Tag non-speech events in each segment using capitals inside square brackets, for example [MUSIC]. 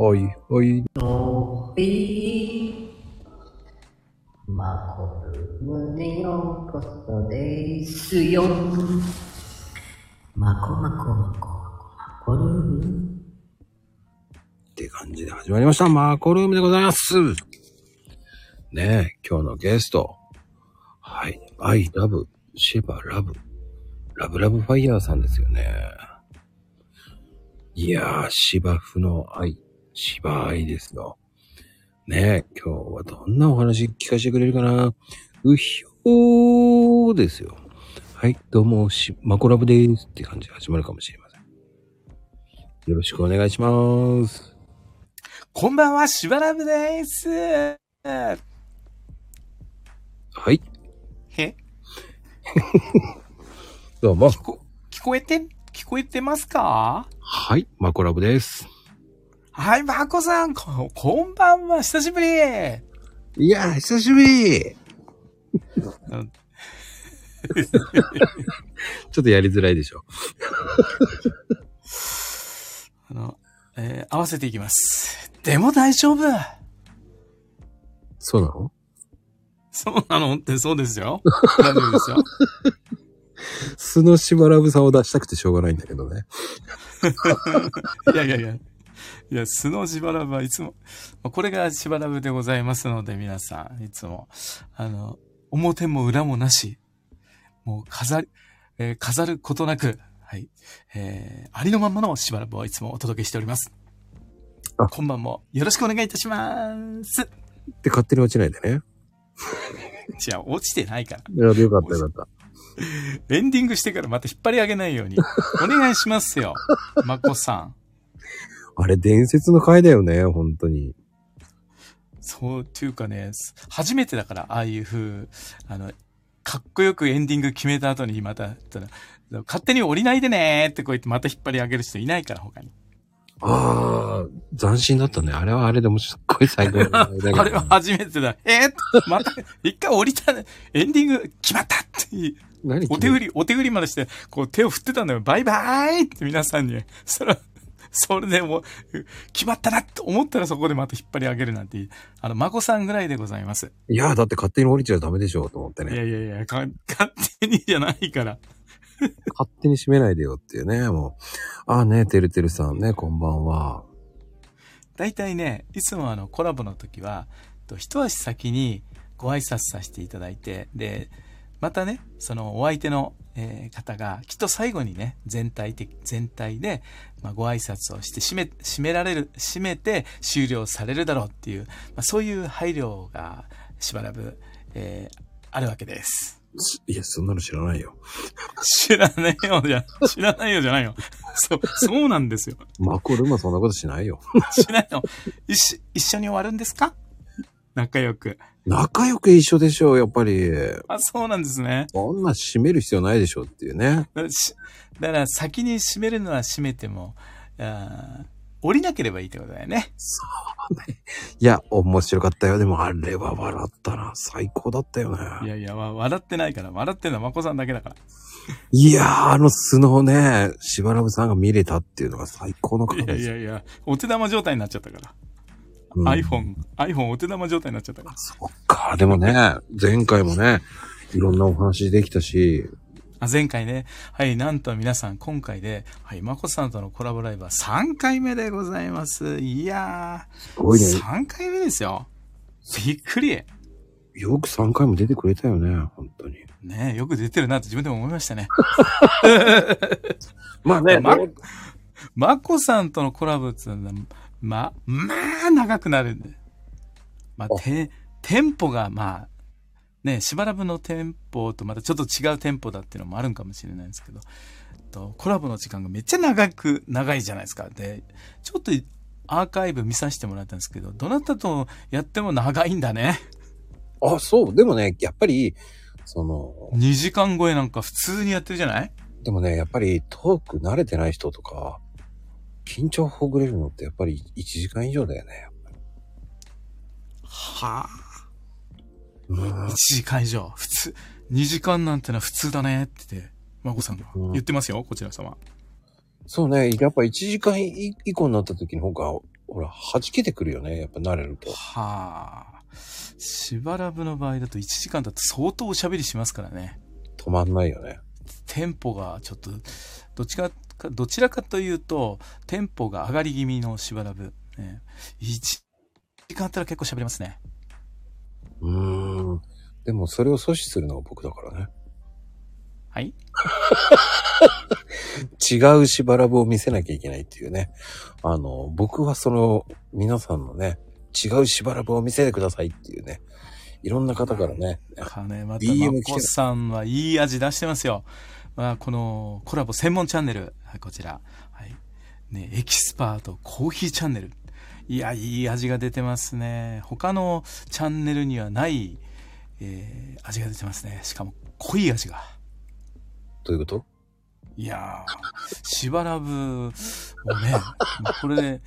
はい、はい。のびまこる胸ようこそですよ。まこまこまこまこる。って感じで始まりました。マコルームでございます。ねえ、今日のゲスト。はい。I love, シバラブ。ラブラブファイヤーさんですよね。いやー、芝生の愛、芝愛ですよ。ねえ、今日はどんなお話聞かせてくれるかな？うひょーですよ。はい、どうも、し、マコラブですって感じで始まるかもしれません。よろしくお願いします。こんばんは、しばらぶです。はい、へ、[LAUGHS] どうも。聞こ、聞こえて、聞こえてますか？はい、マコラブです。はい、まこさん、こ、こんばんは、久しぶり。いやー、久しぶりうんちょっとやりづらいでしょ。あの、えー合わせていきます。でも大丈夫。そうなの？そうなのってそうですよ。[LAUGHS] 大丈夫ですよ。素のしばらぶさんを出したくてしょうがないんだけどね。[LAUGHS] いやいやいや。いや、素のしばらぶはいつも、まあこれがしばらぶでございますので、皆さん、いつも、あの、表も裏もなし、もう飾り、えー飾ることなく、はい、えーありのまんまのしばらぶをいつもお届けしております。あ今晩もよろしくお願いいたします。で、勝手に落ちないでね。[LAUGHS] じゃあ、落ちてないから。いや、よかったよかった。エンディングしてからまた引っ張り上げないように。お願いしますよ。まこさん。あれ、伝説の回だよね、本当に。そう、っていうかね、初めてだから、ああいう風、あの、かっこよくエンディング決めた後にまた、ただ勝手に降りないでねーってこう言ってまた引っ張り上げる人いないから、他に。ああ、斬新だったね。あれはあれでもすっごい最高だ [LAUGHS] あれは初めてだ。えー、また、一回降りた、エンディング決まったってお手振り、お手振りまでして、こう手を振ってたんだよ。バイバーイって皆さんに。それ、[LAUGHS] それでもう、決まったなって思ったらそこでまた引っ張り上げるなんてあの、孫さんぐらいでございます。いや、だって勝手に降りちゃダメでしょ、と思っていね。やいやいや、か [LAUGHS] 勝手にじゃないから。勝手に閉めないでよっていうね、もう。ああね、てるてるさんね、こんばんは。大体ね、いつもあのコラボの時は、と一足先にご挨拶させていただいて、で、またね、そのお相手の、えー方が、きっと最後にね、全体的、全体で、まあ、ご挨拶をして、締め、締められる、締めて終了されるだろうっていう、まあ、そういう配慮がしばらく、えーあるわけです。いや、そんなの知らないよ。知らないよじゃ、知らないよじゃないよ。そう、そうなんですよ。マコルームはそんなことしないよ。しないの？一緒に終わるんですか？仲良く。仲良く一緒でしょう、やっぱり。あ、そうなんですね。そんな閉める必要ないでしょっていうね。だからしだから先に閉めるのは閉めても、あー降りなければいいってことだよね。いや、面白かったよ。でもあれは笑ったな。最高だったよね。いやいや、わ笑ってないから。笑ってるのはまこさんだけだから。いやー、あの素のね、しばらぶさんが見れたっていうのが最高のいや感じです。いやいや、お手玉状態になっちゃったから。うん iPhone、iPhone お手玉状態になっちゃったから。そっか、でもね、前回もね、いろんなお話できたし、あ前回ね、はい、なんと皆さん今回で、はい、まこさんとのコラボライブは3回目でございます。いやー、すごいね。3回目ですよ。びっくり。よく3回も出てくれたよね、本当に。ねよく出てるなって自分でも思いましたね。[LAUGHS] まあね、ままこさんとのコラボっていうのは、ま、まあ、長くなるんで。まあ、あて、テンポが、まあ、ね、しばらくのテンポとまたちょっと違うテンポだっていうのもあるんかもしれないんですけど、とコラボの時間がめっちゃ長く、長いじゃないですか。で、ちょっとアーカイブ見させてもらったんですけど、どなたとやっても長いんだね。あ、そう。でもね、やっぱり、その、2時間超えなんか普通にやってるじゃない？でもね、やっぱりトーク慣れてない人とか、緊張ほぐれるのってやっぱり1時間以上だよね。はあ。うん1時間以上。普通、2時間なんてのは普通だねって言って、まこさんが言ってますよ、こちら様。そうね、やっぱ1時間以以降になった時の方がほら、弾けてくるよね。やっぱ慣れると。はあ。しばらぶの場合だと1時間だと相当おしゃべりしますからね。止まんないよね。テンポがちょっと、どっちか、どちらかというと、テンポが上がり気味のしばらぶ。ね、1時間あったら結構喋れますね。うーん。でもそれを阻止するのは僕だからね。はい？違うしばらぶを見せなきゃいけないっていうね。あの、僕はその、皆さんのね、違うしばらぶを見せてくださいっていうね。いろんな方からね。金また DM ま来てこさんはいい味出してますよ。まあ、このコラボ専門チャンネル、はい、こちら。はい。ね、エキスパートコーヒーチャンネル。いや、いい味が出てますね。他のチャンネルにはない、えー、味が出てますね。しかも濃い味が。どういうこと？いやー、しばらぶをね、[LAUGHS] これで、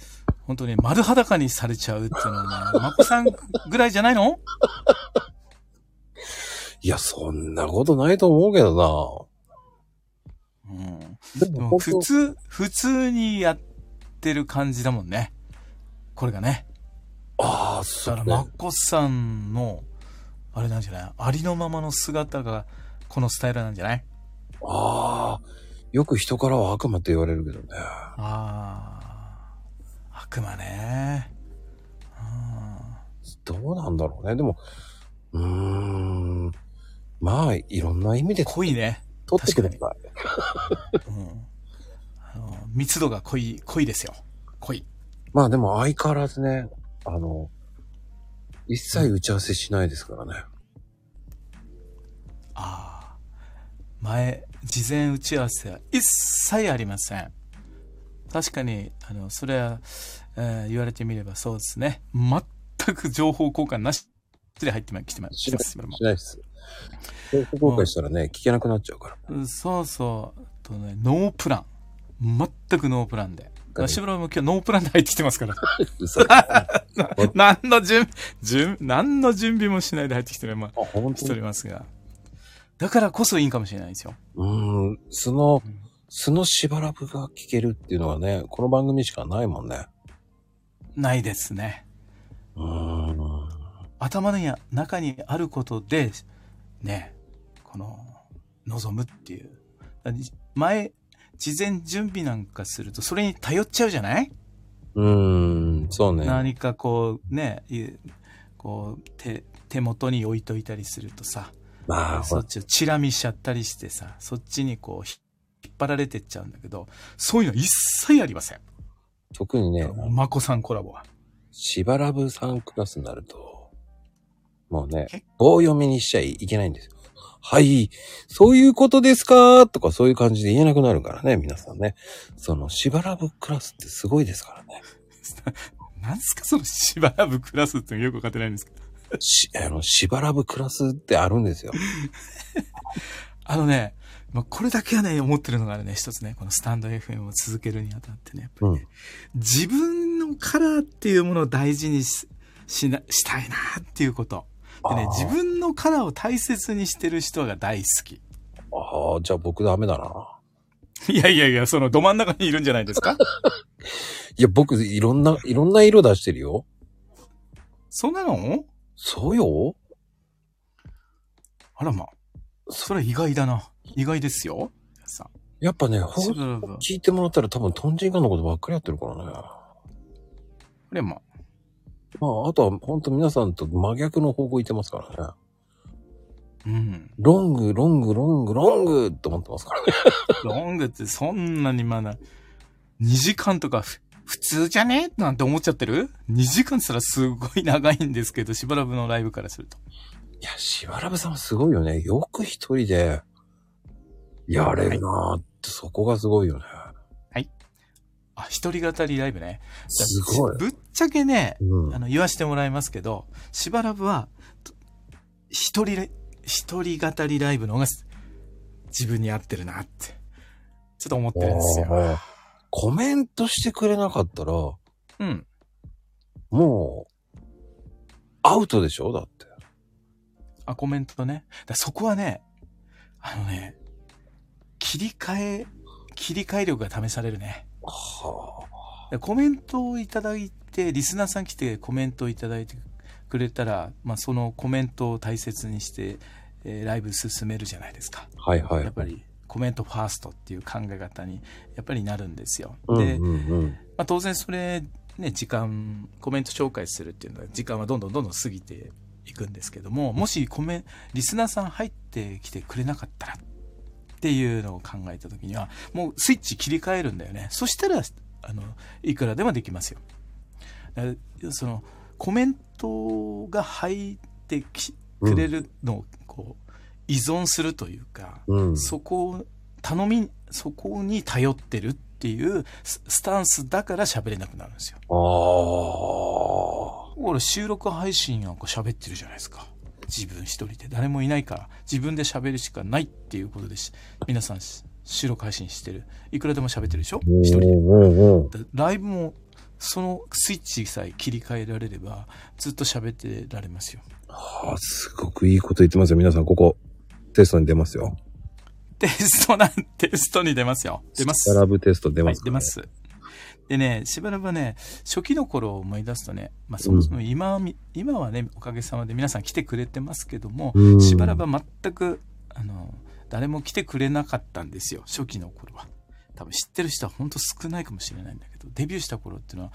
本当に丸裸にされちゃうっていうのはね、まこさんぐらいじゃないの？いや、そんなことないと思うけどうん。な。ででも普通、普通にやってる感じだもんね。これがね。ああ、だそうから、まね。こさんの、あれなんじゃない？ありのままの姿が、このスタイルなんじゃない？ああ、よく人からは悪魔って言われるけどね。ああ。悪魔ね。うんどうなんだろうね。でも、うーん。まあ、いろんな意味で濃いね。取ってください。うん。あの、密度が濃い、濃いですよ。濃い。まあでも相変わらずね、あの、一切打ち合わせしないですからね。ああ。前、事前打ち合わせは一切ありません。確かに、あの、それは、えー言われてみればそうですね。全く情報交換なしで入ってま、来てま、来てます、しないです。情報公開したらね、聞けなくなっちゃうから。うんそうそう。とね、ノープラン。全くノープランで。はいしばらくも今日ノープランで入ってきてますから。[LAUGHS] 何の準、準、何の準備もしないで入ってきてる、まあ、してお本当に？りますが。だからこそいいんかもしれないんですよ。うーん、素の、素のしばらくが聞けるっていうのはね、この番組しかないもんね。ないですね。うーん。頭の中にあることで、ね、この、望むっていう。前、事前準備なんかすると、それに頼っちゃうじゃない？うーん、そうね。何かこう、ね、いこう、手、手元に置いといたりするとさ、まあ、そっちをチラ見しちゃったりしてさ、そっちにこう、ひ引っ張られてっちゃうんだけど、そういうの一切ありません。特にね、まこさんコラボは。しばらぶさんクラスになると、もうね結、棒読みにしちゃいけないんですよ。はい、そういうことですか？とかそういう感じで言えなくなるからね、皆さんね。その、しばらぶクラスってすごいですからね。[LAUGHS] なんすか？そのしばらぶクラスってよくわかってないんですけど。し、あの、しばらぶクラスってあるんですよ。[LAUGHS] あのね、まあ、これだけはね、思ってるのがね、一つね、このスタンド FM を続けるにあたってね、やっぱりね、自分のカラーっていうものを大事にし、しな、したいなっていうこと。でね自分のカラーを大切にしてる人が大好き。ああ、じゃあ僕ダメだな。[LAUGHS] いやいやいや、そのど真ん中にいるんじゃないですか？[LAUGHS] いや、僕、いろんな、いろんな色出してるよ。そうなの？そうよ。あらま。それ意外だな。意外ですよ。やっぱね、ほ聞いてもらったら多分トンチンカンのことばっかりやってるからね。あれま。まあ、あとは本当皆さんと真逆の方向行ってますからね。うん。ロング、ロング、ロング、ロングって思ってますからね。ロングってそんなにまだ、2時間とかふ普通じゃね？なんて思っちゃってる ?2 時間って言ったらすごい長いんですけど、しばらくのライブからすると。いや、しばらぶさんはすごいよね。よく一人で、やれるなーって、そこがすごいよね。あ、一人語りライブね。すごい。ぶっちゃけね、うんあ。の、言わしてもらいますけど、しばらぶは、と一人れ、一人語りライブの方が自分に合ってるなって、ちょっと思ってるんですよ。コメントしてくれなかったら、うん。もう、アウトでしょ？だって。あ、コメントね。だそこはね、あのね、切り替え、切り替え力が試されるね。はでコメントをいただいて、リスナーさん来てコメントをいただいてくれたら、まあ、そのコメントを大切にして、えーライブ進めるじゃないですか。はいはい。やっぱりコメントファーストっていう考え方にやっぱりなるんですよ。うんで、うんうん。まあ、当然それ、ね、時間、コメント紹介するっていうのは時間はどんどんどんどん過ぎていくんですけども、もしコメ、リスナーさん入ってきてくれなかったらっていうのを考えた時には、もうスイッチ切り替えるんだよね。そしたら、あの、いくらでもできますよ。その、コメントが入ってきくれるのを、こう、依存するというか、うん。そこを頼みそこに頼ってるっていうススタンスだから喋れなくなるんですよ。ああ。俺収録配信なんか喋ってるじゃないですか。自分一人で誰もいないから自分で喋るしかないっていうことでし皆さんし収録配信してる。いくらでも喋ってるでしょ？一人で。うんうんライブもそのスイッチさえ切り替えられればずっと喋ってられますよ。はあ、すごくいいこと言ってますよ。皆さん、ここ、テストに出ますよ。[LAUGHS] テストなん、テストに出ますよ。出ます。ラブテスト出はいます、、出ま。す。でね、しばらくはね、初期の頃を思い出すとね、まあそもそも今はみ、今はね、おかげさまで皆さん来てくれてますけども、うんしばらくは全く、あの、誰も来てくれなかったんですよ、初期の頃は。多分知ってる人は本当少ないかもしれないんだけど、デビューした頃っていうのは、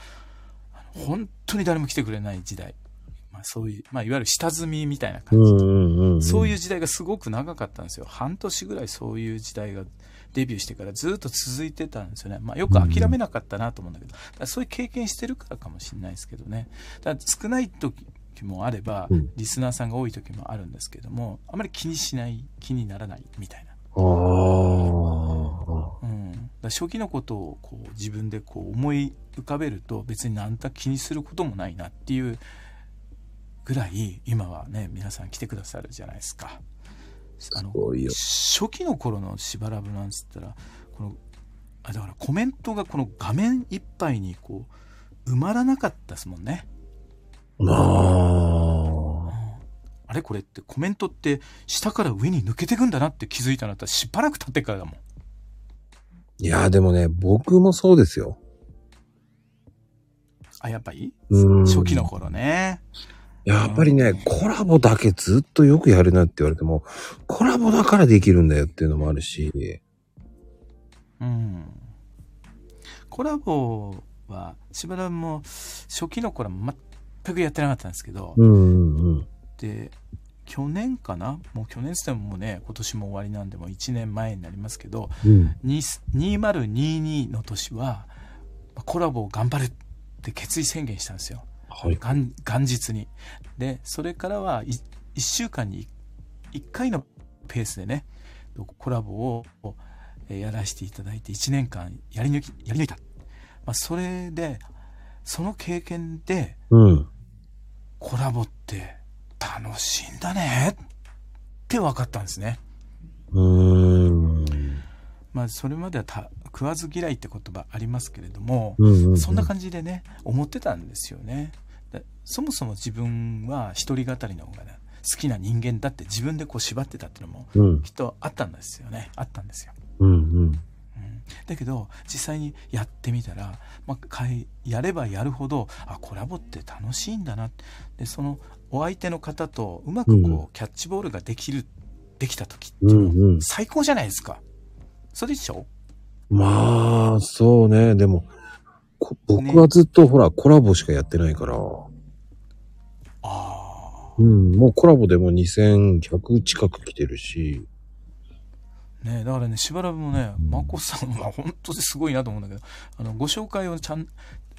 あの本当に誰も来てくれない時代。まあそういう、まあいわゆる下積みみたいな感じ。うんうんうん。そういう時代がすごく長かったんですよ。半年ぐらいそういう時代がデビューしてからずっと続いてたんですよね。まあよく諦めなかったなと思うんだけど、だからそういう経験してるからかもしれないですけどね。だから少ない時もあればうん、リスナーさんが多い時もあるんですけども、あまり気にしない、気にならないみたいな。うん。だ初期のことをこう自分でこう思い浮かべると別に何だ気にすることもないなっていうぐらい今はね皆さん来てくださるじゃないですか。あの。初期の頃のしばらぶなんつったらこのあだからコメントがこの画面いっぱいにこう埋まらなかったですもんね。ああ。あれこれってコメントって下から上に抜けてくんだなって気づいたのだったらしばらく経ってからだもん。いや、でもね、僕もそうですよ。あ、やっぱり？うん初期の頃ね。やっぱりね、コラボだけずっとよくやるなって言われても、コラボだからできるんだよっていうのもあるし、うん。コラボはしばらくも初期の頃は全くやってなかったんですけど、うんうんうん。で去年かな？もう去年ってもね今年も終わりなんでもう1年前になりますけどうん。に2022の年はコラボを頑張るって決意宣言したんですよはい。元元日にでそれからは1週間に1回のペースでねコラボをえーやらせていただいて1年間やり抜きやり抜いた、まあ、それでその経験でうん。コラボって楽しいんだねって分かったんですね。うーん。まあそれまではた食わず嫌いって言葉ありますけれども、うんうんうんそんな感じでね思ってたんですよね。でそもそも自分は一人語りの方が、ね、好きな人間だって自分でこう縛ってたっていうのもうん。きっとあったんですよねあったんですよ。うんうん。うんだけど実際にやってみたら、まあかい、やればやるほどあコラボって楽しいんだなでそのお相手の方とうまくこう、うんキャッチボールができるできた時っていうの最高じゃないですか。それでしょ？まあ、そうね。でも、こ僕はずっとほら、コラボしかやってないから、あうん、もうコラボでも2100近く来てるし、あねだからねしばらくもねまこさんは本当にすごいなと思うんだけどあのご紹介をちゃん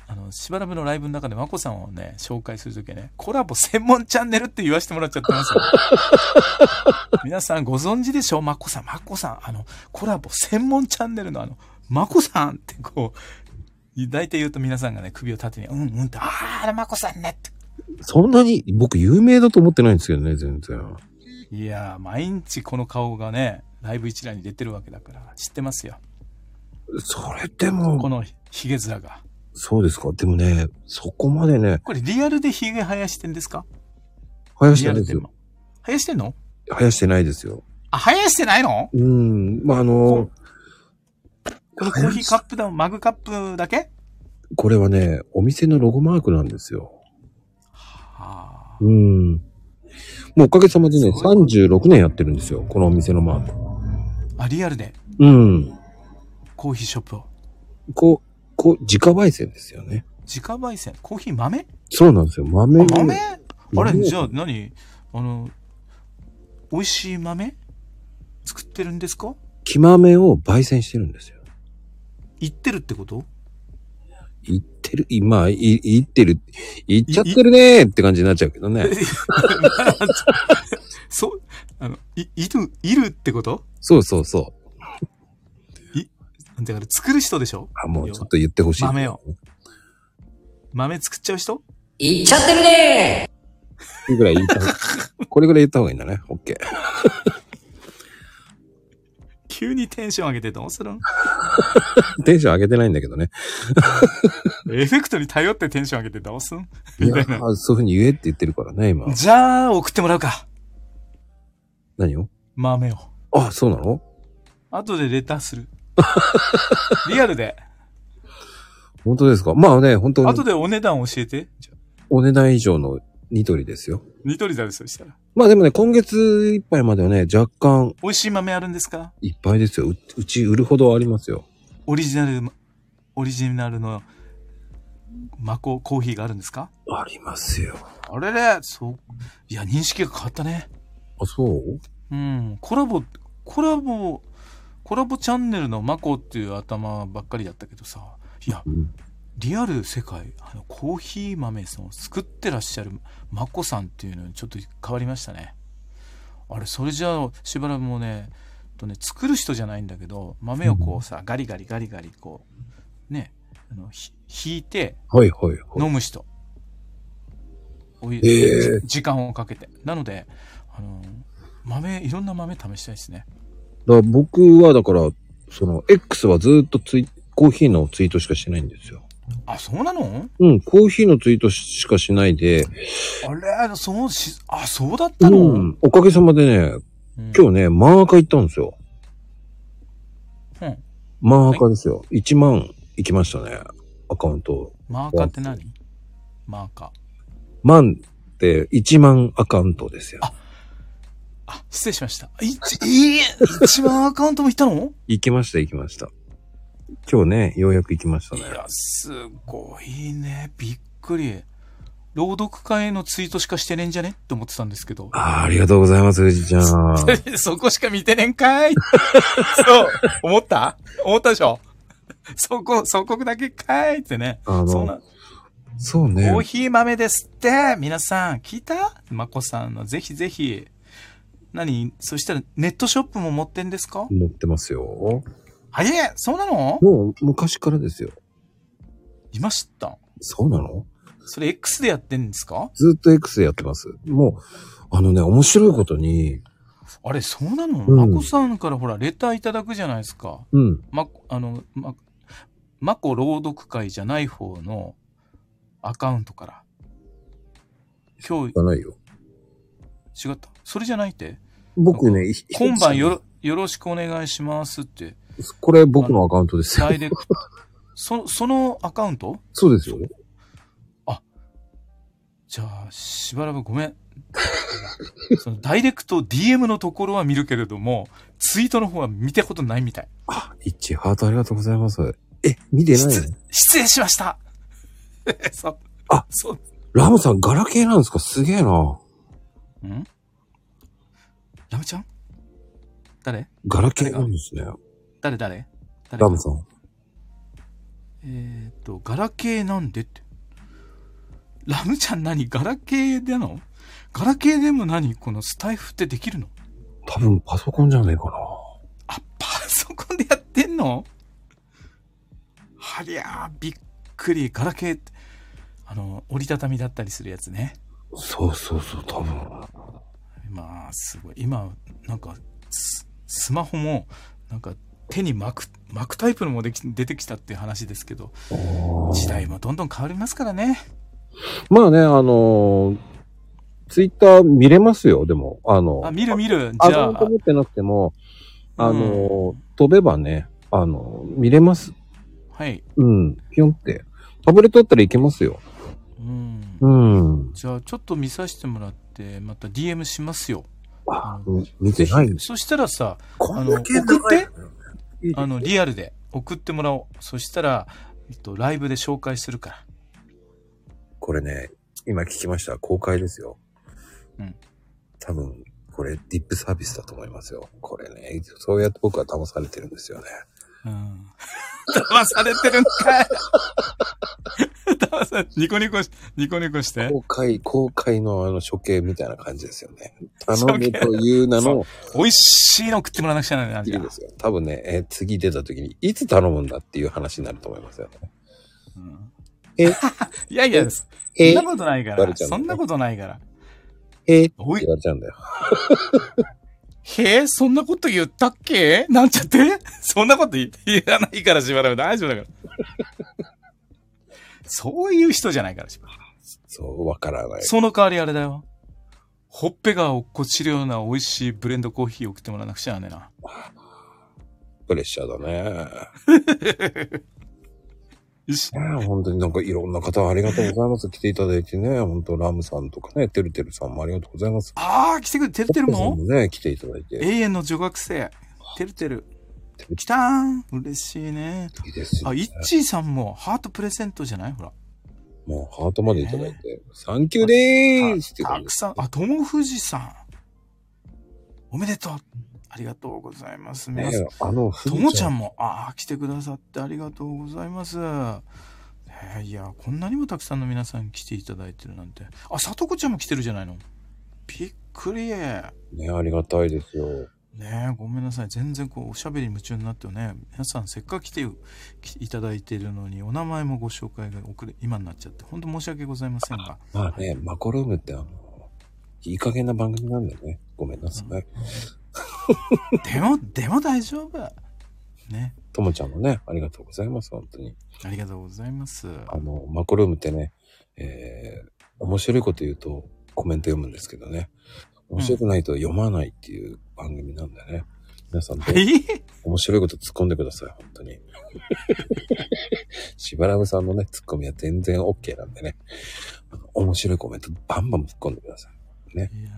あのしばらくのライブの中でまこさんをね紹介するときはねコラボ専門チャンネルって言わせてもらっちゃってますよ。[LAUGHS] 皆さんご存知でしょ？まこさんまこさんあのコラボ専門チャンネルのあのまこさんってこう大体言うと皆さんがね首を縦にうんうんってああまこさんねって。そんなに僕有名だと思ってないんですけどね、全然。いやー毎日この顔がねライブ一覧に出てるわけだから知ってますよ。それでも、このひげ面が。そうですか？でもね、そこまでね、これリアルでひげ生やしてんですか？生やしてないですよ。生やしてんの？生やしてないですよ。あ、生やしてないの？うん、まあ、あの、このコーヒーカップだ、マグカップだけ？これはね、お店のロゴマークなんですよ。はあ。うん。もうおかげさまでね、すごい36年やってるんですよ。このお店のマーク。あ、リアルで？うん。コーヒーショップを。こう、こう、自家焙煎ですよね。自家焙煎？コーヒー豆？そうなんですよ。豆あ、を豆？あ豆れ、じゃあ何？あの、美味しい豆？作ってるんですか？木豆を焙煎してるんですよ。言ってるってこと？言ってる、今、い言ってる、言っちゃってるねーって感じになっちゃうけどね。[LAUGHS] そう、[LAUGHS] あの、い、いる、いるってこと？そうそうそう。だから作る人でしょ？あ、もうちょっと言ってほしい。豆を。豆作っちゃう人？いっちゃってるねこれぐらい言った [LAUGHS] これぐらい言った方がいいんだね。オッケー。急にテンション上げてどうするん？[LAUGHS] テンション上げてないんだけどね。[LAUGHS] エフェクトに頼ってテンション上げてどうすん？みたいな。そういう風に言えって言ってるからね、今。じゃあ、送ってもらうか。何を？豆を。あ、そうなの？後でレターする。[LAUGHS] リアルで。本当ですか？まあね、本当後にでお値段教えて。お値段以上のニトリですよ。ニトリだよ、そしたら。まあでもね、今月いっぱいまではね、若干美味しい豆あるんですか？いっぱいですよ。ううち売るほどありますよ。オリジナル、オリジナルのマココーヒーがあるんですか？ありますよ。あれ？れ、そう。いや、認識が変わったね。あ、そう？うん。コラボ、コラボ、コラボチャンネルのマコっていう頭ばっかりだったけどさ。いや、うんリアル世界、あの、コーヒー豆その作ってらっしゃるマコさんっていうのにちょっと変わりましたね。あれ、それじゃあ、しばらくもうね、とね、作る人じゃないんだけど、豆をこうさ、ガリガリガリガリこう、ね、あの、ひ引いてはいはいはい。飲む人。おいへえ時間をかけて。なので、あの、豆、いろんな豆試したいですね。だから僕はだから、その、X はずっとツイ、コーヒーのツイートしかしてないんですよ。あ、そうなの？うん、コーヒーのツイートしかしないで、あれ、そうし、あ、そうだったの、うん、おかげさまでね、うん今日ね、マンアカ行ったんですよ。うん。マンアカですよ。1万行きましたね。アカウント。マーカーって何？マーカー。万って1万アカウントですよ。あ、失礼しました。い、いい一番アカウントも行ったの？行きました行きました。今日ね、ようやく行きましたね。いや、すごいね。びっくり。朗読会のツイートしかしてねえんじゃね？って思ってたんですけど。あーありがとうございます、藤ちゃん。[LAUGHS] そこしか見てねんかい [LAUGHS] そう。思った？思ったでしょ？そこ、そこだけかいってね。あそうなの、そうねコー。ヒー豆ですって皆さん、聞いた？まこさんの、ぜひぜひ。何？そしたら、ネットショップも持ってんですか？持ってますよ。あいえ、そうなの？もう昔からですよ。いました？そうなの？それ X でやってんですか？ずっと X でやってます。もう、あのね、面白いことに、あれ、そうなの、うんまこさんからほら、レターいただくじゃないですか。うん。ま、あの、ま、まこ朗読会じゃない方のアカウントから。今日、じゃないよ。違った？それじゃないって？僕ね、ひ今晩よろ、よろしくお願いしますって。これ僕のアカウントですよダ。イレクト。そ、[LAUGHS] そのアカウント？そうですよ。じゃあ、しばらくごめん。[LAUGHS] そのダイレクト DM のところは見るけれども、ツイートの方は見たことないみたい。あ、一ハートありがとうございます。え、見てないの？失失礼しました。[LAUGHS] そう。あそう。ラムさん、ガラケーなんですか？すげえな。ん？ラムちゃん？誰？ガラケーなんですね。誰誰？誰？ラムさん。えーっと、ガラケーなんでって。ラムちゃん何？ガラケーなの？ガラケーでも何？このスタイフってできるの？多分パソコンじゃねえかな。あ、パソコンでやってんの？はりゃー、びっくり。ガラケーって、あの、折りたたみだったりするやつね。そうそうそう、多分。まあ、すごい。今、なんか、ススマホも、なんか、手に巻く、巻くタイプのもでき出てきたっていう話ですけど、時代もどんどん変わりますからね。まあね、あのーツイッター見れますよ、でも。あの、あ、見る見る。じゃあアカウント、持ってなくても、あのー飛べばね、あのー見れます。はい。うん、ぴょんって。タブレットだったらいけますよ。うん。うん。じゃあ、ちょっと見させてもらって、また DM しますよ。あ、見てない。そしたらさ、こんだけ長あの、リアルで送ってもらおう。そしたら、えっと、ライブで紹介するから。これね、今聞きました。公開ですよ。うん。多分、これ、ディップサービスだと思いますよ。これね、そうやって僕は騙されてるんですよね。うん。[LAUGHS] 騙されてるんかい騙され、ニコニコし、ニコニコして。公開、公開のあの処刑みたいな感じですよね。頼むという名の、美味しいの食ってもらわなくちゃならないいいですよ。多分ね、えー次出た時に、いつ頼むんだっていう話になると思いますよね。うんえ？[LAUGHS] いやいや、そえんなことないから。そんなことないから。えーっておい言われちゃうんだよ。[LAUGHS] へえ、そんなこと言ったっけ？なんちゃって？[LAUGHS] そんなこと言言わないからしばらく大丈夫だから。そういう人じゃないからしば。そう、わからない。その代わりあれだよ。ほっぺが落っこちるような美味しいブレンドコーヒーを送ってもらわなくちゃなねえな。プレッシャーだね。[LAUGHS] ねえ本当になんかいろんな方ありがとうございます。来ていただいてね、本当ラムさんとかね、てるてるさんもありがとうございます。ああ、来てくれ、てるてるもんもね、来ていただいて。永遠の女学生。てるてる。てる来たーん。嬉しいね。いいですよ、あ、ね。いっちーさんもハートプレゼントじゃない？ほら。もうハートまでいただいて、サンキューでーすってたくさん。あ、ともふじさん。おめでとう。ありがとうございます。皆さんねあの、ふともちゃんも、ああ、来てくださってありがとうございます。えーいや、こんなにもたくさんの皆さん来ていただいてるなんて。あ、さとこちゃんも来てるじゃないの。びっくり。ねねありがたいですよ。え、ごめんなさい。全然こう、おしゃべり夢中になってね、皆さんせっかく来ていただいてるのに、お名前もご紹介が遅れ、今になっちゃって、本当申し訳ございませんが。まあね、マコルームってあの、いい加減な番組なんでね。ごめんなさい。でも、でも大丈夫。ね。ともちゃんもね、ありがとうございます。本当に。ありがとうございます。あの、マコルームってね、えー、面白いこと言うとコメント読むんですけどね。面白くないと読まないっていう番組なんでね。皆さん、はい面白いこと突っ込んでください、本当に。[LAUGHS] しばらぶさんのね、突っ込みは全然 OK なんでね。面白いコメントバンバン突っ込んでください。ね。いや、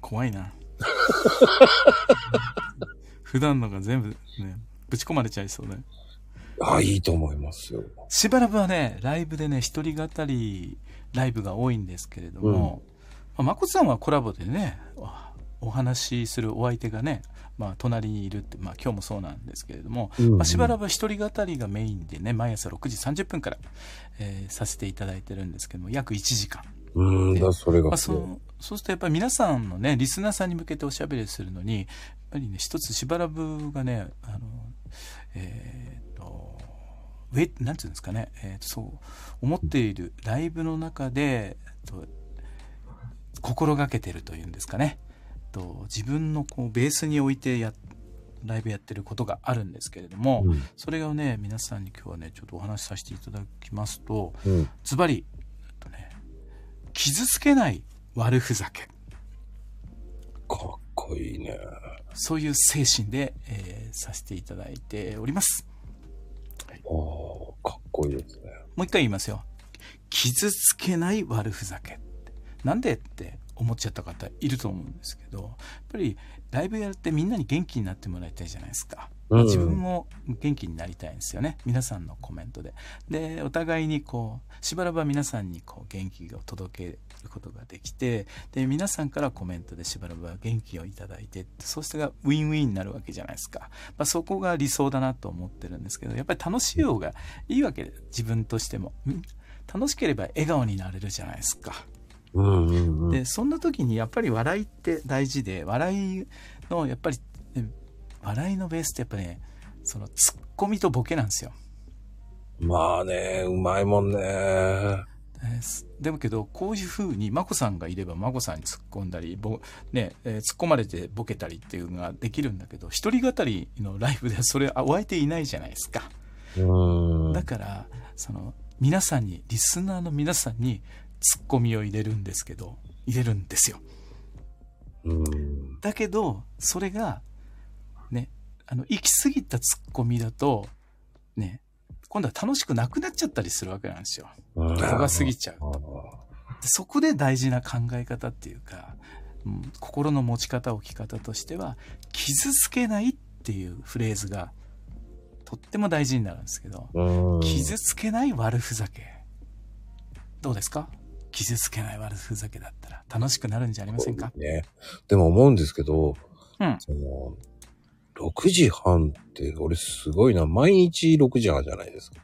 怖いな。[LAUGHS] 普段のが全部ね、ぶち込まれちゃいそうだよ。ああ、いいと思いますよ。しばらくはね、ライブでね、一人語りライブが多いんですけれども、まあ、まこさんはコラボでね、おお話しするお相手がね、まあ、隣にいるって、まあ、今日もそうなんですけれども、うんうんまあ、しばらくは一人語りがメインでね、毎朝6時30分から、えーさせていただいてるんですけども、約1時間。うーん、だ、それまあ、がすごい。そうそうするとやっぱり皆さんのねリスナーさんに向けておしゃべりするのにやっぱりね一つしばらぶがねあのえーっとウェなんていうんですかね、えーそう思っているライブの中で、えっと、心がけてるというんですかねと自分のこうベースに置いてやライブやってることがあるんですけれども、うんそれをね皆さんに今日はねちょっとお話しさせていただきますと、うん。ズバリ、えっとね、傷つけない悪ふざけ。かっこいいね。そういう精神で、えーさせていただいております。ああ、かっこいいですね。もう一回言いますよ。傷つけない悪ふざけ。なんでって思っちゃった方いると思うんですけど、やっぱりライブやってみんなに元気になってもらいたいじゃないですか。うん自分も元気になりたいんですよね。皆さんのコメントで。で、お互いにこう、しばらくは皆さんにこう元気を届けることができて、で、皆さんからコメントでしばらくは元気をいただいて、そうしたらウィンウィンになるわけじゃないですか。まあ、そこが理想だなと思ってるんですけど、やっぱり楽しい方がいいわけで、自分としても。ん楽しければ笑顔になれるじゃないですか。うんうんうん。でそんな時にやっぱり笑いって大事で笑いのやっぱりね笑いのベースってやっぱねそのツッコミとボケなんですよ。まあね、うまいもんね。でもけどこういう風に眞子さんがいれば眞子さんに突っ込んだりぼ、ねえー突っ込まれてボケたりっていうのができるんだけど一人語りのライブではそれあお相手いないじゃないですか。うん。だからその皆さんにリスナーの皆さんにツッコミを入れるんですけど入れるんですよ。うん。だけどそれがねあの行き過ぎたツッコミだとね今度は楽しくなくなっちゃったりするわけなんですよ。度度が過ぎちゃうあと。でそこで大事な考え方っていうか、うん心の持ち方、置き方としては、傷つけないっていうフレーズが、とっても大事になるんですけど、傷つけない悪ふざけ。どうですか？傷つけない悪ふざけだったら楽しくなるんじゃありませんか？ね。でも思うんですけど、うん。その、6時半って俺すごいな。毎日6時半じゃないですか。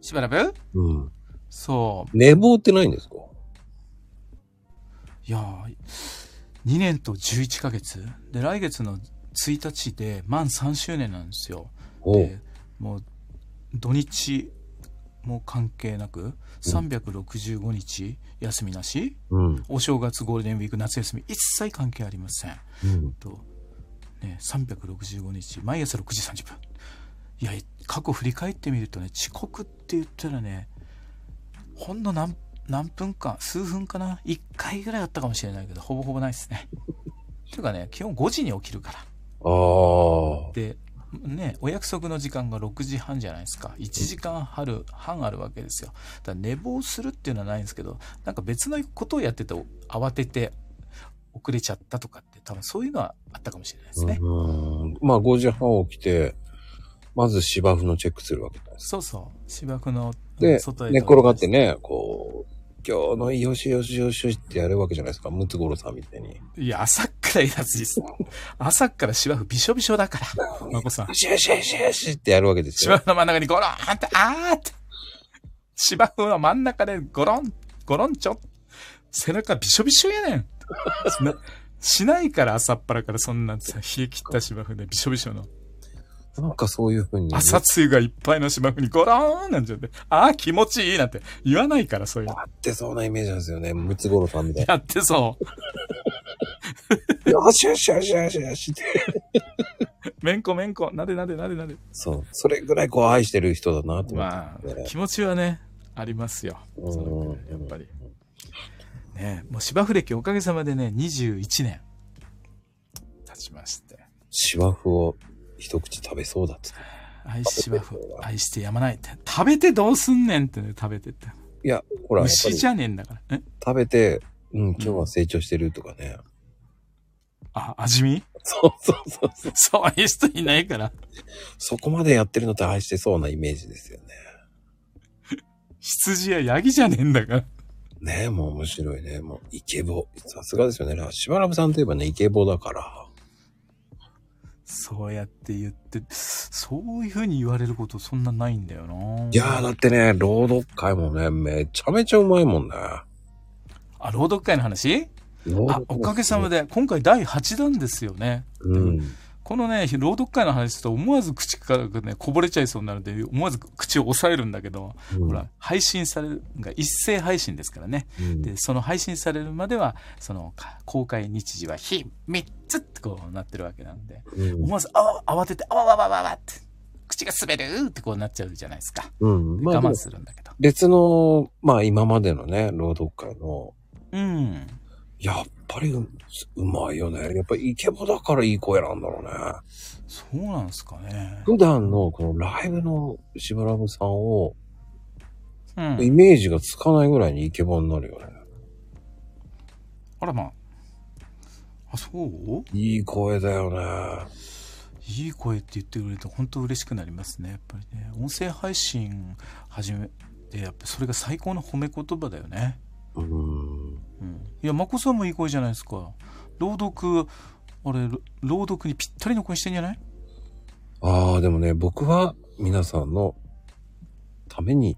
しばらく？うん。そう。寝坊ってないんですか？いやー、2年と11ヶ月？で、来月の1日で満3周年なんですよ。でもう、土日も関係なく、365日休みなし、うん。お正月、ゴールデンウィーク、夏休み、一切関係ありません。うん。と、ね、365日、毎朝6時30分。いや、過去振り返ってみるとね、遅刻って言ったらね、ほんの何、何分間、数分かな ?1 回ぐらいあったかもしれないけど、ほぼほぼないですね。[LAUGHS] ていうかね、基本5時に起きるから。ああ。で、ね、お約束の時間が6時半じゃないですか。1時間半半あるわけですよ。だ寝坊するっていうのはないんですけど、なんか別のことをやってて慌てて遅れちゃったとかって多分そういうのはあったかもしれないですね。うん。まあ5時半起きて、まず芝生のチェックするわけですか。そうそう。芝生ので、外へ寝っ転がってね、こう、今日のよしよしよしよしってやるわけじゃないですか。ムツゴロウさんみたいに。いや、朝っからいやつです。朝っから芝生びしょびしょだから。まこさんよ。しよしよしよしってやるわけですよ。芝生の真ん中にゴロンって、あーって。芝生の真ん中でゴロン、ゴロンちょ。背中びしょびしょやねん。[LAUGHS] なしないから朝っぱらからそんなさ、冷え切った芝生でびしょびしょの。なんかそういうふうに、朝露がいっぱいの芝生にゴローンなんちゃって、あー気持ちいいなんて言わないからそういうの。やってそうなイメージなんですよね。ムツゴロウさんみたいやってそう。な。よしよしよしよしよしって。めんこめんこ、なでなでなでなで。そう。それぐらいこう愛してる人だなと思って、まあ、気持ちはね、ありますよ。うんやっぱり。ねもう芝生歴おかげさまでね、21年経ちまして。芝生を一口食べそうだっつって。愛し芝生、愛してやまないって。食べてどうすんねんってね、食べてって。いや、ほら、やっぱり牛じゃねえんだから。え？食べて、うん、今日は成長してるとかね。あ、味見？そうそうそうそう。そういう人いないから。そこまでやってるのって愛してそうなイメージですよね。羊やヤギじゃねえんだから。ねえ、もう面白いね。もう、イケボ。さすがですよね。しばらくさんといえばね、イケボだから。そうやって言って、そういう風に言われることそんなないんだよな。いやー、だってね、朗読会もね、めちゃめちゃうまいもんね。あ、朗読会の話？あおかげさまで、今回第8弾ですよね。うん。このね、朗読会の話すると思わず口からね、こぼれちゃいそうになるので、思わず口を押さえるんだけど、うんほら、配信されるが一斉配信ですからね。うんで、その配信されるまでは、その、か公開日時は日3つってこうなってるわけなんで、うん思わず、あわ、慌てて、あわわわわわって、口が滑るってこうなっちゃうじゃないですか。うん。まあ、我慢するんだけど。別の、まあ今までのね、朗読会の、うん。やっぱりううまいよね。やっぱイケボだからいい声なんだろうね。そうなんですかね。普段のこのライブのしばらくさんを、うん。イメージがつかないぐらいにイケボになるよね。あらまあ。あ、そう？いい声だよね。いい声って言ってくれると本当嬉しくなりますね。やっぱりね。音声配信始めて、やっぱそれが最高の褒め言葉だよね。うん。うん。いや、まこさんもいい声じゃないですか。朗読、あれ、ろ朗読にぴったりの声してんじゃない？ああ、でもね、僕は皆さんのために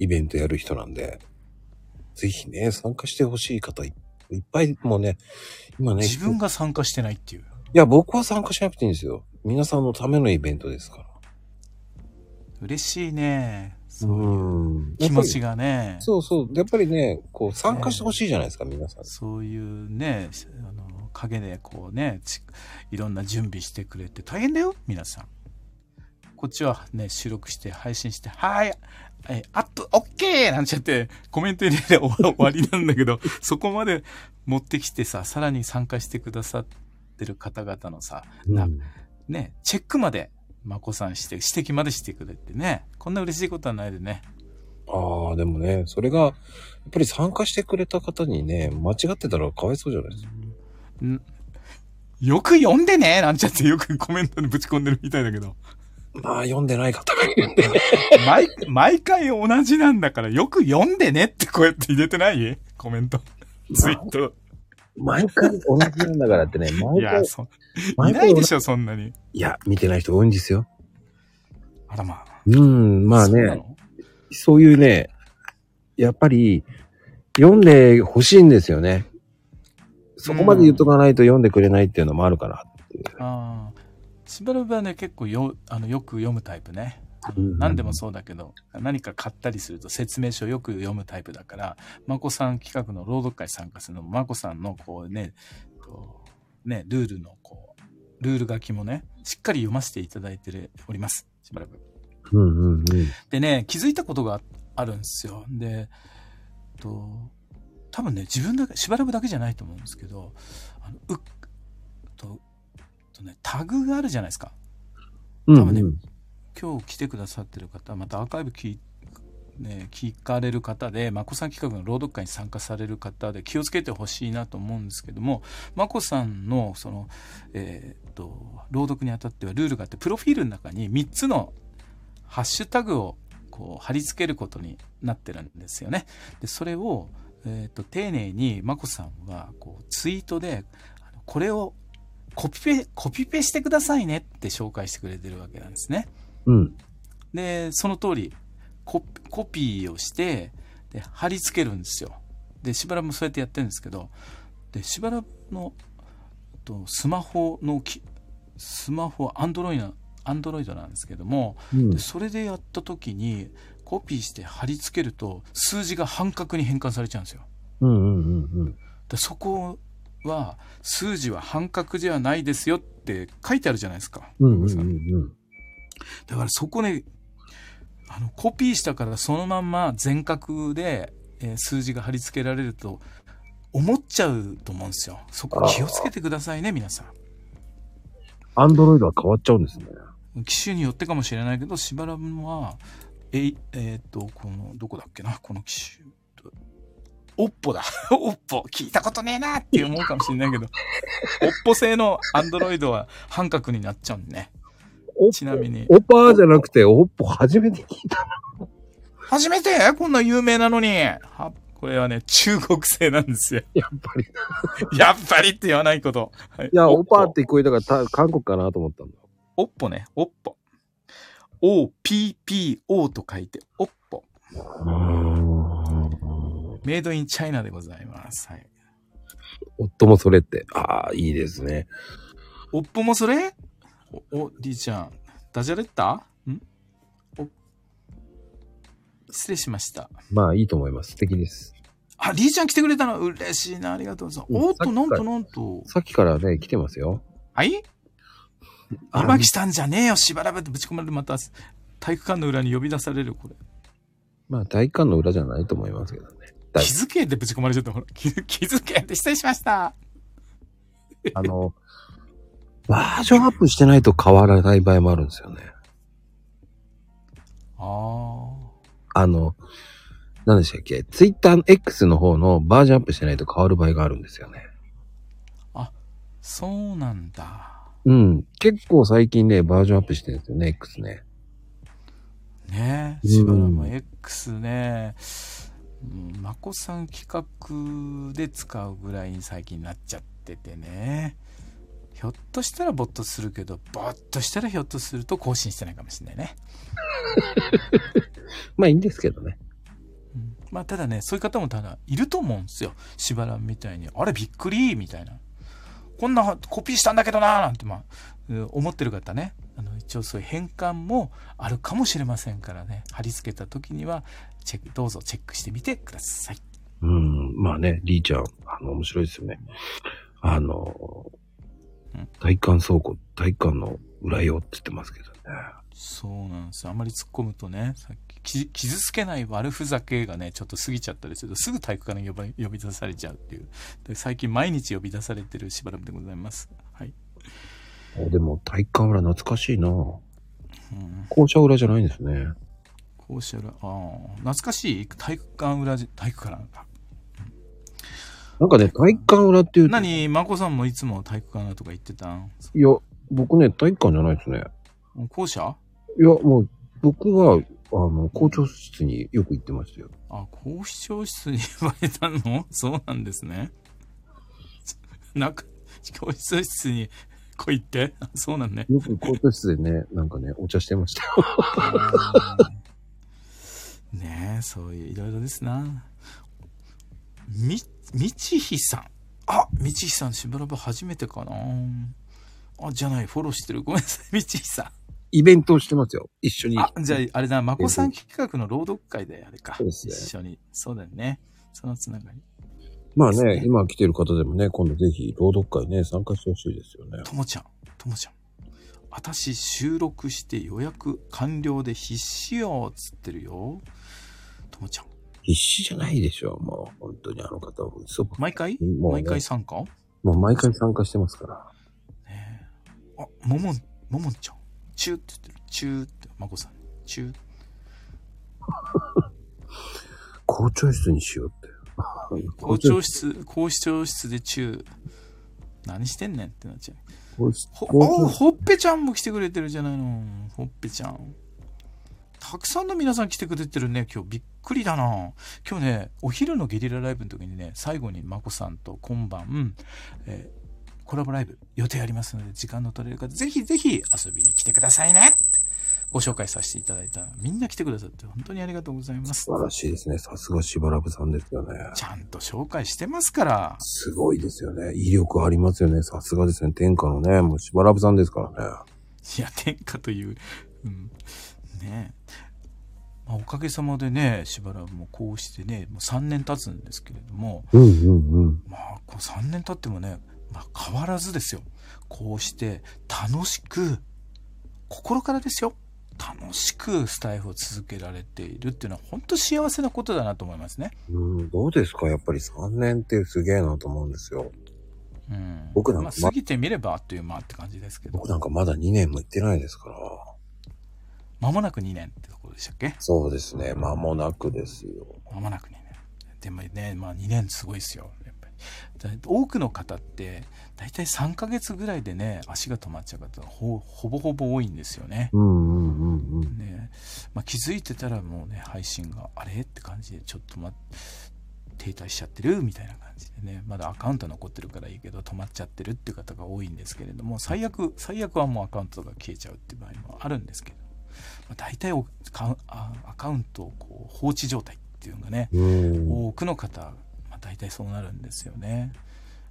イベントやる人なんで、ぜひね、参加してほしい方いいっぱいもうね、今ね、自分が参加してないっていう。いや、僕は参加しなくていいんですよ。皆さんのためのイベントですから。嬉しいね。そういううん気持ちがね。そうそう。やっぱりね、こう、参加してほしいじゃないですか、皆さん。そういうね、あの、陰でこうね、ちいろんな準備してくれて大変だよ、皆さん。こっちはね、収録して配信して、はい、えアップ、オッケーなんちゃって、コメント入れて [LAUGHS] 終わりなんだけど、そこまで持ってきてさ、さらに参加してくださってる方々のさ、なうんね、チェックまでまこさんして、指摘までしてくれてね。こんな嬉しいことはないでね。ああ、でもね、それが、やっぱり参加してくれた方にね、間違ってたらかわいそうじゃないですか。んよく読んでねなんちゃってよくコメントにぶち込んでるみたいだけど。まあ、読んでない方がいるんでね。[LAUGHS] 毎、毎回同じなんだからよく読んでねってこうやって入れてない？コメント。ツイート。毎回同じなんだからってね、い毎回や、、そ、い毎回ないでしょ、そんなに。いや、見てない人多いんですよ。あらまあ。うん、まあね、そういうね、やっぱり、読んでほしいんですよね。そこまで言っとかないと読んでくれないっていうのもあるからっていう。ああ。しばらくはね、結構よ、あの、よく読むタイプね。うん何でもそうだけど、何か買ったりすると説明書をよく読むタイプだから、まこさん企画の朗読会参加するのも、まこさんのこうね、こうね、ルールのこう、ルール書きもね、しっかり読ませていただいております。しばらく。うんうんうん。でね、気づいたことがあるんですよ。で、と、多分ね、自分だけ、しばらくだけじゃないと思うんですけど、あの、う、ね、タグがあるじゃないですか。うん多分ねうん今日来てくださってる方、またアーカイブ聞いね、聞かれる方で、まこさん企画の朗読会に参加される方で気をつけてほしいなと思うんですけども、まこさんの、その、えーっと、朗読にあたってはルールがあって、プロフィールの中に3つのハッシュタグをこう貼り付けることになってるんですよね。で、それを、えーっと、丁寧にまこさんは、こう、ツイートで、これをコピペ、コピペしてくださいねって紹介してくれてるわけなんですね。うん。で、その通りコピ、ーをして、で、貼り付けるんですよ。で、しばらくもそうやってやってるんですけど、で、しばらくの、とスマホのき、スマホ、アンドロイド、アンドロイドなんですけども、うんでそれでやった時に、コピーして貼り付けると、数字が半角に変換されちゃうんですよ。うんうんうんうん。でそこは、数字は半角じゃないですよって書いてあるじゃないですか。うんうんうんうん。だからそこね、あの、コピーしたからそのまんま全角で、えー数字が貼り付けられると思っちゃうと思うんですよ。そこ気をつけてくださいね、皆さアンドロイドは変わっちゃうんですね。ん。機種によってかもしれないけど、しばらくは、えい、えーっと、この、どこだっけな、この機種。オッポだ。オッポ。聞いたことねえなって思うかもしれないけど、オッポ製のアンドロイドは半角になっちゃうんでね。おちなみに。オパーじゃなくて、オッポ初めて聞いた。初めて？こんな有名なのに。はこれはね、中国製なんですよ。やっぱり。い [LAUGHS] やっぱりって言わないこと。はいや、オパーって。て聞こえたからた韓国かなと思ったんだ。おっぽね、おっぽ。OPPO と書いて、おっぽ。メイドインチャイナでございます。はい。夫もそれって。ああ、いいですね。おっぽもそれ？お、お、りーちゃん、ダジャレった？ん？お、失礼しました。まあいいと思います。素敵です。あ、りーちゃん来てくれたの？嬉しいな、ありがとうございます。うんおっと、なんとなんと。さっきからね、来てますよ。はい？あ今来たんじゃねえよ、しばらくぶち込まれてまた体育館の裏に呼び出される、これ。まあ体育館の裏じゃないと思いますけどね。気づけってぶち込まれちゃった、[LAUGHS] ほら。気づけって失礼しました。あの、バージョンアップしてないと変わらない場合もあるんですよね。ああの、何でしたっけ？ツイッターの X の方のバージョンアップしてないと変わる場合があるんですよね。あ。そうなんだ。うん。結構最近ね、バージョンアップしてるんですよね、X ね。ねえ、うんしばらくも X ね、うんまこさん企画で使うぐらいに最近なっちゃっててね。ひょっとしたらボットするけど、ボットしたらひょっとすると更新してないかもしれないね。[LAUGHS] まあいいんですけどね。うんまあただね、そういう方もただいると思うんですよ。しばらんみたいに。あれびっくりみたいな。こんなコピーしたんだけどななんてまあ、うん思ってる方ね。あの一応そういう変換もあるかもしれませんからね。貼り付けた時には、チェック、どうぞチェックしてみてください。うん。まあね、リーちゃん、あの、面白いですよね。あのうん、体感倉庫、体感の裏よって言ってますけどね。そうなんですよ。あんまり突っ込むとね、さっき、き傷つけない悪ふざけがね、ちょっと過ぎちゃったりすると、すぐ体育館に呼び出されちゃうっていう。で最近毎日呼び出されてるしばらくでございます。はい。おでも、体感裏懐かしいなうん校舎裏じゃないんですね。校舎裏、ああ、懐かしい？体育館裏じ、体育館なんだ。なんかね、体育館裏っていうと、何、まこさんもいつも体育館裏とか行ってたん？いや、僕ね、体育館じゃないですね。校舎？いや、もう、僕は、あの、校長室によく行ってましたよ。あ、校長室に呼ばれたの？[LAUGHS] そうなんですね。[LAUGHS] なんか、教室室に来いって？あ [LAUGHS] そうなんね。よく校長室でね、なんかね、お茶してましたよ。[LAUGHS] ねえ、そういういろいろですな。み、みちひさん。あ、みちひさんしばらく初めてかな。あ、じゃない、フォローしてる。ごめんなさい、みちひさん。イベントをしてますよ。一緒に。あ、じゃあ、あれだ、まこさん企画の朗読会であれか。そうですね一緒に。そうだよね。そのつながり。まあねね、今来てる方でもね、今度ぜひ朗読会ね、参加してほしいですよね。ともちゃん、ともちゃん。私収録して予約完了で必死よ、つってるよ。ともちゃん。必死じゃないでしょ、もう。本当にあの方は嘘ばっか毎回？りもうね毎回参加？もう毎回参加してますから。ねえあ、ももん、ももんちゃん。チューって言ってる。チューって、まこさんに。チュー。[LAUGHS] 校長室にしようって。校長室、校長室でチュー。何してんねんってなっちゃう。ほ、ほっぺちゃんも来てくれてるじゃないの。ほっぺちゃん。たくさんの皆さん来てくれてるね。今日びっくりだな。今日ね、お昼のゲリラライブの時にね、最後にまこさんと今晩、えーコラボライブ予定ありますので、時間の取れる方、ぜひぜひ遊びに来てくださいねご紹介させていただいた。みんな来てくださって本当にありがとうございます素。晴らしいですね。さすがしばらぶさんですよね。ちゃんと紹介してますから。すごいですよね。威力ありますよね。さすがですね。天下のね、もうしばらぶさんですからね。いや、天下という、うん、ねえ。まあ、おかげさまでね、しばらくもうこうしてね、もう3年経つんですけれども、うんうんうん。まあ、こう3年経ってもね、まあ、変わらずですよ。こうして楽しく、心からですよ。楽しくスタイフを続けられているっていうのは本当幸せなことだなと思いますね。うん、どうですか？やっぱり3年ってすげえなと思うんですよ。うん。僕なんかまあ、過ぎてみればあっという間って感じですけど僕、なんかまだ2年も行ってないですから。間もなく2年ってところでしたっけ？そうですね。間もなくですよ。間もなく2年。でもね、まあ2年すごいですよ。多くの方って、だいたい3ヶ月ぐらいでね、足が止まっちゃう方がほほぼほぼ多いんですよね。まあ、気づいてたらもうね、配信があれ？って感じで、ちょっとま、停滞しちゃってるみたいな感じでね、まだアカウント残ってるからいいけど、止まっちゃってるっていう方が多いんですけれども、最悪、最悪はもうアカウントが消えちゃうっていう場合もあるんですけど、まあ、大体おカあアカウントをこう放置状態っていうのがね、うん。多くの方、まあ、大体そうなるんですよね。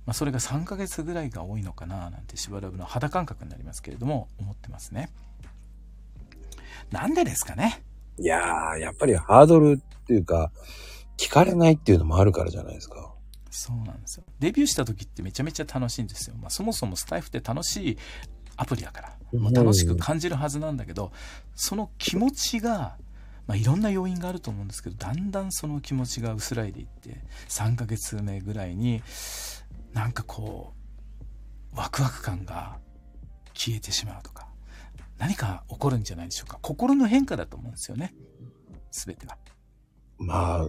まあ、それが3ヶ月ぐらいが多いのかななんてしばらくの肌感覚になりますけれども思ってますね。なんでですかね？いやー、やっぱりハードルっていうか、聞かれないっていうのもあるからじゃないですか。そうなんですよ。デビューした時ってめちゃめちゃ楽しいんですよ。まあ、そもそもスタイフって楽しいアプリだから、まあ、楽しく感じるはずなんだけど、その気持ちが、まあ、いろんな要因があると思うんですけど、だんだんその気持ちが薄らいでいって、3ヶ月目ぐらいに、なんかこう、ワクワク感が消えてしまうとか、何か起こるんじゃないでしょうか。心の変化だと思うんですよね。すべてが。まあ、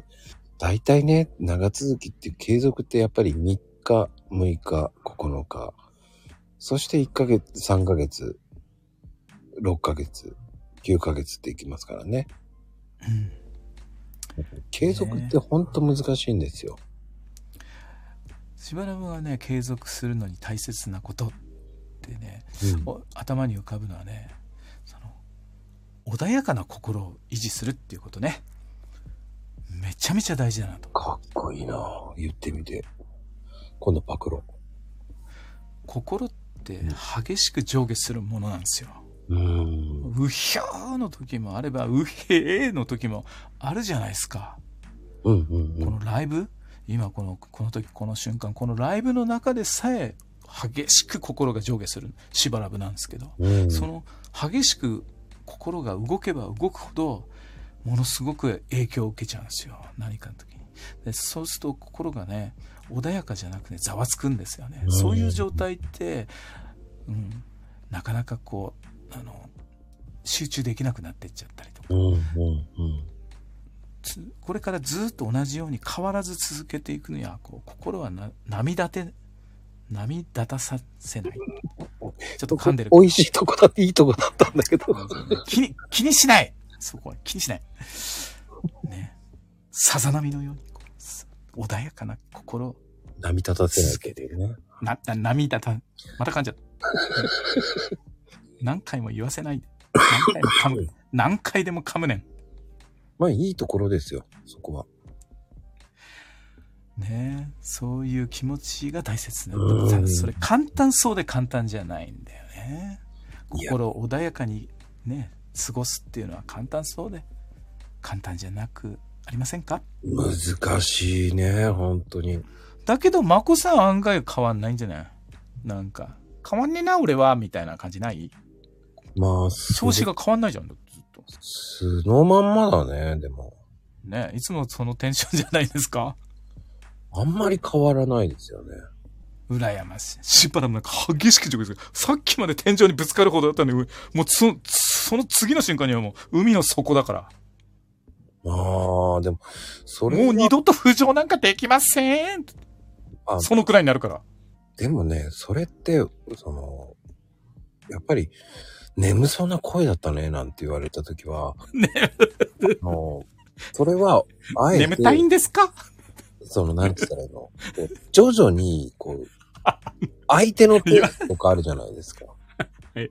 大体ね、長続きって継続ってやっぱり3日、6日、9日、そして1ヶ月、3ヶ月、6ヶ月、9ヶ月っていきますからね。うん。継続ってほんと難しいんですよ。しばらくがね継続するのに大切なことってね、うんお頭に浮かぶのはねその穏やかな心を維持するっていうことねめちゃめちゃ大事だなとかっこいいなぁ言ってみて。今度パクロ。心って激しく上下するものなんですようひゃーの時もあればうへーの時もあるじゃないですか。うんうんうこん。のライブ？今このこの時この瞬間このライブの中でさえ激しく心が上下する。しばらくなんですけど。うん、その激しく心が動けば動くほどものすごく影響を受けちゃうんですよ。何かの時に。でそうすると心がね穏やかじゃなくてざわつくんですよね、うん。そういう状態って、うん、なかなかこうあの集中できなくなってっちゃったりとか、これからずっと同じように変わらず続けていくには、こう、心はな波立て、波立たさせない。ちょっと噛んでる。美味しいとこだっていいとこだったんだけど。気に、気にしないそこは気にしない。ね。さざ波のようにこう、す穏やかな心を波立たせないけどね。な、な、涙た、また噛んじゃった。何回も言わせないで。何回も噛む。何回でも噛むねん。まあいいところですよ、そこは。ねえそういう気持ちが大切ねうんそれ簡単そうで簡単じゃないんだよね。心穏やかにね、過ごすっていうのは簡単そうで、簡単じゃなくありませんか？難しいね、本当に。だけど、まこさん案外変わんないんじゃない？なんか、変わんねえな、俺は、みたいな感じない？まあ、調子が変わんないじゃん、ずっと。素のまんまだね、でも。ねいつもそのテンションじゃないですか？あんまり変わらないですよね。羨ましい。しばらくなんか激しくジョグですさっきまで天井にぶつかるほどだったのに、もうそ、その次の瞬間にはもう海の底だから。まあ、でも、それはもう二度と浮上なんかできませんあそのくらいになるから。でもね、それって、その、やっぱり、眠そうな声だったね、なんて言われたときは、ね、あの、それは、あえて、眠たいんですか？その、なんて言ったらいいの？こう徐々に、こう、相手のペースとかあるじゃないですか。はい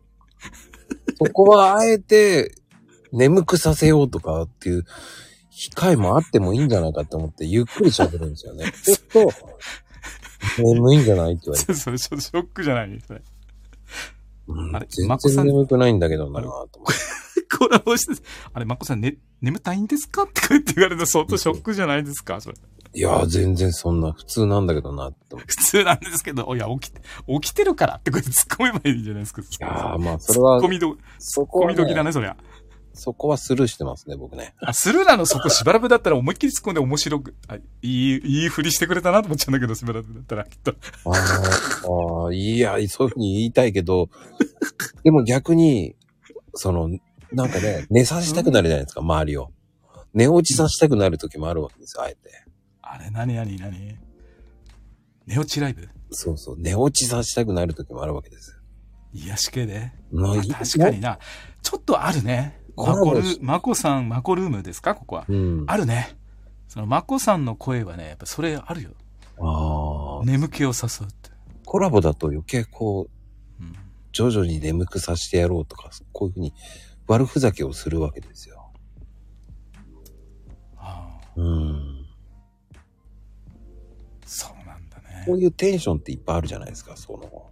そこはあえて、眠くさせようとかっていう、機会もあってもいいんじゃないかって思って、ゆっくり喋るんですよね。ちょっと、眠いんじゃない？って言われて。[LAUGHS] それちょっとショックじゃない？それ。うんあれ全マコさん然眠くないんだけどなと思って。[LAUGHS] コラボして、あれ、まこさん、ね、眠たいんですかって言われると相当ショックじゃないですか？それ。いやー、全然そんな普通なんだけどなって。普通なんですけど、いや、起きて、起きてるからってこうやって突っ込めばいいんじゃないですか。いいやー、まあ、それはツッコ、ミど、そこは、ね、コミ時だね、そりゃ。そこはスルーしてますね、僕ね。あ、スルーなの？そこしばらくだったら思いっきり突っ込んで面白く、あいい、いい振りしてくれたなと思っちゃうんだけど、しばらくだったら、きっと。あーあー、いや、そういうふうに言いたいけど、でも逆に、その、なんかね、寝させたくなるじゃないですか、周りを。寝落ちさせたくなる時もあるわけですよ、あえて。あれ、なになになに寝落ちライブ？そうそう、寝落ちさせたくなる時もあるわけです。癒し系で？まあ確かに。な。ちょっとあるね。マコル、マコさん、マコルームですか？ここは。うん。ああるね。その、マコさんの声はね、やっぱそれあるよ。あー、眠気を誘うって。コラボだと余計こう、うん。徐々に眠くさせてやろうとか、こういうふうに悪ふざけをするわけですよ。ああ、うん。そうなんだねこ。ういうテンションっていっぱいあるじゃないですか、その。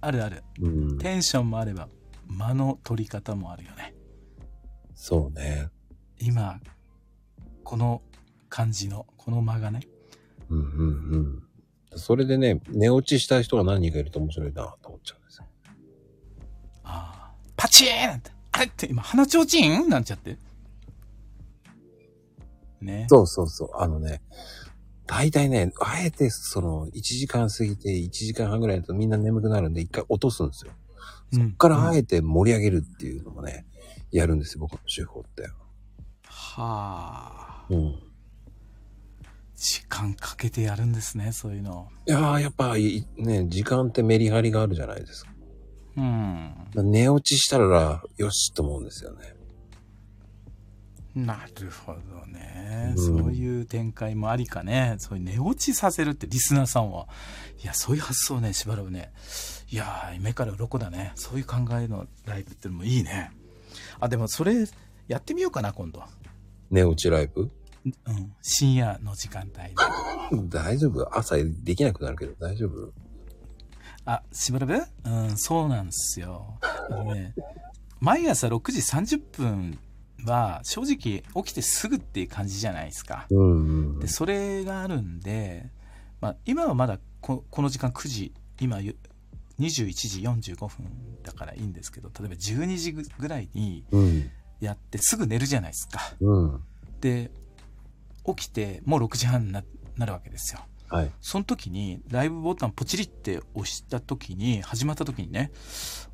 あるある。うん。テンションもあれば、間の取り方もあるよね。そうね。今、この感じの、この間がね。うんうんうん。それでね、寝落ちした人が何人かいると面白いなと思っちゃうんですよ。ああ、パチーンなんて。あれって今、鼻ちょうちん？なんちゃって。ね。そうそうそう。あのね、大体ね、あえてその、1時間過ぎて1時間半ぐらいだとみんな眠くなるんで一回落とすんですよ。そそっからあえて盛り上げるっていうのもね、やるんですよ、僕の手法って。はあ。うん。時間かけてやるんですね、そういうの。いやー、やっぱいね、時間ってメリハリがあるじゃないですか。うん。寝落ちしたら、よしと思うんですよね。なるほどね、うんそういう展開もありかね。そういう寝落ちさせるってリスナーさんは。いや、そういう発想ね、しばらくね。いやー、目から鱗だね。そういう考えのライブってのもいいね。あ、でもそれ、やってみようかな、今度。寝落ちライブ？うん。深夜の時間帯で。大丈夫？朝できなくなるけど大丈夫？あ、しばらく？うん、そうなんですよ。あのね、毎朝6時30分は、正直起きてすぐっていう感じじゃないですか。うんうんで、それがあるんで、まあ、今はまだここの時間9時、今ゆ21時45分だからいいんですけど、例えば12時ぐらいにうん。やってすぐ寝るじゃないですか。うん。で、起きてもう6時半にななるわけですよ。はい。その時にライブボタンポチリって押した時に、始まった時にね、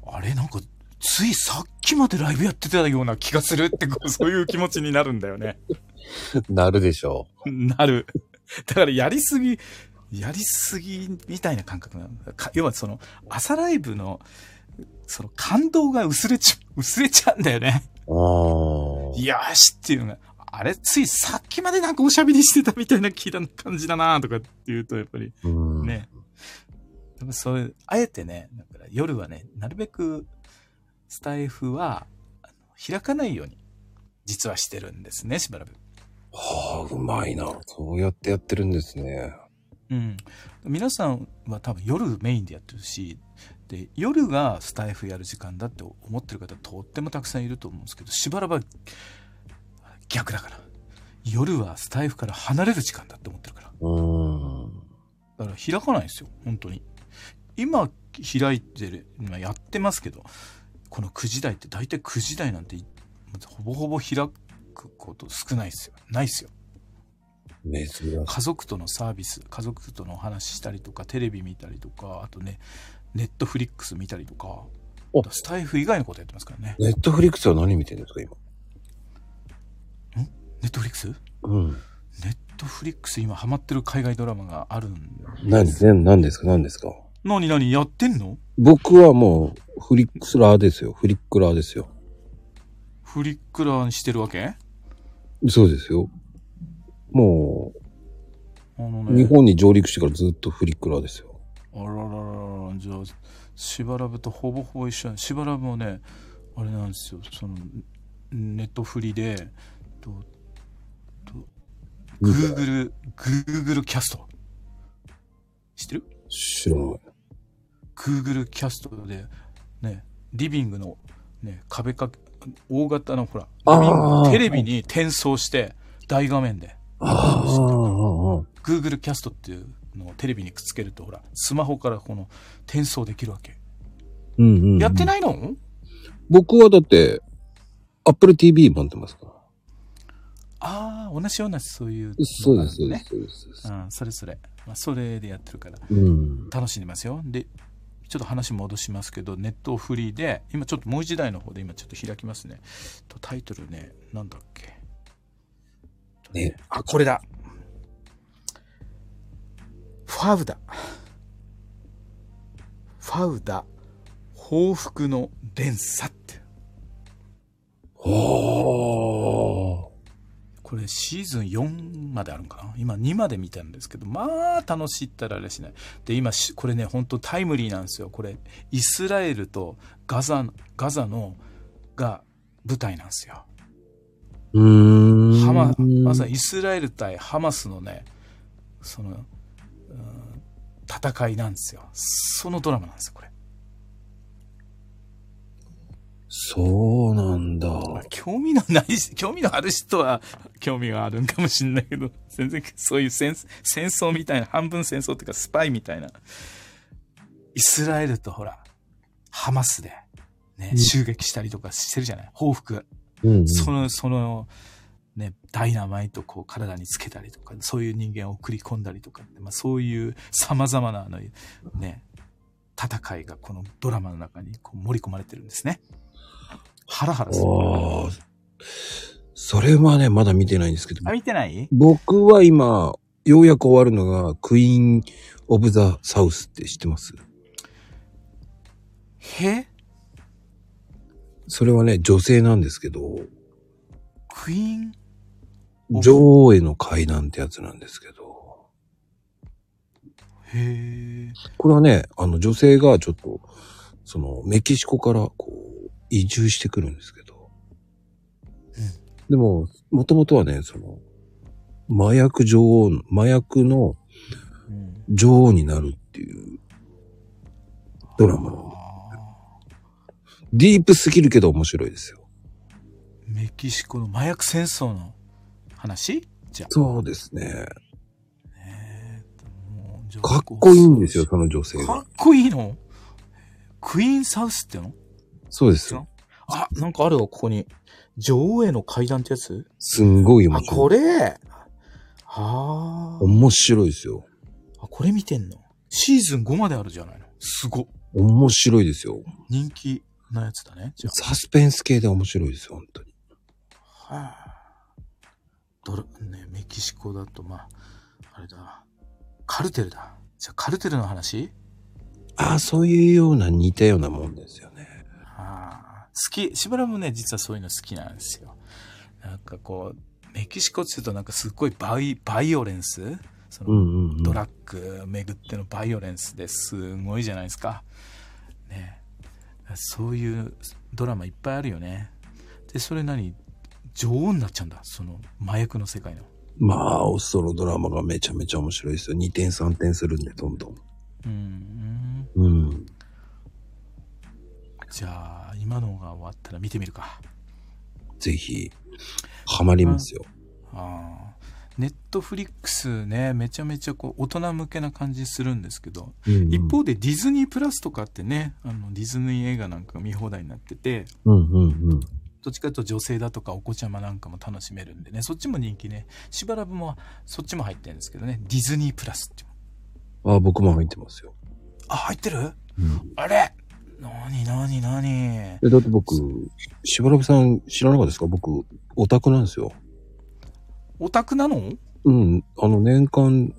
あれ？なんかついさっきまでライブやってたような気がするって、こ [LAUGHS] うそういう気持ちになるんだよね。[LAUGHS] なるでしょ [LAUGHS] なる。だからやりすぎ、やりすぎみたいな感覚なの。か要はその、朝ライブの、その感動が薄れちゃ、薄れちゃうんだよね。う。ああ。よしっていうのが、あれ、ついさっきまでなんかおしゃべりしてたみたいな気だ感じだなとかっていうと、やっぱりうん。ね。でもそういう、あえてね、だから夜はね、なるべくスタイフは開かないように、実はしてるんですね、しばらく。はあ、うまいな。そうやってやってるんですね。うん。皆さんは多分夜メインでやってるし、で、夜がスタイフやる時間だって思ってる方とってもたくさんいると思うんですけど、しばらくは逆だから。夜はスタイフから離れる時間だって思ってるから。うん。だから開かないんですよ、本当に。今開いてる、今やってますけど、この9時台って大体9時台なんていほぼほぼ開くこと少ないですよ。ないですよ。家族とのサービス、家族とのお話ししたりとか、テレビ見たりとか、あとね、ネットフリックス見たりとかお、スタイフ以外のことやってますからね。ネットフリックスは何見てるんですか、今？ネットフリックス？ネうん。ットフリックス今ハマってる海外ドラマがあるん何ですね何ですか何ですか？何何やってんの？僕はもう、フリックスラーですよ。フリックラーですよ。フリックラーにしてるわけ？そうですよ。もう、あのね。日本に上陸してからずっとフリクラですよ。あららららら、じゃあ、しばらぶとほぼほぼ一緒しばらぶもね、あれなんですよ、その、ネットフリで、と、と、グーグル、グーグルキャスト。知ってる知らない。グーグルキャストで、ね、リビングの、ね、壁掛け、大型のほら、テレビに転送して、大画面で、ああ、Google キャストっていうのをテレビにくっつけると、ほら、スマホからこの転送できるわけ。うんうんうん。やってないの？僕はだって、Apple TV 持ってますから。ああ、同じようなそういう、そうです、そうでねす、。そうです。そうですうん、それそれ。まあ、それでやってるから、うん。楽しんでますよ。で、ちょっと話戻しますけど、ネットフリーで、今ちょっともう一台の方で今ちょっと開きますね。とタイトルね、なんだっけ？ね。あ、これだ。ファウダ。ファウダ、報復の連鎖って。はあ。これシーズン4まであるんかな？今2まで見たんですけど、まあ楽しいったらあれしない。で、今し、これね、本当タイムリーなんですよ。これ、イスラエルとガザ、ガザの、が舞台なんですよ。ハマ、まさにイスラエル対ハマスのね、その、うん戦いなんですよ。そのドラマなんですよ、これ。そうなんだ。まあ興味のないし、興味のある人は興味があるんかもしれないけど、[LAUGHS] 全然そういう戦戦争みたいな、半分戦争っていうかスパイみたいな。イスラエルとほら、ハマスで、ね、うん襲撃したりとかしてるじゃない？報復。うんうん、その、その、ね、ダイナマイトこう体につけたりとか、そういう人間を送り込んだりとかまあそういう様々なあの、ね、戦いがこのドラマの中にこう盛り込まれてるんですね。ハラハラする。それはね、まだ見てないんですけど。あ、、見てない？僕は今、ようやく終わるのが、クイーン・オブ・ザ・サウスって知ってます？へ？それはね、女性なんですけど、クイーン？女王への階段ってやつなんですけど、へえ。これはね、あの女性がちょっと、そのメキシコからこう、移住してくるんですけど、でも、もともとはね、その、麻薬女王、麻薬のうん。女王になるっていうドラマ。あディープすぎるけど面白いですよ。ーメキシコの麻薬戦争の話？じゃあ。そうですね。かっこいいんですよ、その女性がかっ。こいいの？クイーンサウスっての？そうですよ。あ、なんかあるわ、ここに。女王への階段ってやつ？すんごい面あ、白い。これ？あー面白いですよ。あ。これ見てんの？シーズン5まであるじゃないの。すご。面白いですよ。人気。なやつだね。じゃサスペンス系で面白いですよ、本当に。あ。はあ。ドラ、ね、メキシコだと、まあ、あれだ。カルテルだ。じゃあ、カルテルの話？ああ、そういうような似たようなもんですよね。ああ。好き。しばらくね、実はそういうの好きなんですよ。なんかこう、メキシコって言うとなんかすっごいバイ、バイオレンス？その、うんうん、うん。ドラッグ巡ってのバイオレンスですごいじゃないですか。ねそういうドラマいっぱいあるよね。で、それ何？女王になっちゃうんだ。その麻薬の世界の。まあ、オソロドラマがめちゃめちゃ面白いですよ。2点3点するんで、どんどん。うん。うん。じゃあ、今のが終わったら見てみるか。ぜひ、ハマりますよ。ああ。ネットフリックスね、めちゃめちゃこう大人向けな感じするんですけど、うんうん一方でディズニープラスとかってね、あのディズニー映画なんかが見放題になってて、うんうんうん。どっちかというと女性だとかお子ちゃまなんかも楽しめるんでね、そっちも人気ね。しばらくもそっちも入ってるんですけどね、ディズニープラスって。ああ、僕も入ってますよ。あ、入ってる？うん。あれ？なになになに？え、だって僕、しばらくさん知らなかったですか？僕、オタクなんですよ。オタクなの？うん。あの、年間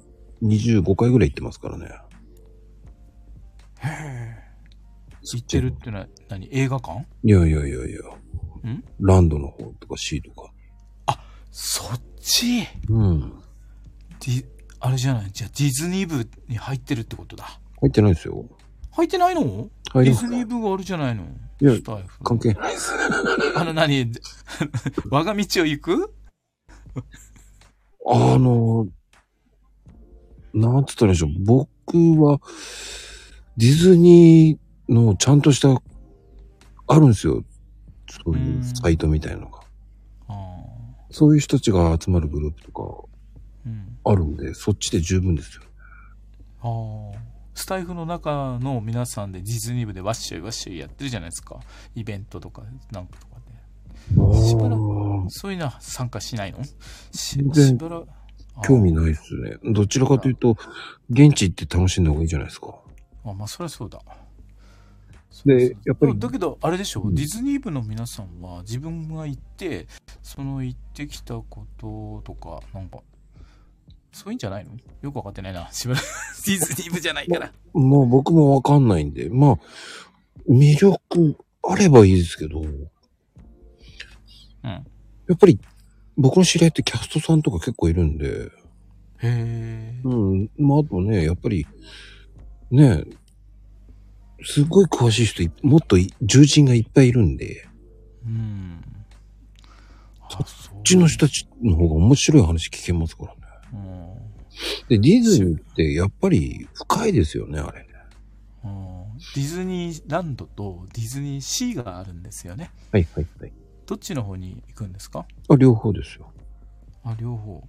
25回ぐらい行ってますからね。へえ。行ってるってのは何？映画館？いやいやいやいや。ん？ランドの方とか C とか。そっち？うん。ディ、あれじゃない？じゃあディズニー部に入ってるってことだ。入ってないですよ。入ってないの？入ディズニー部があるじゃないの？いや関係ないです。あの何？[LAUGHS] 我が道を行く？あの、なんつったらいいでしょう。僕は、ディズニーのちゃんとした、あるんですよ。そういうサイトみたいなのが。あそういう人たちが集まるグループとかあ。うん。あるんで、そっちで十分ですよ。ああ。スタイフの中の皆さんでディズニー部でワッショイワッショイやってるじゃないですか。イベントとか、なんかとかで。しばらくあそういうのは参加しないの？ししばらくー興味ないですね。どちらかというと、現地行って楽しんだ方がいいじゃないですか。あ、まあ、そりゃそうだ。でやっぱりだけど、あれでしょ、うんディズニー部の皆さんは自分が行って、その行ってきたこととか、なんか、そういうんじゃないの？よくわかってないな。しばらくディズニー部じゃないから。もう僕もわかんないんで、まあ、魅力あればいいですけど、うん。やっぱり僕の知り合いってキャストさんとか結構いるんで、へえ。うん。まあ、あとね、やっぱり、ねすっごい詳しい人い、もっとい重鎮がいっぱいいるんで、うん。あ、そううちの人たちの方が面白い話聞けますからね。うん。で、ディズニーってやっぱり深いですよね、あれね。うんディズニーランドとディズニーシーがあるんですよね。はいはいはい。どっちの方に行くんですか？あ、両方ですよ。あ、両方。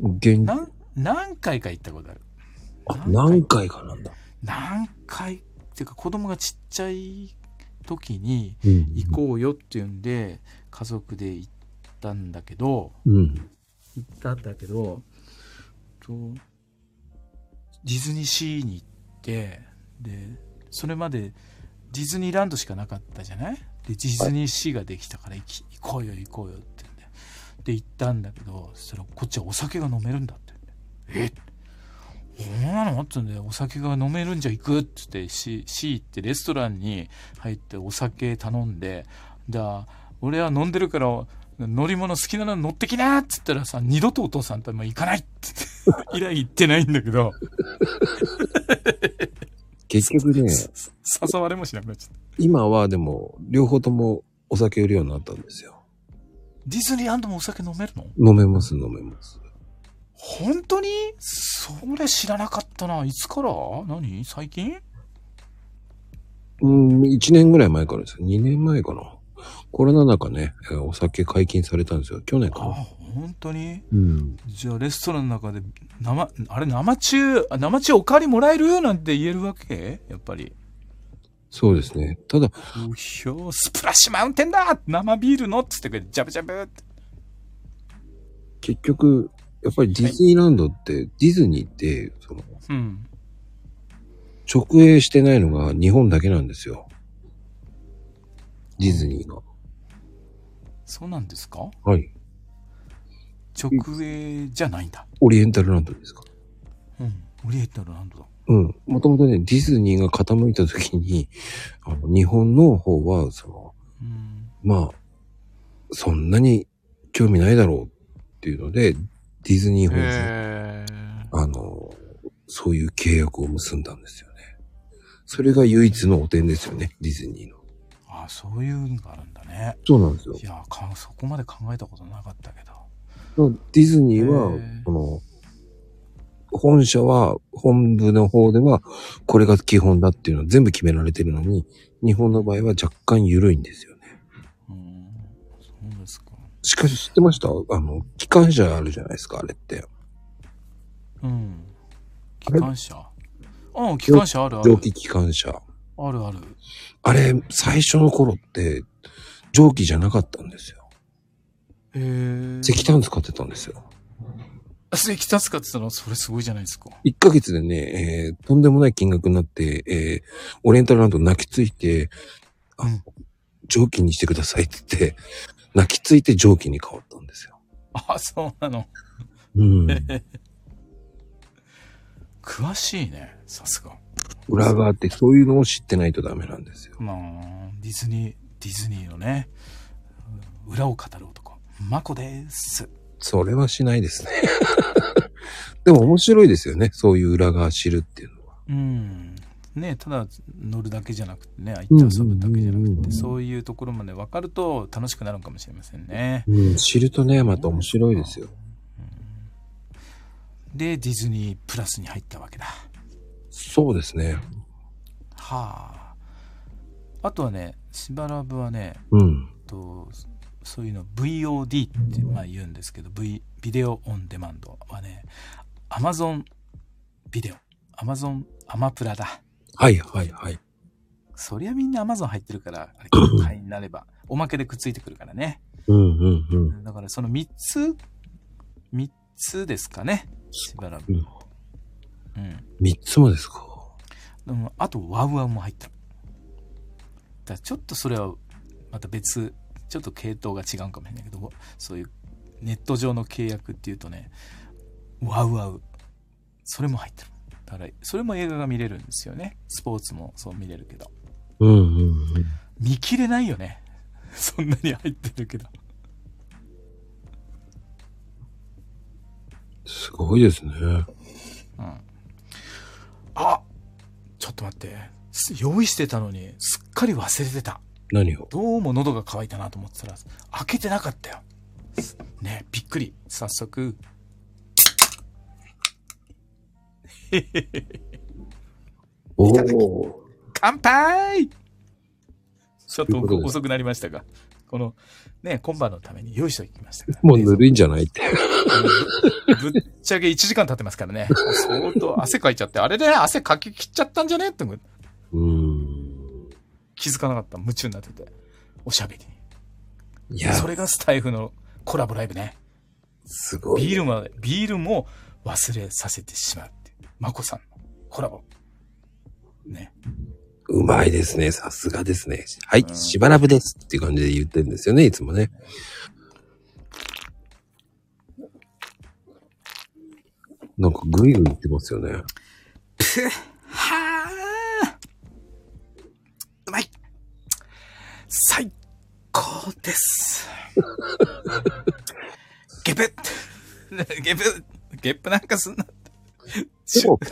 うん。現なん何回か行ったことある。あ、何回かなんだ。何回っていうか子供がちっちゃい時にうん。行こうよっていうんで家族で行ったんだけどうん。行ったんだけどとディズニーシーに行ってでそれまでディズニーランドしかなかったじゃない？でディズニーシーができたから行き行こうよ行こうよってんで。で行ったんだけどそしたらこっちはお酒が飲めるんだって。え？そうなの？ってんで、お酒が飲めるんじゃ行くって言って、C、C 行ってレストランに入ってお酒頼んで、じゃあ、俺は飲んでるから、乗り物好きなの乗ってきなって言ったらさ、二度とお父さんとも行かないって言って、[LAUGHS] 以来行ってないんだけど、結局ね、誘われもしなくなっちゃった。今はでも、両方ともお酒売るようになったんですよ。ディズニーランドもお酒飲めるの？飲めます、飲めます。本当に？それ知らなかったな。いつから？何？最近？うん、1年ぐらい前からですよ。2年前かな。コロナ禍ね、えーお酒解禁されたんですよ。去年かあ、な。本当に？うん。じゃあレストランの中で生、あれ生中、あ生中おかわりもらえる？なんて言えるわけ？やっぱり。そうですね。ただ、うひょー、スプラッシュマウンテンだ生ビールの？っつってくれ、ジャブジャブって。結局、やっぱりディズニーランドって、ディズニーって、その、うん。直営してないのが日本だけなんですよ。ディズニーが。そうなんですか？はい。直営じゃないんだ。オリエンタルランドですか？うん。オリエンタルランドだ。うん。もともとね、ディズニーが傾いた時に、あの、日本の方は、その、うん。まあ、そんなに興味ないだろうっていうので、ディズニー本社、へーあの、そういう契約を結んだんですよね。それが唯一の汚点ですよね、ディズニーの。あ、そういうのがあるんだね。そうなんですよい。や、かそこまで考えたことなかったけど。ディズニーはこの、本社は、本部の方では、これが基本だっていうのは全部決められてるのに、日本の場合は若干緩いんですよね。うん。そうですか。しかし知ってました？あの、機関車あるじゃないですか、あれって。うん。機関車？うん、機関車あるある。蒸気機関車。あるある。あれ、最初の頃って、蒸気じゃなかったんですよ。へえ。石炭使ってたんですよ。石炭使ってたの？それすごいじゃないですか。1ヶ月でね、えーとんでもない金額になって、えーオリエンタルランド泣きついて、あうん蒸気にしてくださいって言って、泣きついて蒸気に変わったんですよ。あ、そうなの。うん。[LAUGHS] 詳しいね。さすが。裏側ってそういうのを知ってないとダメなんですよ。まあ、ディズニー、ディズニーのね、裏を語る男。マコです。それはしないですね。[LAUGHS] でも面白いですよね。そういう裏側知るっていうのは。うん。ねただ乗るだけじゃなくてね、行って遊ぶだけじゃなくて、うんうんうんうんそういうところまで分かると楽しくなるかもしれませんね。うん、知るとね、また面白いですよ。で、ディズニープラスに入ったわけだ。そうですね。はあ。あとはね、しばらぶはね、うん。とそういうの VOD ってまあ言うんですけど、v、ビデオオンデマンドはね Amazon ビデオ。Amazon アマプラだはいはいはい。そりゃみんな Amazon 入ってるからあれ会員になればおまけでくっついてくるからね。うんうんうん。だからその3つ3つですかねしばらく。うん。うん。三つもですか。でもあとワウワウも入っただちょっとそれはまた別ちょっと系統が違うかもしれないけどそういうネット上の契約っていうとねワウワウ。それも入ってる。だからそれも映画が見れるんですよね。スポーツもそう見れるけど。うんうんうん。見切れないよね。そんなに入ってるけど。すごいですね。うん。あちょっと待って。す用意してたのにすっかり忘れてた何を？どうも喉が渇いたなと思ってたら、開けてなかったよ。ねびっくり。早速。おお。乾杯ちょっと遅くなりましたが、この、ね、今晩のために用意しておきましたから。もうぬるいんじゃない？って。ぶぶっちゃけ1時間経ってますからね。相当汗かいちゃって、あれで汗かき切っちゃったんじゃね？って思うん。気づかなかった。夢中になってて。おしゃべりに。いや、それがスタイフのコラボライブね。すごい。ビールまで、ビールも忘れさせてしまうっていう。マコさんのコラボ。ね。うまいですね。さすがですね。はい、うんしばらぶですっていう感じで言ってるんですよね、いつもね。なんかグイグイ言ってますよね。[LAUGHS] はあ最高です。ゲプゲプゲップなんかすんな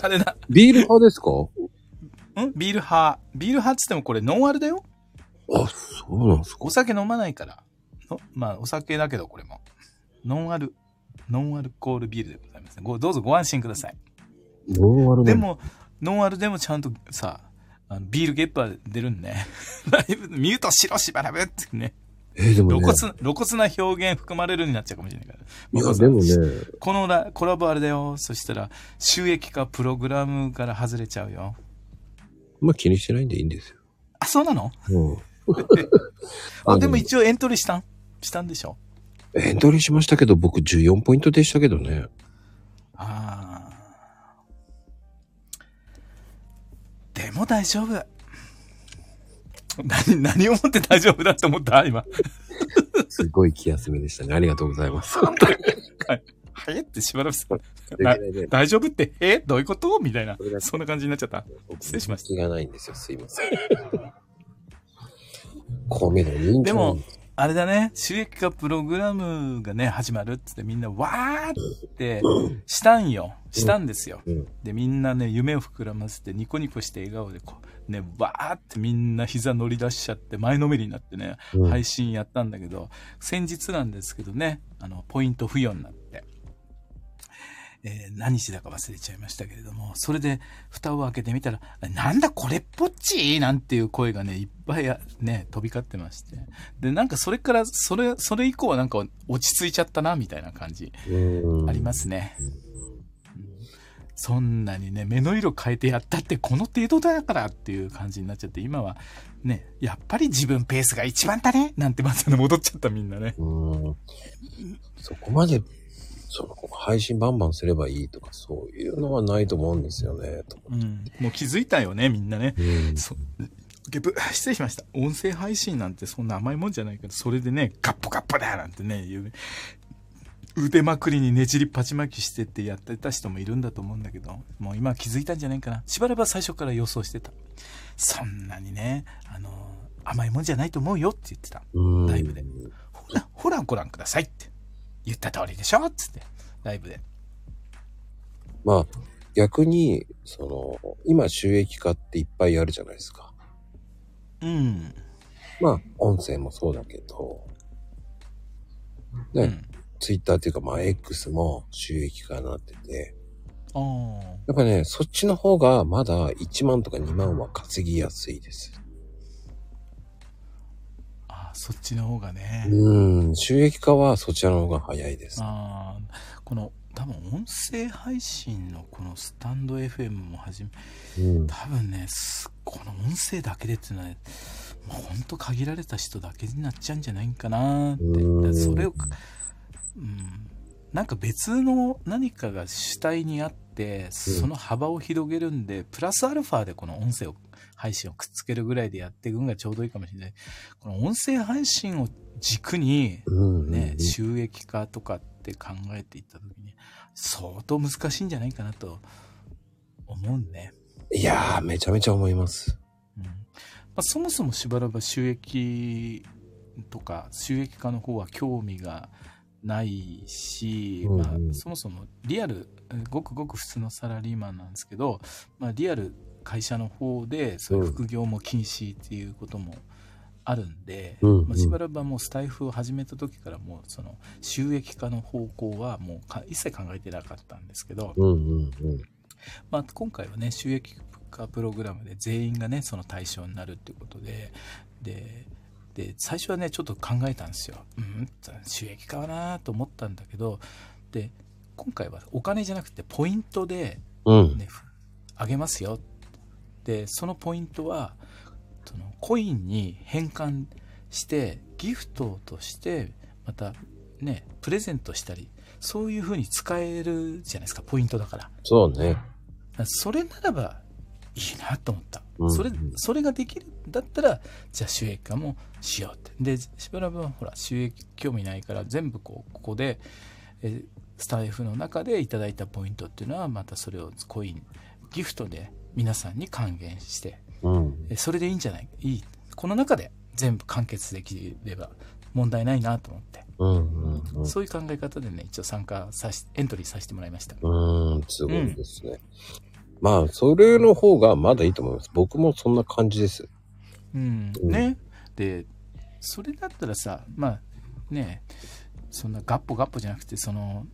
あれだビール派ですか？ん？ビール派。ビール派っつってもこれノンアルだよ。あ、そうなんですか。お酒飲まないから。のまあお酒だけどこれも。ノンアル。ノンアルコールビールでございますごどうぞご安心ください。ノンアルで、も、ノンアルでもちゃんとさ、あのビールゲッパー出るんね。ライブ、ミュートしろしばらぶってね。えーでもね。露骨、露骨な表現含まれるになっちゃうかもしれないから。いや、でもね、このラコラボあれだよ。そしたら、収益化プログラムから外れちゃうよ。まあ気にしてないんでいいんですよ。あ、そうなのうん。あ、でも一応エントリーしたんしたんでしょエントリーしましたけど、僕14ポイントでしたけどね。ああ。もう大丈夫。何、何をもって大丈夫だって思った？今。すごい気休めでしたね。ありがとうございます。本当に？はい。はいってしばらくさ大丈夫って、え？どういうこと？みたいなそんな感じになっちゃった。失礼しました気がないんですよ。すいません。[LAUGHS] こう見るでも、あれだね、収益化プログラムがね、始まるっつってみんなわーってしたんよ。したんですよ。うん。で、みんなね、夢を膨らませてニコニコして笑顔でこう、ね、わーってみんな膝乗り出しちゃって前のめりになってね、うん配信やったんだけど、先日なんですけどね、あの、ポイント付与になって、えー何日だか忘れちゃいましたけれども、それで蓋を開けてみたら、なんだこれっぽっち？なんていう声がね、いっぱいあね、飛び交ってまして。で、なんかそれから、それ、それ以降はなんか落ち着いちゃったな、みたいな感じ。うんありますね。そんなにね、目の色変えてやったってこの程度だからっていう感じになっちゃって、今はね、やっぱり自分ペースが一番だねなんてまた戻っちゃったみんなね。うん。そこまで、その、配信バンバンすればいいとか、そういうのはないと思うんですよね。とうん。もう気づいたよね、みんなね。うん。そゲブ [LAUGHS] 失礼しました。音声配信なんてそんな甘いもんじゃないけど、それでね、ガッポガッポだなんてね、言う腕まくりにねじりパチ巻きしてってやってた人もいるんだと思うんだけど、もう今気づいたんじゃないかな。しばらくは最初から予想してた。そんなにね、あの、甘いもんじゃないと思うよって言ってた。うん。ライブでほら、ほらご覧くださいって言った通りでしょ？つって、ライブで。まあ、逆に、その、今収益化っていっぱいあるじゃないですか。うん。まあ、音声もそうだけど、ね、うん。ツイッターっていうか、まあ、X も収益化になってて、ああ。やっぱね、そっちの方がまだ1万とか2万は稼ぎやすいです。そっちの方がね。うん、収益化はそちらの方が早いです。ああ、この、多分音声配信のこのスタンド FM も始め、うん。多分ね、すこの音声だけでっていうのは、もうほんと限られた人だけになっちゃうんじゃないかなって。うんだからそれを、うん、なんか別の何かが主体にあって、その幅を広げるんで、プラスアルファでこの音声を配信をくっつけるぐらいでやっていくのがちょうどいいかもしれない。この音声配信を軸に、うん。ね、うん収益化とかって考えていったときに、相当難しいんじゃないかなと思うね。いやー、めちゃめちゃ思います。うんまあ、そもそもしばらく収益とか収益化の方は興味がないし、まあ、そもそもリアルえーごくごく普通のサラリーマンなんですけど、まあ、リアル会社の方でそういう副業も禁止っていうこともあるんで、うんうんまあ、しばらくはもうスタイフを始めた時からもうその収益化の方向はもうか一切考えてなかったんですけど、うんうんうん。まあ、今回はね収益化プログラムで全員がねその対象になるっていうことででで最初はねちょっと考えたんですよ、うん、収益化はなと思ったんだけどで今回はお金じゃなくてポイントで、うん。あげますよでそのポイントはそのコインに変換してギフトとしてまたねプレゼントしたりそういう風に使えるじゃないですかポイントだから。そうね。それならばいいなと思った。うんそれ、それができるんだったら、じゃあ収益化もしようって。で、しばらくはほら、収益興味ないから全部こう、ここで、えースタイフの中でいただいたポイントっていうのは、またそれをコイン、ギフトで皆さんに還元して、うん。えそれでいいんじゃない？いい。この中で全部完結できれば問題ないなと思って。うんうんうん。そういう考え方でね、一応参加さし、エントリーさせてもらいました。うん、すごいですね。まあ、それの方がまだいいと思います。僕もそんな感じです。うん、うんね。で、それだったらさ、まあね、そんなガッポガッポじゃなくて、その、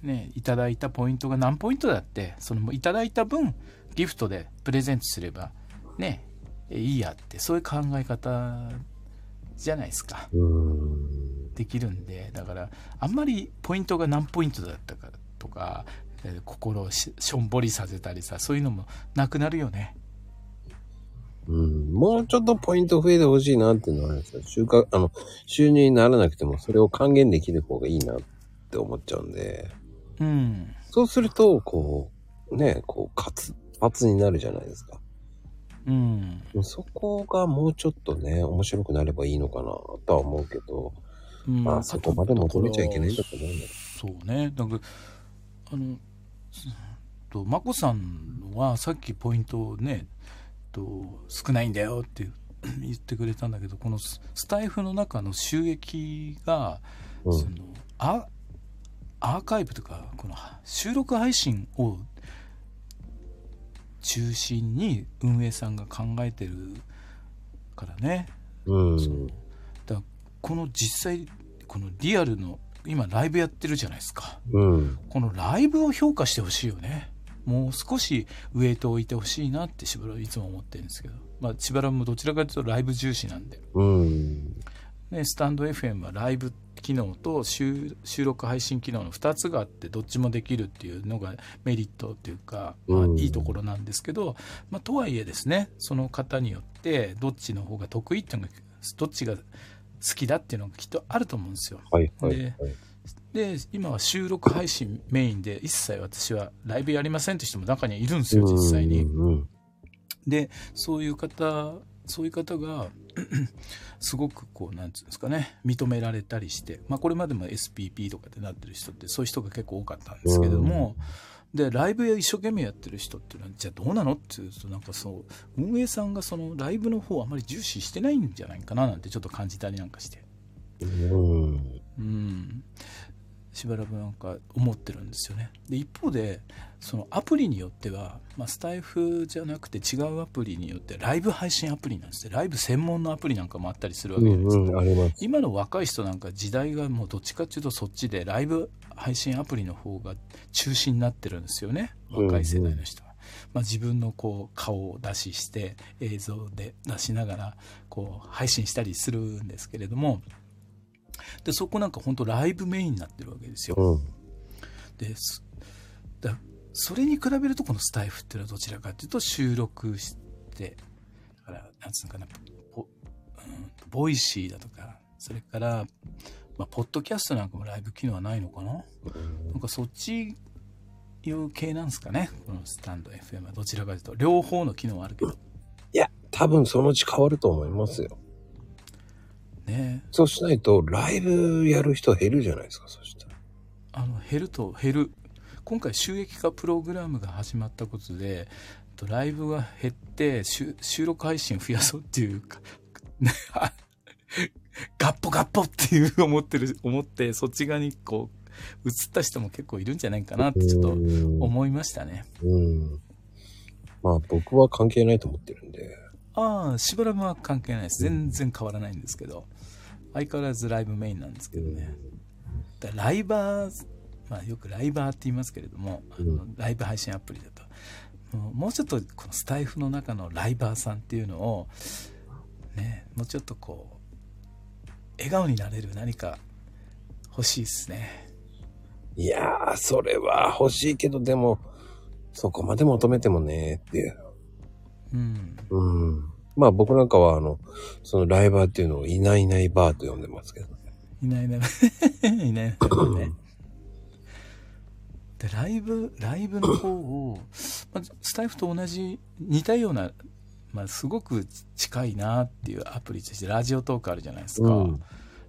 ね、いただいたポイントが何ポイントだって、そのいただいた分、ギフトでプレゼントすれば、ね、えいいやって、そういう考え方じゃないですか。うん。できるんで、だから、あんまりポイントが何ポイントだったかとか、えー心をししょんぼりさせたりさ、そういうのもなくなるよね。うん、もうちょっとポイント増えてほしいなっていうのはで。収穫、あの、収入にならなくてもそれを還元できる方がいいなって思っちゃうんで、うん。そうすると、こう、ね、こう、活発になるじゃないですか。うん。そこがもうちょっとね、面白くなればいいのかなとは思うけど、うんまあそこまで求めちゃいけないんだと思うんだよ。そうね。なんか、あの、すと、まこさんはさっきポイントをね、と少ないんだよって [CLEARS THROAT] 言ってくれたんだけど、このススタイフの中の収益が、うんそのアアーカイブとかこの収録配信を中心に運営さんが考えてるからねうん。だからこの実際このリアルの今ライブやってるじゃないですかうん。このライブを評価してほしいよねもう少しウエイトを置いてほしいなってしばらくいつも思ってるんですけどまあしばらくもどちらかというとライブ重視なんでうん。ね、スタンド FM はライブ機能と収収録配信機能の2つがあってどっちもできるっていうのがメリットっていうか、まあ、うんいいところなんですけど、まあ、とはいえですねその方によってどっちの方が得意っていうのがどっちが好きだっていうのがきっとあると思うんですよ。はいはいはい。で今は収録配信メインで一切私はライブやりませんって人も中にはいるんですよ実際に。でそういう方そういう方が [CLEARS THROAT] すごくこうなんつうんですかね認められたりして、まあ、これまでも SPP とかってなってる人ってそういう人が結構多かったんですけれども、でライブ一生懸命やってる人っていうのはじゃあどうなのっていうとなんかそう運営さんがそのライブの方をあまり重視してないんじゃないかななんてちょっと感じたりなんかして。うん。うんしばらくなんか思ってるんですよねで一方でそのアプリによっては、まあ、スタイフじゃなくて違うアプリによってライブ配信アプリなんですね。ライブ専門のアプリなんかもあったりするわうけじゃないですか、んうん、あります。今の若い人なんか時代がもうどっちかっていうとそっちでライブ配信アプリの方が中心になってるんですよね。若い世代の人は、まあ、自分のこう顔を出しして映像で出しながらこう配信したりするんですけれども。でそこなんか本当ライブメインになってるわけですよ。うん。ですだそれに比べるとこのスタイフっていうのはどちらかというと収録してだからなんつうのかなポ,、うん、ボイシーだとかそれから、まあ、ポッドキャストなんかもライブ機能はないのかな？なんかそっちいう系なんですかね？このスタンド FM はどちらかというと。両方の機能はあるけど。いや、多分そのうち変わると思いますよ。ね。そうしないと、ライブやる人減るじゃないですか、そしたら。あの減ると減る今回収益化プログラムが始まったことでとライブが減って収収録配信増やそうっていうか [LAUGHS] ガッポガッポっていう思ってる思ってそっち側にこう移った人も結構いるんじゃないかなってちょっとうん思いましたね。うん。まあ僕は関係ないと思ってるんで。ああしばらくは関係ないです。全然変わらないんですけど。相変わらずライブメインなんですけどね。だライバー、まあ、よくライバーって言いますけれども、あのライブ配信アプリだと。もうちょっとこのスタイフの中のライバーさんっていうのをねもうちょっとこう笑顔になれる何か欲しいですね。いやー、それは欲しいけど、でも、そこまで求めてもね、っていう。うん。うん。まあ僕なんかは、あの、そのライバーっていうのをいないいないバーと呼んでますけどね。いない [LAUGHS] いない。いない。ねでライブライブの方を、まあ、スタイフと同じ似たような、まあ、すごく近いなっていうアプリとしてラジオトークあるじゃないですか、うん。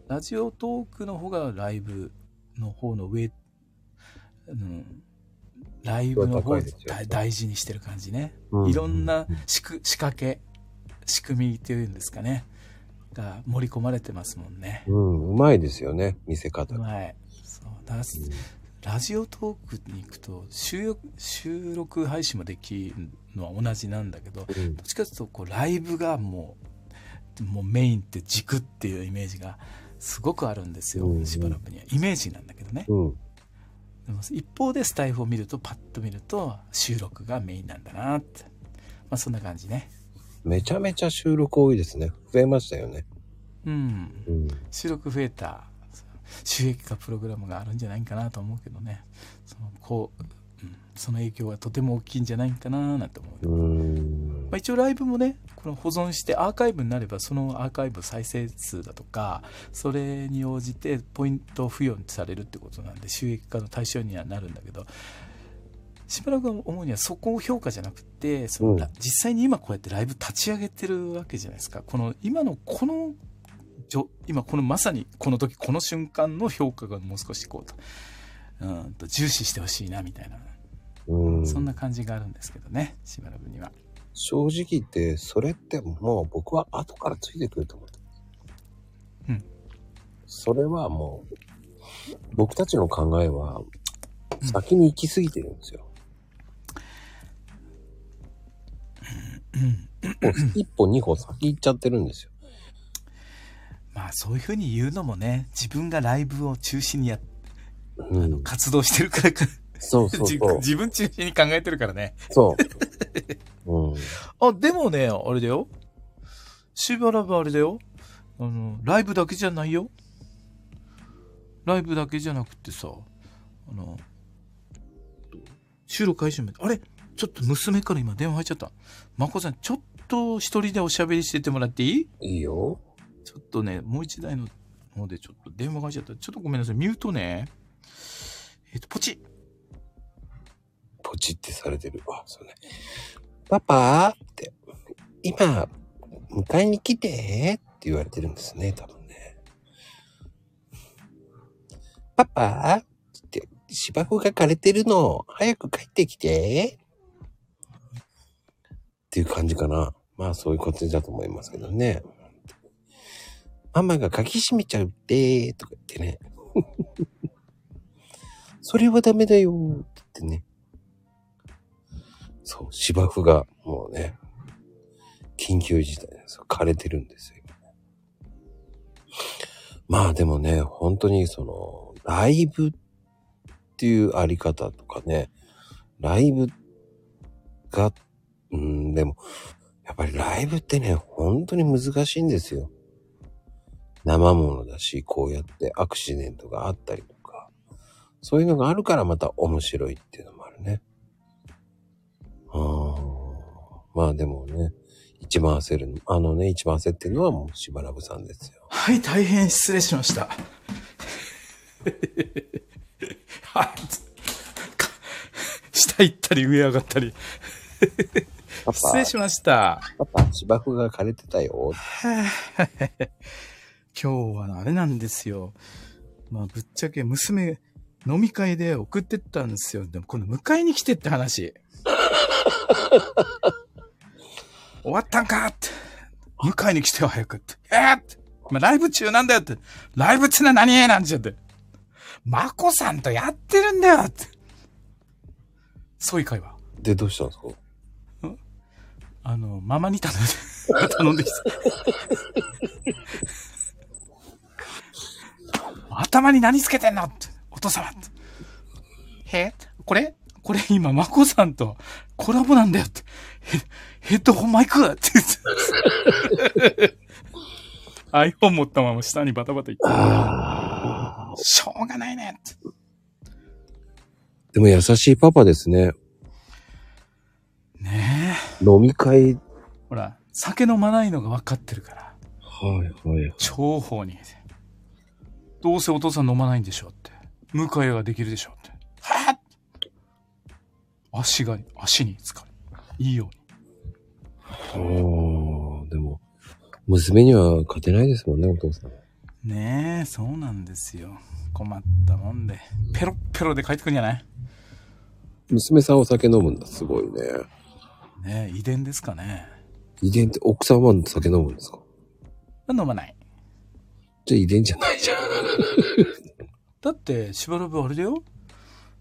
ラジオトークの方がライブの方の上、うん、ライブの方を大大事にしてる感じね、うん。いろんな仕掛け仕組みっていうんですかね。が盛り込まれてますもんね、うん、うまいですよね、見せ方が。はい。そうだラジオトークに行くと収録収録配信もできるのは同じなんだけどどうんっちかというとこうライブがもうもうメインって軸っていうイメージがすごくあるんですよ、うんうんしばらくにはイメージなんだけどね、うん。でも一方でスタイフを見るとパッと見ると収録がメインなんだなってまあそんな感じねめちゃめちゃ収録多いですね。増えましたよね。うんうん。収録増えた収益化プログラムがあるんじゃないかなと思うけどね。そのこう、うん、その影響がとても大きいんじゃないかななんて思う、うん。まあ、一応ライブもねこの保存してアーカイブになればそのアーカイブ再生数だとかそれに応じてポイント付与されるってことなんで収益化の対象にはなるんだけど。しばらく思うにはそこを評価じゃなくて、そのうん。ら実際に今こうやってライブ立ち上げてるわけじゃないですか。この今のこの今このまさにこの時この瞬間の評価がもう少しこうと、うんと重視してほしいなみたいな、うん。そんな感じがあるんですけどね、しばらくには。正直言って、それってもう僕は後からついてくると思って。うん。それはもう、僕たちの考えは、先に行き過ぎてるんですよ。もう一歩二歩先行っちゃってるんですよ。まあそういうふうに言うのもね、自分がライブを中心にやうん。活動してるからか、そうそう自そう。[LAUGHS] 自分中心に考えてるからね。そう。[LAUGHS] うん。あ、でもね、あれだよ。しばらくあれだよ。あの、ライブだけじゃないよ。ライブだけじゃなくてさ、あの、収録開始まで、あれ？ちょっと娘から今電話入っちゃった。まこさん、ちょっと一人でおしゃべりしててもらっていい？いいよ。ちょっとね、もう一台の方でちょっと電話が入っちゃった。ちょっとごめんなさい。ミュートね。えっ、と、ポチッ。ポチってされてる。あ、そうね。パパって、今、迎えに来てって言われてるんですね、多分ね。パパって、芝生が枯れてるの。早く帰ってきて。っていう感じかな。まあそういうことだと思いますけどね。ママが鍵閉めちゃうって、とか言ってね。[LAUGHS] それはダメだよ、って言ってね。そう、芝生がもうね、緊急事態です。枯れてるんですよ。今ねまあでもね、本当にその、ライブっていうあり方とかね、ライブが、うん、でも、やっぱりライブってね、本当に難しいんですよ。生ものだし、こうやってアクシデントがあったりとか、そういうのがあるからまた面白いっていうのもあるね。ああ。まあでもね、一番焦るの、あのね、一番焦ってるのはもうしばらくさんですよ。はい、大変失礼しました。はい。か下行ったり上上がったり。失礼しました。パパ、芝生が枯れてたよ。今日はあれなんですよ。まあ、ぶっちゃけ娘、飲み会で送ってったんですよ。でも、今度迎えに来てって話。[LAUGHS] 終わったんかって。迎えに来てよ、早くって。えー、って。まあ、ライブ中なんだよって。ライブってのは何なんちゃって。まこさんとやってるんだよって。そういう会話。で、どうしたんですか？あの、ママに頼んで、[LAUGHS] 頼んできた。頭に何つけてんのって、お父様って。へこれ？これ今、マコさんとコラボなんだよって。ヘヘッドホンマイクって言って。[LAUGHS] iPhone 持ったまま下にバタバタ言って。しょうがないねって。でも優しいパパですね。ねえ。飲み会。ほら、酒飲まないのが分かってるから。はいはい。重宝に。どうせお父さん飲まないんでしょって。向かいができるでしょって。はぁ足が、足に疲れ。いいよああ、でも、娘には勝てないですもんね、お父さん。うに。ねえ、そうなんですよ。困ったもんで。ペロッペロで帰ってくるんじゃない？娘さんお酒飲むんだ、すごいね。ねえ、遺伝ですかね。遺伝って奥さんは酒飲むんですか？飲まない。じゃあ遺伝じゃないじゃん。だって、しばらくあれだよ。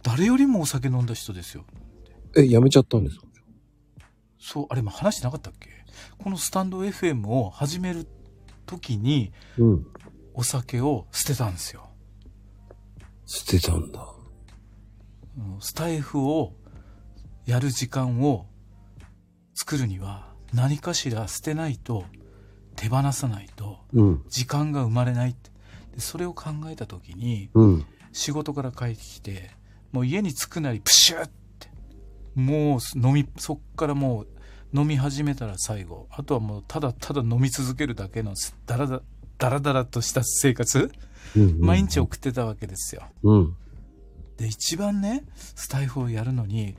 誰よりもお酒飲んだ人ですよ。え、やめちゃったんですか？そう、あれも話してなかったっけ？このスタンド FM を始める時に、うん。お酒を捨てたんですよ。捨てたんだ。うんスタイフをやる時間を作るには何かしら捨てないと手放さないとうん。時間が生まれないってでそれを考えた時にうん。仕事から帰ってきてもう家に着くなりプシュってもう飲みそっからもう飲み始めたら最後あとはもうただただ飲み続けるだけのダラダダラダラとした生活うん。毎日送ってたわけですようん。で、一番ね、スタイフをやるのに、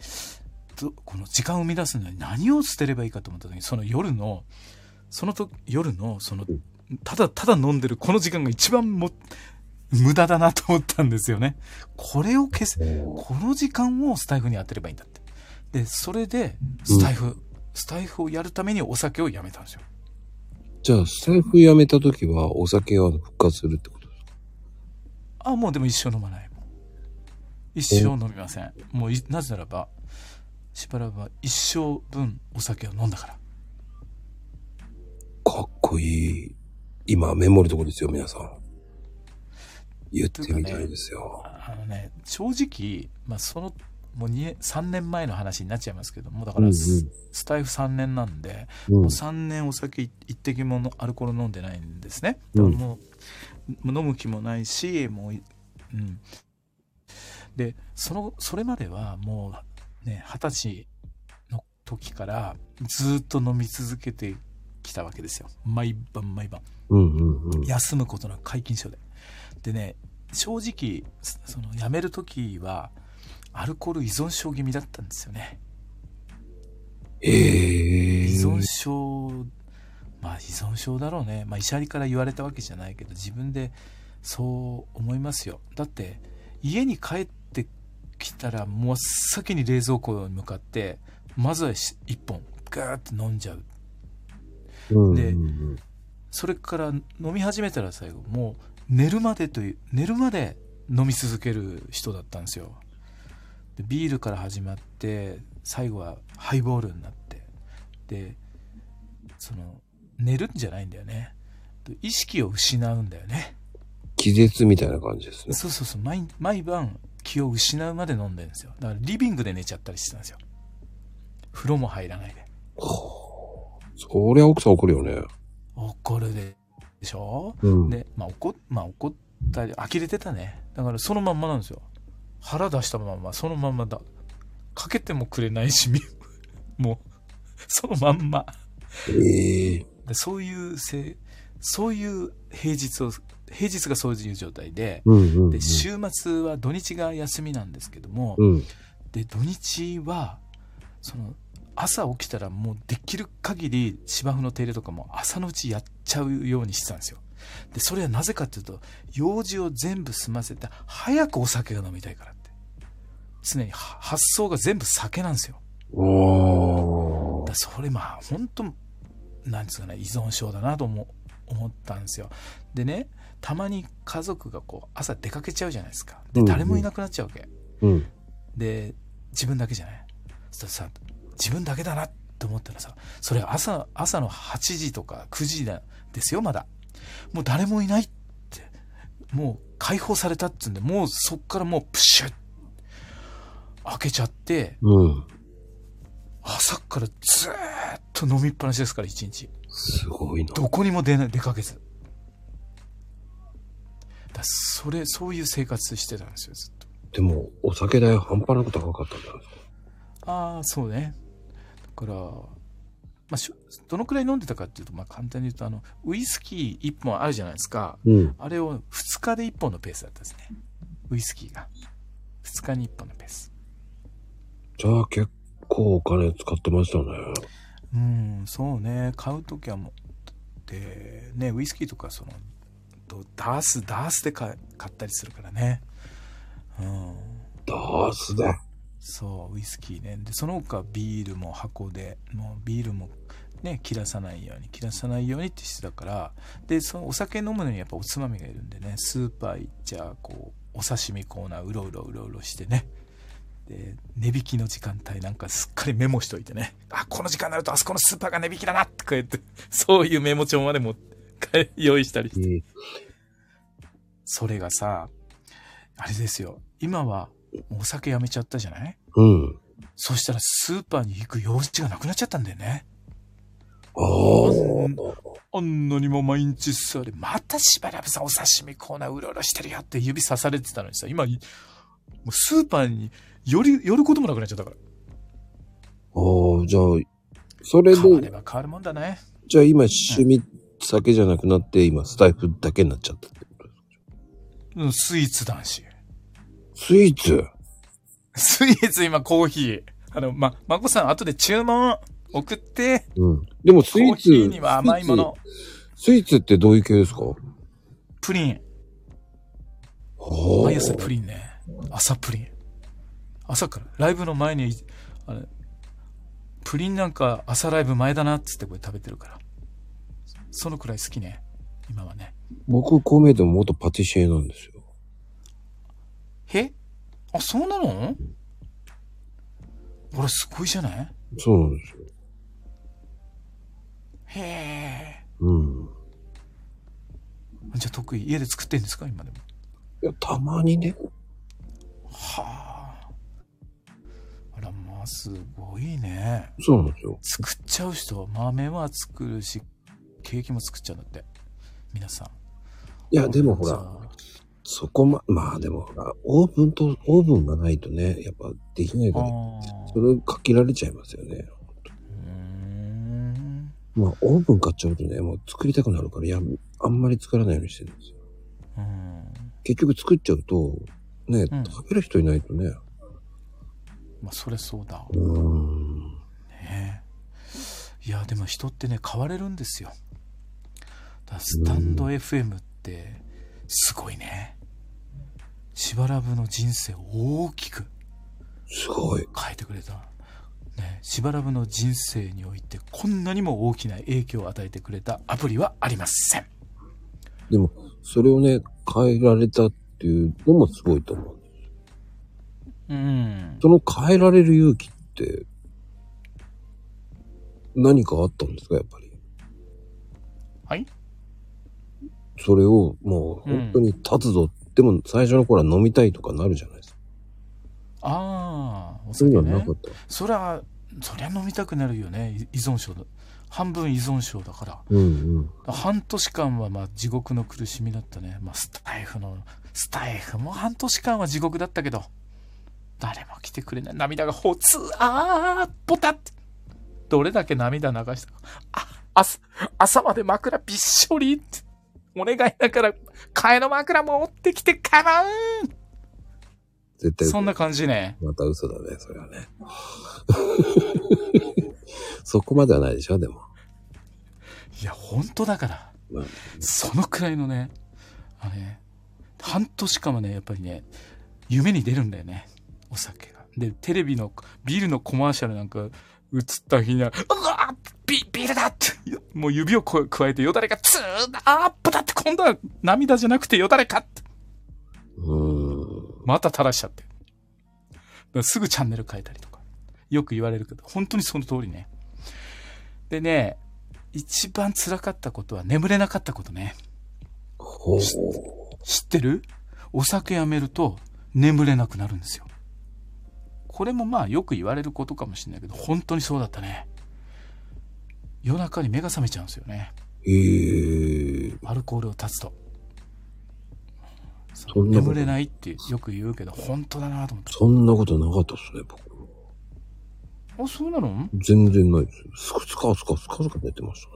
どこの時間を生み出すのに何を捨てればいいかと思った時に、その夜の、そのと夜の、その、ただただ飲んでるこの時間が一番も、無駄だなと思ったんですよね。これを消す、この時間をスタイフに当てればいいんだって。で、それで、スタイフ、スタイフをやるためにお酒をやめたんですよ。じゃあ、スタイフ辞めた時はお酒は復活するってことですか？あ、もうでも一生飲まない。一生飲みません。もうい、なぜならば、しばらくは一生分お酒を飲んだから。かっこいい。今、メモるとこですよ、皆さん。言ってみたいですよ。あのね、正直、まあ、その、もう2 3年前の話になっちゃいますけども、だから、うんうんススタイフ3年なんで、うんもう3年お酒一滴ものアルコール飲んでないんですね。うもう、飲む気もないし、もうい、うん。で、その、それまではもう、ね、二十歳の時からずっと飲み続けてきたわけですよ。毎晩毎晩。うんうんうん。休むことなく皆勤賞で。でね、正直、そその辞める時は、アルコール依存症気味だったんですよね。ええ依存症、まあ依存症だろうね。まあ医者から言われたわけじゃないけど、自分でそう思いますよ。だって、家に帰ってきたら、もう先に冷蔵庫に向かって、まずはし一本、ガーって飲んじゃう。うんでうんそれから飲み始めたら最後、もう寝るまでという、寝るまで飲み続ける人だったんですよ。でビールから始まって、最後はハイボールになって、で、その、寝るんじゃないんだよね。意識を失うんだよね。気絶みたいな感じですね。そうそうそう、毎毎晩気を失うまで飲んでるんですよ。だからリビングで寝ちゃったりしてたんですよ。風呂も入らないで。そりゃ奥さん怒るよね。怒るでしょ？うん。で、まあ怒っ、まあ怒ったり、呆れてたね。だからそのまんまなんですよ。腹出したまんま、そのまんまだ。かけてもくれないし、み [LAUGHS] もう、そのまんま。ええでそういうせい、そういう平日を、平日がそういう状態で。で、週末は土日が休みなんですけども、うん。で、土日は、その、朝起きたらもうできる限り芝生の手入れとかも朝のうちやっちゃうようにしてたんですよ。で、それはなぜかっていうと、用事を全部済ませて、早くお酒が飲みたいからって。常には発想が全部酒なんですよ。おーだそれまあ、本当なんですかね、依存症だなと思思ったんですよ。でね、たまに家族がこう、朝出かけちゃうじゃないですか。で、うんうん誰もいなくなっちゃうわけ。うん。で自分だけじゃないそしたらさ自分だけだなって思ったらさ。それ朝朝の8時とか9時だですよまだ。もう誰もいないって。もう解放されたっつうんでもうそっからもうプシュッ。開けちゃって。うん。朝からずーっと飲みっぱなしですから一日。すごいな。どこにも出ない出かけず。だそれそういう生活してたんですよずっと。でも、お酒代半端なく高かったんじゃないですか？ああ、そうね。だから、まあ、どのくらい飲んでたかっていうと、まあ、簡単に言うと、あの、ウイスキー1本あるじゃないですか。うん。あれを2日で1本のペースだったんですね。ウイスキーが。2日に1本のペース。じゃあ結構お金使ってましたね。うん、そうね。買うときはもう、で、ね、ウイスキーとか、その、とダース、ダースで買買ったりするからね。うん。ダースで。そう、ウイスキーね。で、その他ビールも箱で、もうビールもね、切らさないように、切らさないようにってしてたから、で、そのお酒飲むのにやっぱおつまみがいるんでね、スーパー行っちゃ、こう、お刺身コーナーうろうろうろうろしてね。で、値引きの時間帯なんかすっかりメモしといてね。あ、この時間になるとあそこのスーパーが値引きだなってこうやって、そういうメモ帳までも [LAUGHS] 用意したりして。えそれがさ、あれですよ。今はお酒やめちゃったじゃない？うん。そしたらスーパーに行く用事がなくなっちゃったんだよね。ああ。あんなにも毎日それ、またしばらくさんお刺身コーナーうろうろしてるよって指さされてたのにさ、今、もうスーパーに寄り、寄ることもなくなっちゃったから。ああ、じゃあ、それ変われで、ば変わるもんだね。じゃあ今趣味酒じゃなくなって、今スタイフだけになっちゃったってことですうん、スイーツ男子。スイーツスイーツ今コーヒー。あの、ま、まこさん後で注文送って。うん。でもスイーツ。コーヒーには甘いもの。スイーツってどういう系ですか？プリン。は毎朝プリンね。朝プリン。朝から。ライブの前に、あれ、プリンなんか朝ライブ前だなっつってこれ食べてるから。そのくらい好きね。今はね。僕、こう見えても元パティシエなんですよ。へあ、そうなの？これすごいじゃない？そうなんですよ。へえ。うん。じゃあ得意？家で作ってんですか？今でも。いや、たまにね。はあ。あら、まあ、すごいね。そうなんですよ。作っちゃう人、豆は作るし、ケーキも作っちゃうんだって。皆さん。いや、でもほら、そこま、まあでもオーブンと、オーブンがないとね、やっぱできないから、あそれかけられちゃいますよね。まあ、オーブン買っちゃうとね、もう作りたくなるから、いや、あんまり作らないようにしてるんですよ。うん。結局作っちゃうと、ね、うん食べる人いないとね。まあ、それそうだ。うーん。ねいや、でも人ってね、変われるんですよ。だからスタンド FM って、すごいね。しばらぶの人生を大きくすごい。変えてくれた。ね、しばらぶの人生においてこんなにも大きな影響を与えてくれたアプリはありません。でも、それをね、変えられたっていうのもすごいと思う。うん。その変えられる勇気って、何かあったんですか、やっぱり？はい？それをもう本当に立つぞ。でも最初の頃は飲みたいとかなるじゃないですか。ああ、おそういう酒ねのはなかっ。た。そりゃ、そりゃ飲みたくなるよね。い依存症だ。半分依存症だから。うんうん。半年間はまあ地獄の苦しみだったね。まあスタイフの、スタイフも半年間は地獄だったけど、誰も来てくれない。涙がほつ、あー、ポタって。どれだけ涙流したか。あ、朝、朝まで枕びっしょりって。お願いだから、替えの枕持ってきてかな絶対そんな感じね。また嘘だね、それはね。[LAUGHS] そこまではないでしょ、でも。いや、本当だから。まあ、そのくらいのね、あのね、半年間はね、やっぱりね、夢に出るんだよね。お酒が。で、テレビの、ビールのコマーシャルなんか映った日には、うわビビールだって、もう指をこ、くわえてよだれがツーだあープだって今度は涙じゃなくてよだれかって。うーん。また垂らしちゃって。すぐチャンネル変えたりとか。よく言われるけど、本当にその通りね。でね、一番辛かったことは眠れなかったことね。知ってる？お酒やめると眠れなくなるんですよ。これもまあよく言われることかもしれないけど、本当にそうだったね。夜中に目が覚めちゃうんですよね。ええアルコールを断つと。眠れないってよく言うけど、本当だなと思って。そんなことなかったですね、僕。あ、そうなの？全然ないですよ。スカスカスカスカスカ寝てましたね。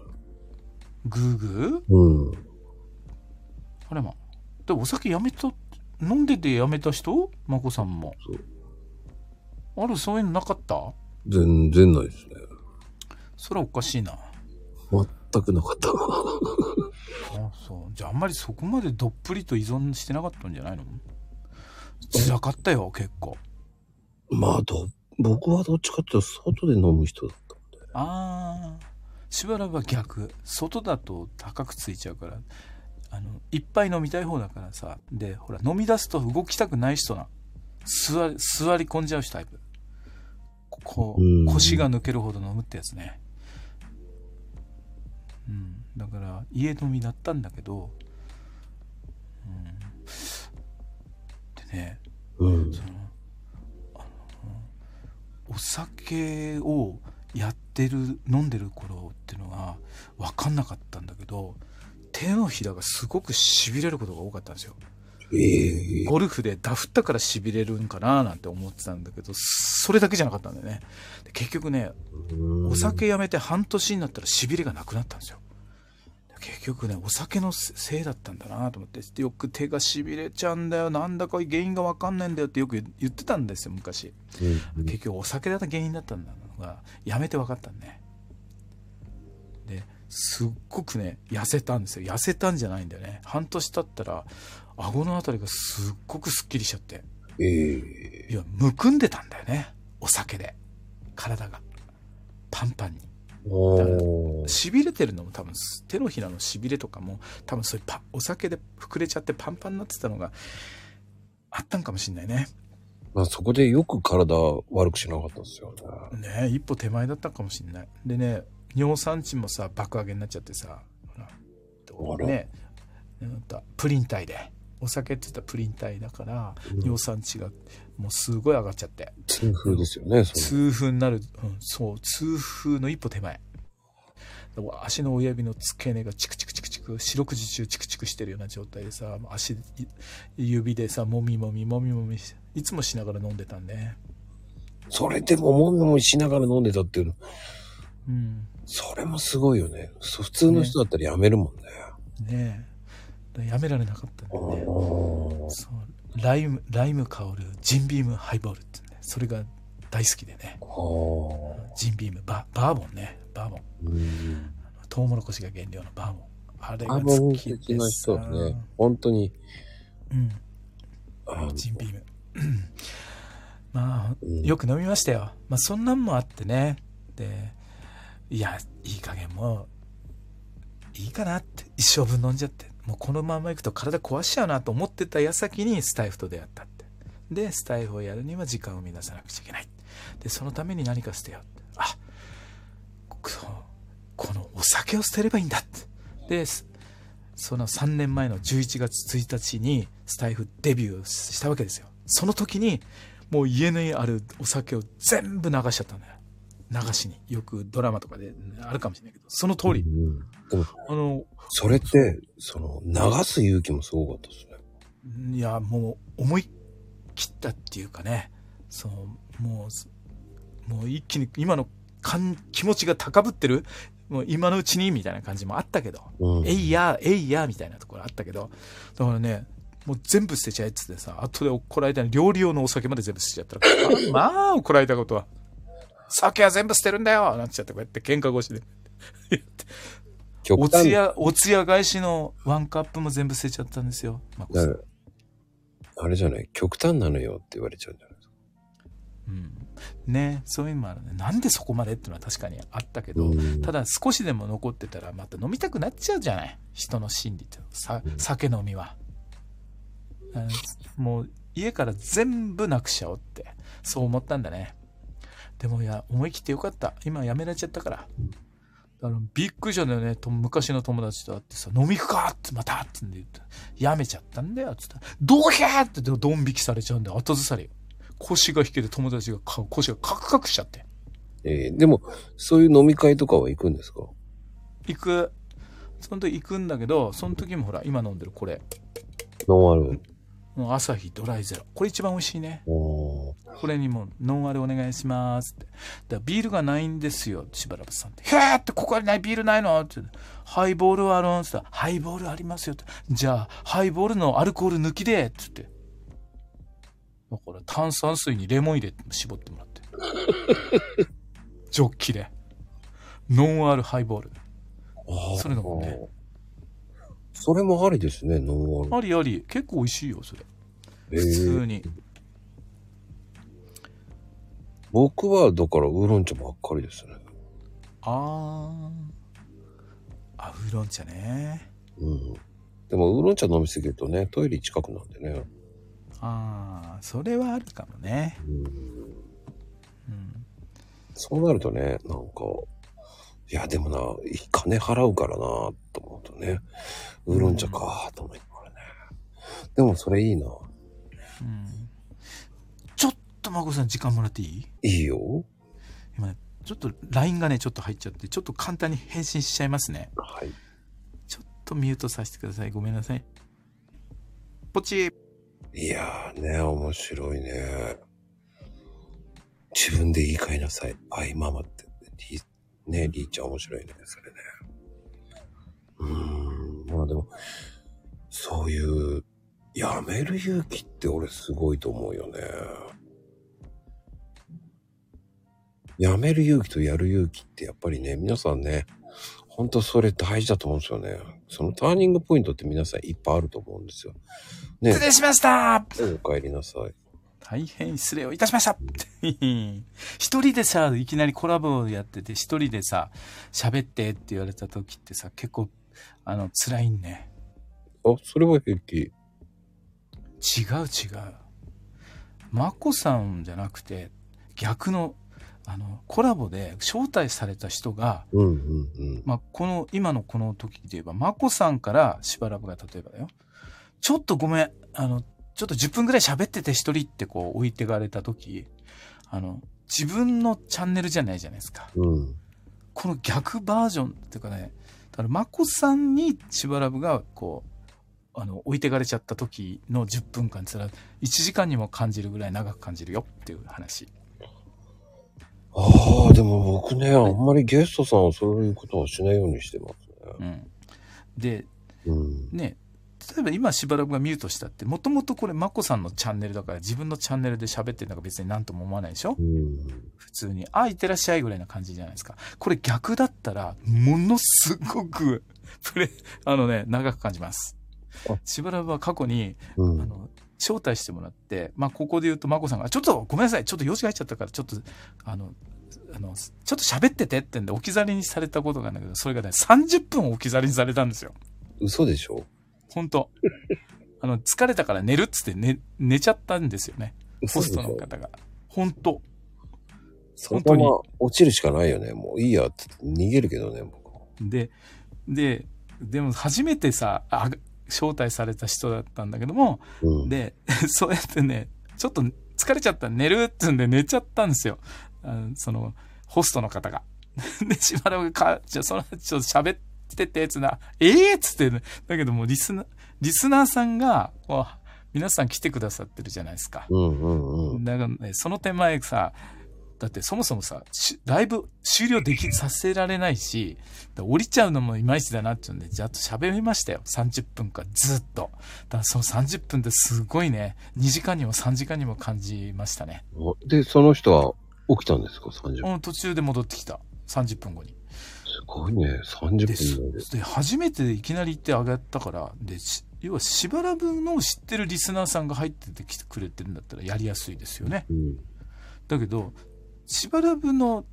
グーグー？うん。あれま。で、お酒やめた、飲んでてやめた人？まこさんも。そう。ある、そういうのなかった？全然ないですね。それはおかしいな。全くなかった。[LAUGHS] あそう。じゃああんまりそこまでどっぷりと依存してなかったんじゃないの？辛かったよ、結構。まあ、ど、僕はどっちかっていうと外で飲む人だったんで。ああ。しばらくは逆。外だと高くついちゃうから。あの、いっぱい飲みたい方だからさ。で、ほら、飲み出すと動きたくない人な。座り、座り込んじゃう人タイプ。こう腰が抜けるほど飲むってやつね。うん。だから、家飲みだったんだけど、うん。でね、うん。そのあのお酒をやってる飲んでる頃っていうのが分かんなかったんだけど手のひらがすごくしびれることが多かったんですよええゴルフでダフったからしびれるんかななんて思ってたんだけどそれだけじゃなかったんだよねで結局ねうんお酒やめて半年になったらしびれがなくなったんですよ結局ね、お酒のせいだったんだなと思って、よく手が痺れちゃうんだよ、なんだか原因がわかんないんだよってよく言ってたんですよ、昔。うん結局お酒だった原因だったんだのが、やめて分かったんね。で、すっごくね、痩せたんですよ。痩せたんじゃないんだよね。半年経ったら、顎のあたりがすっごくすっきりしちゃって。ええいや、むくんでたんだよね。お酒で。体が。パンパンに。おー痺れてるのも多分手のひらの痺れとかも多分そういうパお酒で膨れちゃってパンパンになってたのがあったんかもしんないねまあそこでよく体悪くしなかったですよね。ね一歩手前だったかもしんないでね尿酸値もさ爆上げになっちゃってさほあららねプリン体でお酒って言ったらプリン体だから尿酸値がもうすごい上がっちゃって。痛風ですよね、そ痛風になる、うん、そう。痛風の一歩手前。足の親指の付け根がチクチクチクチク四六時中チクチクしてるような状態でさ足い指でさもみもみもみもみしいつもしながら飲んでたんで、それでももみもみしながら飲んでたっていうの、うん、それもすごいよね。普通の人だったらやめるもんね。ねえやめられなかったんだよねライムライム香るジンビームハイボールってね。それが大好きでね。はあ。ジンビームババーボンね。バーボン。うん。トウモロコシが原料のバーボン。あれが好きで的な人さはね、本当に、うん。ジンビーム。[CLEARS THROAT] まあ、うん。よく飲みましたよ。まあ、そんなんもあってね。で、いや、いい加減もう、いいかなって、一生分飲んじゃって。もうこのままいくと体壊しちゃうなと思ってた矢先にスタイフと出会ったって。で、スタイフをやるには時間を乱さなくちゃいけない。で、そのために何か捨てようって。あ、ここのお酒を捨てればいいんだって。で、その3年前の11月1日にスタイフデビューしたわけですよ。その時にもう家にあるお酒を全部流しちゃったんだよ。流しに。よくドラマとかであるかもしれないけど、その通り。うんでも、あの、それって、その、流す勇気もすごかったですね。いや、もう思い切ったっていうかね、そう、もう、もう一気に今の感気持ちが高ぶってる、もう今のうちにみたいな感じもあったけど、うん。えいや、えいや、みたいなところあったけど、だからね、もう全部捨てちゃえっつってさ、後で怒られた料理用のお酒まで全部捨てちゃったら、まあ、まあ怒られたことは、酒は全部捨てるんだよなんてちゃってこうやって喧嘩越しで。お [LAUGHS] 極端つや、おつや返しのワンカップも全部捨てちゃったんですよ。まこさんなあれじゃない、極端なのよって言われちゃうんじゃないですか？うん。ねそういうのもあるね。なんでそこまでっていうのは確かにあったけど、うんただ少しでも残ってたらまた飲みたくなっちゃうじゃない？人の心理って。さ酒飲みは。あもう家から全部なくしちゃおうって、そう思ったんだね。でもいや、思い切ってよかった。今やめられちゃったから。だからびっくりしたんだよね。と昔の友達と会ってさ、飲み行くかってまたってんで言って、やめちゃったんだよ。つったら、どうへーってドン引きされちゃうんだよ。後ずさり。腰が引けて友達がか腰がカクカクしちゃって。えーでも、そういう飲み会とかは行くんですか？行く。その時行くんだけど、その時もほら、今飲んでるこれ。ノンアル。朝日ドライゼロ。これ一番美味しいね。おーこれにもノンアルお願いしますって。だビールがないんですよ、しばらくさんって。へーってここにないビールないのって。ハイボールはあるんってハイボールありますよって。じゃあ、ハイボールのアルコール抜きでって言って。だから炭酸水にレモン入れて絞ってもらって。[LAUGHS] ジョッキで。ノンアルハイボール。あーそれのもね。それもありですね、ノンアル。ありあり。結構美味しいよ、それ。え普通ーに。僕は、だから、ウーロン茶ばっかりですね。あー。あ、ウーロン茶ね。うん。でも、ウーロン茶飲みすぎるとね、トイレ近くなんでね。ああ、それはあるかもね。うん。うん。そうなるとね、なんか、いや、でもな、金払うからな、と思うとね、ウーロン茶か、と思いながらね。でも、それいいな。うん、と、まこさん時間もらっていい？いいよ。今ね、ちょっと LINE がね、ちょっと入っちゃって、ちょっと簡単に返信しちゃいますね。はい。ちょっとミュートさせてください。ごめんなさい。ポチいやーね、面白いね。自分で言い換えなさい。アイママって。リね、リーちゃん面白いね、それね。うーん。まあでも、そういう、やめる勇気って俺すごいと思うよね。やめる勇気とやる勇気ってやっぱりね、皆さんね、ほんとそれ大事だと思うんですよね。そのターニングポイントって皆さんいっぱいあると思うんですよ。ね失礼しましたお帰りなさい。大変失礼をいたしました [LAUGHS] 一人でさ、いきなりコラボをやってて、一人でさ、喋ってって言われた時ってさ、結構、あの、辛いね。あ、それは平気。違う違う。マコさんじゃなくて、逆の、あの、コラボで招待された人が、うんうんうん。まあ、この、今のこの時で言えば、マコさんからしばらくが例えばだよ。ちょっとごめん、あの、ちょっと10分ぐらい喋ってて一人ってこう置いてかれた時、あの、自分のチャンネルじゃないじゃないですか。うん。この逆バージョンっていうかね、だからマコさんにしばらくがこう、あの、置いてかれちゃった時の10分間って言ったら、1時間にも感じるぐらい長く感じるよっていう話。ああ、でも僕ね、あんまりゲストさんはそういうことはしないようにしてますね。うん。で、うん。ね、例えば今しばらくがミュートしたって、もともとこれマコさんのチャンネルだから自分のチャンネルで喋ってるのが別になんとも思わないでしょ？うん。普通に、あ、いってらっしゃいぐらいな感じじゃないですか。これ逆だったら、ものすごく、[LAUGHS] プレ、あのね、長く感じますあ。しばらくは過去に、うん。あの、招待してもらって、まあ、ここで言うと、まこさんが、ちょっとごめんなさい、ちょっと用事が入っちゃったから、ちょっと、あの、あの、ちょっと喋っててってんで置き去りにされたことがあるんだけど、それがね、30分置き去りにされたんですよ。嘘でしょ？本当あの、疲れたから寝るっつって寝、寝ちゃったんですよね。ホストの方が。本当そのまま落ちるしかないよね。もういいやって逃げるけどね、僕。で、で、でも初めてさ、あ招待された人だったんだけども、うん。で、[LAUGHS] そうやってね、ちょっと疲れちゃった寝るってんで寝ちゃったんですよ。あのその、ホストの方が。[LAUGHS] で、しばらくか、じゃあその、ちょっと喋ってて、つな、ええー、っつって、ね、だけども、リスナー、リスナーさんが、皆さん来てくださってるじゃないですか。うんうんうん。だからね、その手前さ、だってそもそもさ、しライブ終了でき、させられないし、だ降りちゃうのもいまいちだなっていうんで、じゃあと喋りましたよ。30分間ずっと。だからその30分ってすごいね、2時間にも3時間にも感じましたね。で、その人は起きたんですか ?30 分。うん、途中で戻ってきた。30分後に。すごいね。30で、分で。で初めていきなり行って上がったから、で、し要はしばらくの知ってるリスナーさんが入っててくれてるんだったらやりやすいですよね。うん。だけど、しばらくの、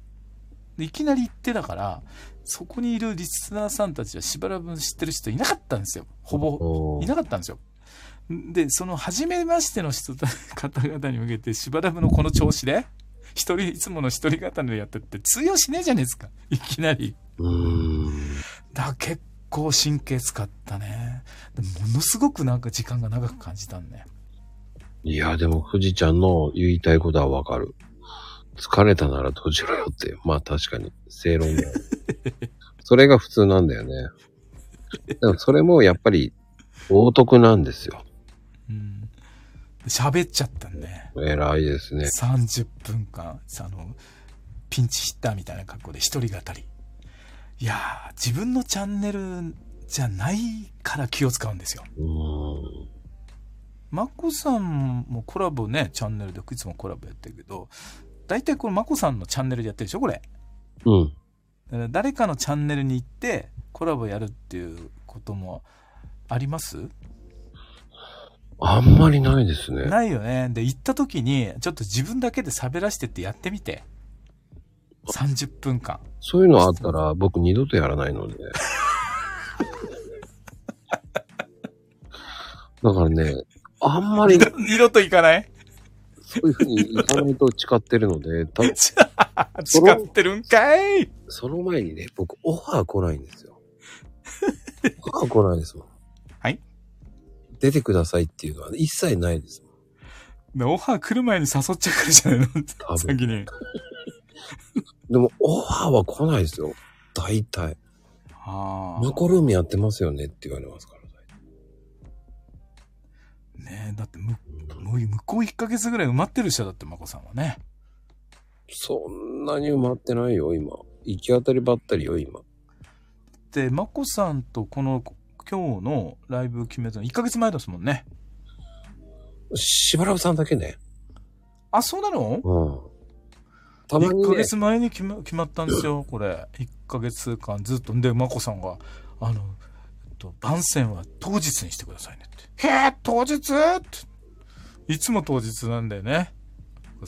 いきなり行ってだから、そこにいるリスナーさんたちはしばらく知ってる人いなかったんですよ。ほぼ、いなかったんですよ。で、その、初めましての人た方々に向けて、しばらくのこの調子で、一人、いつもの一人語りでやってって通用しねえじゃねえですか。いきなり。うーん。だ結構神経使ったね。でものすごくなんか時間が長く感じたんね。いや、でも、富士ちゃんの言いたいことはわかる。疲れたなら閉じろよって。まあ確かに、正論だよ。[LAUGHS] それが普通なんだよね。でもそれもやっぱり、冒涜なんですよ。うん。喋っちゃったんね。偉いですね。30分間、あの、ピンチヒッターみたいな格好で一人語り。いやー、自分のチャンネルじゃないから気を使うんですよ。うーん。マコさんもコラボね、チャンネルでいつもコラボやってるけど、大体これマコさんのチャンネルでやってるでしょこれ。うん。だから誰かのチャンネルに行ってコラボやるっていうこともあります？あんまりないですね。ないよね。で、行った時に、ちょっと自分だけで喋らしてってやってみて。30分間。そういうのあったら僕二度とやらないので。[LAUGHS] だからね、あんまり二度と行かない？そういうふうにいかないと誓ってるので、[LAUGHS] た誓ってるんかいその前にね、僕オファー来ないんですよ。[LAUGHS] オファー来ないですもん。はい出てくださいっていうのは一切ないですもん。でオファー来る前に誘っちゃうからじゃないの？多分先に。[LAUGHS] でもオファーは来ないですよ。大体。あマコルームやってますよねって言われますから。あ。ねえ、だってむ、もう向こう1ヶ月ぐらい埋まってる人だって、まこさんはね。そんなに埋まってないよ、今。行き当たりばったりよ、今。って、まこさんとこの今日のライブ決めたの1ヶ月前ですもんね。しばらくさんだけね。あ、そうなの？うん。たまに1ヶね、月前に決ま決まったんですよ、これ。1ヶ月間ずっと。で、まこさんが、あの、えっと、番宣は当日にしてくださいね。へえ、当日？って。いつも当日なんだよね。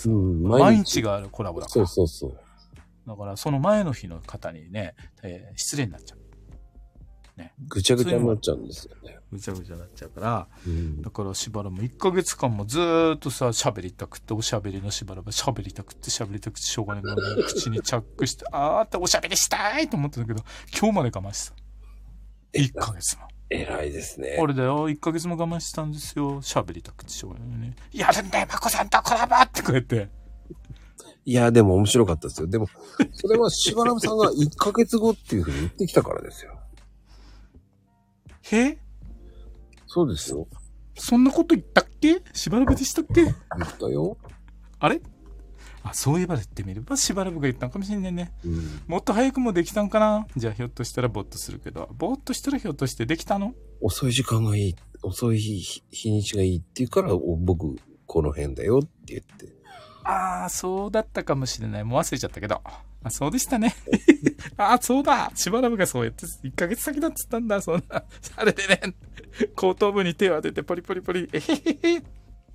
うん、毎日があるコラボだから。そうそうそう。だから、その前の日の方にね、えー失礼になっちゃう。ぐちゃぐちゃになっちゃうんですよね。ぐちゃぐちゃになっちゃうから、うんだからしばらく1ヶ月間もずーっとさ、喋りたくって、おしゃべりのしばらく喋りたくって、喋りたくてしょうがないのに、口にチャックして、あーっておしゃべりしたいと思ってたけど、今日まで我慢してた。1ヶ月も。偉いですね。俺だよ、1ヶ月も我慢してたんですよ。喋りたくてしょうがないのに。やるんだよ、まこさんとコラボってこうやって。いや、でも面白かったですよ。でも、それはしばらくさんが1ヶ月後っていうふうに言ってきたからですよ。へそうですよ。そんなこと言ったっけ？しばらくでしたっけ？言ったよ。あれ？あ、そういえば言ってみればしばらくが言ったんかもしれないね。うん。もっと早くもできたんかなじゃあひょっとしたらぼーっとするけど、ぼーっとしたらひょっとしてできたの？遅い時間がいい、遅い日日にちがいいって言うから、お僕、この辺だよって言って。ああ、そうだったかもしれない。もう忘れちゃったけど。あ、そうでしたね。[LAUGHS] ああ、そうだ。しばらくがそうやって、1ヶ月先だっつったんだ。そんな。[LAUGHS] あれでね、後頭部に手を当ててポリポリポリ。えへへへ。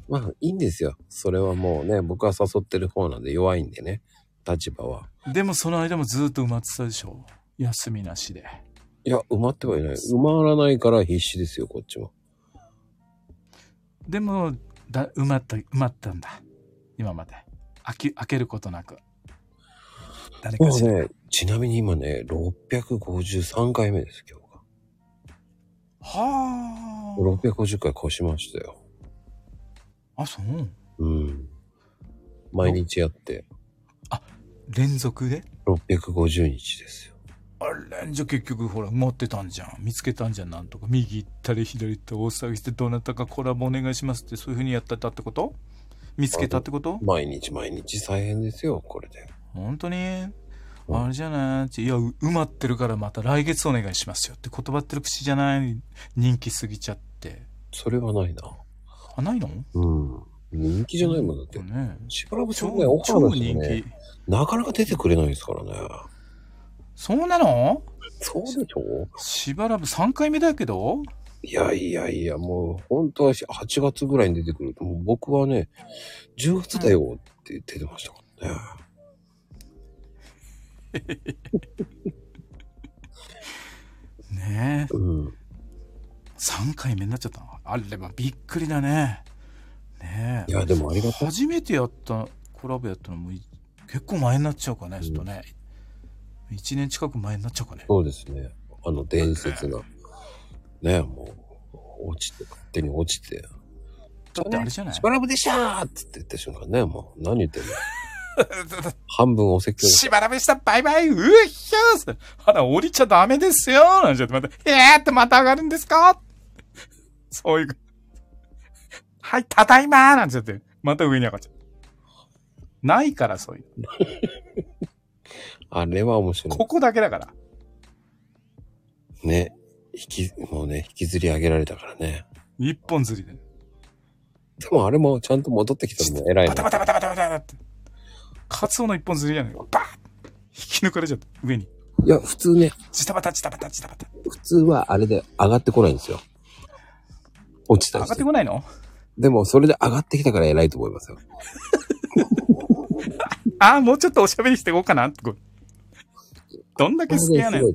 まあ、いいんですよ。それはもうね、僕は誘ってる方なんで弱いんでね、立場は。でもその間もずっと埋まってたでしょ？休みなしで。いや、埋まってはいない。埋まらないから必死ですよ、こっちも。でも、だ、埋まった、埋まったんだ。今まで。開け、開けることなく。誰かしら。ね、ちなみに今ね、653回目です、今日が。は650回越しましたよ。あ。あ、そう。うん。毎日やって、連続で？650日ですよ。あれじゃあ結局ほら持ってたんじゃん見つけたんじゃんなんとか右行ったり左行ったり大騒ぎしてどなたかコラボお願いしますってそういう風にやってたってこと？見つけたってこと？毎日毎日大変ですよ、これで。本当に？うんあれじゃない？いやう埋まってるからまた来月お願いしますよって言葉ってる口じゃない？人気すぎちゃってそれはないな。あないの？うん。人気じゃないもんだって。ねしばらくさ超んね、オファ超ーです人気。なかなか出てくれないですからね。そうなの？そうでしょ？しばらく3回目だけど？いやいやいや、もう、本当は8月ぐらいに出てくると、もう僕はね、10月だよって言ってましたからね。[LAUGHS] ねえうん。3回目になっちゃったの？あれはびっくりだね。ねえ。いや、でもありがたい。初めてやったコラボやったのもい結構前になっちゃうかね、ちょっとね。1年近く前になっちゃうかね。そうですね。あの伝説が。ね、もう、落ちて、勝手に落ちて。だってあれじゃない？しばらくでしたーって言った瞬間ね、もう、何言ってんの？[LAUGHS] 半分お説教。しばらくした。バイバイ。うっひゃーあら降りちゃダメですよ。なんちゃってまたえーってまた上がるんですか？そういうはいただいまーなんちゃってまた上に上がっちゃうないからそういうあれは面白い。ここだけだからね。引き、もうね、引きずり上げられたからね。一本釣りででもあれもちゃんと戻ってきたのも偉いな。バタバタバタバタバタって。カツオの一本釣りじゃないバーッ引き抜かれちゃった。上に。いや、普通ね、ジタバタジタバタジタバタ。普通はあれで上がってこないんですよ。落ちた上がっててこないの？でも、それで上がってきたから偉いと思いますよ。[LAUGHS] ああ、もうちょっとおしゃべりしていこうかなどんだけ好きやねん。[LAUGHS]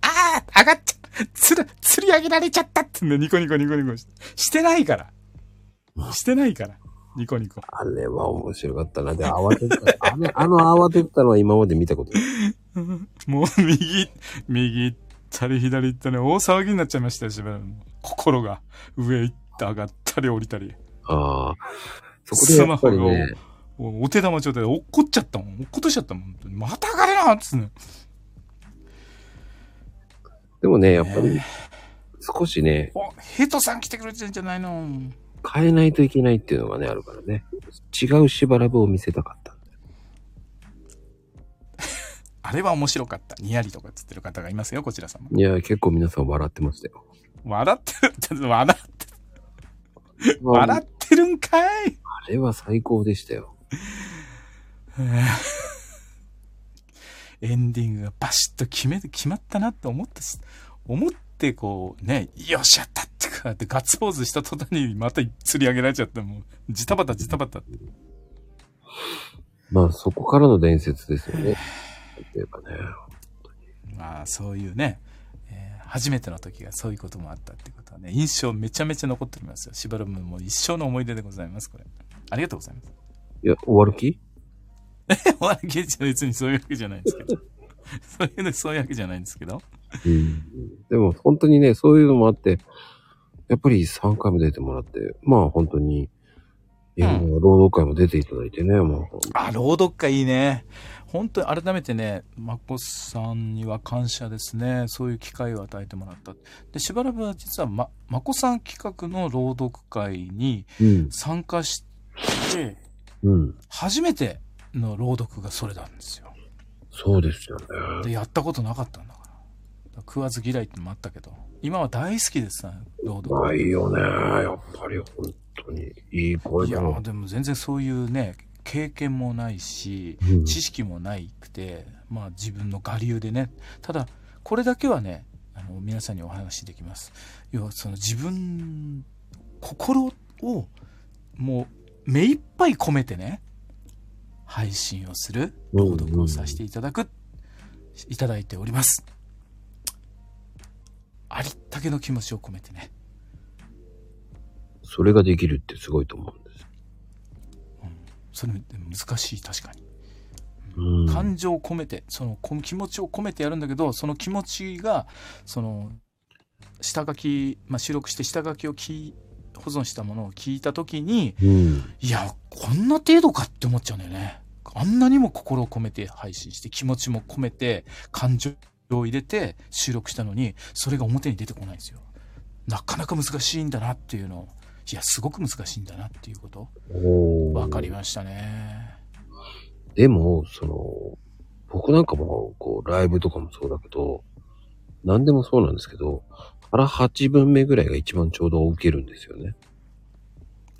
ああ、上がっちゃ、つる、釣り上げられちゃったってね、ニコニコニコニコして。してないから。してないから。ニコニコ。あれは面白かったな。で、慌てた。あの、あの慌てたのは今まで見たことない。[LAUGHS] もう右、右行ったり左行ったり、大騒ぎになっちゃいましたよ、しばらく。心が。上行った、上がったり降りたり。ああ。そこでやっぱりスマホね、おお手玉状態で落っこっちゃったもん。落っことしちゃったもん。また上がれなっつってね。でもね、やっぱり、少しね、お、ヘトさん来てくれてんじゃないの変えないといけないっていうのがね、あるからね。違うしばらぶを見せたかっあれは面白かった。にやりとかつってる方がいますよ、こちらさんも。いや、結構皆さん笑ってましたよ。笑ってるって、笑って、笑ってるんかいあれは最高でしたよ。エンディングがバシッと決め、決まったなって思ったし、思ってこうね、よしやったってかってガッツポーズした途端にまた釣り上げられちゃって、もう、ジタバタジタバタって。まあ、そこからの伝説ですよね。例えばね。まあ、そういうね、えー初めての時がそういうこともあったってことはね、印象めちゃめちゃ残っておりますよ。しばらくもう一生の思い出でございます、これ。ありがとうございます。いや、終わる気？お笑い芸人は別にそういうわけじゃないんですけど。[LAUGHS] そういうの、そういうわけじゃないんですけど。うん。でも、本当にね、そういうのもあって、やっぱり3回も出てもらって、まあ本当に、いや、うんもう労働会も出ていただいてね、もう。あ、朗読会いいね。本当に改めてね、まこさんには感謝ですね。そういう機会を与えてもらった。で、しばらくは実はま、まこさん企画の朗読会にうん。参加して、うん。初めての朗読がそれなんですよ。そうですよで、ね。やったことなかったんだから。だから食わず嫌いってのもあったけど、今は大好きですね、朗読。ないよね。やっぱり本当にいい声いやだなーでも全然そういうね経験もないしうん。知識もないくて、まあ自分の我流でね。ただこれだけはねあの皆さんにお話しできます。要はその自分心をもう目いっぱい込めてね配信をする朗読をさせていただく、いただいております。ありったけの気持ちを込めてね。それができるってすごいと思う。それ難しい確かにうん。感情を込めてその気持ちを込めてやるんだけどその気持ちがその下書き、まあ、収録して下書きをき保存したものを聞いた時にうん。いやこんな程度かって思っちゃうんだよねあんなにも心を込めて配信して気持ちも込めて感情を入れて収録したのにそれが表に出てこないんですよなかなか難しいんだなっていうのをいやすごく難しいんだなっていうことおー分かりましたねでも、その、僕なんかも、こう、ライブとかもそうだけど、何でもそうなんですけど、腹8分目ぐらいが一番ちょうど受けるんですよね。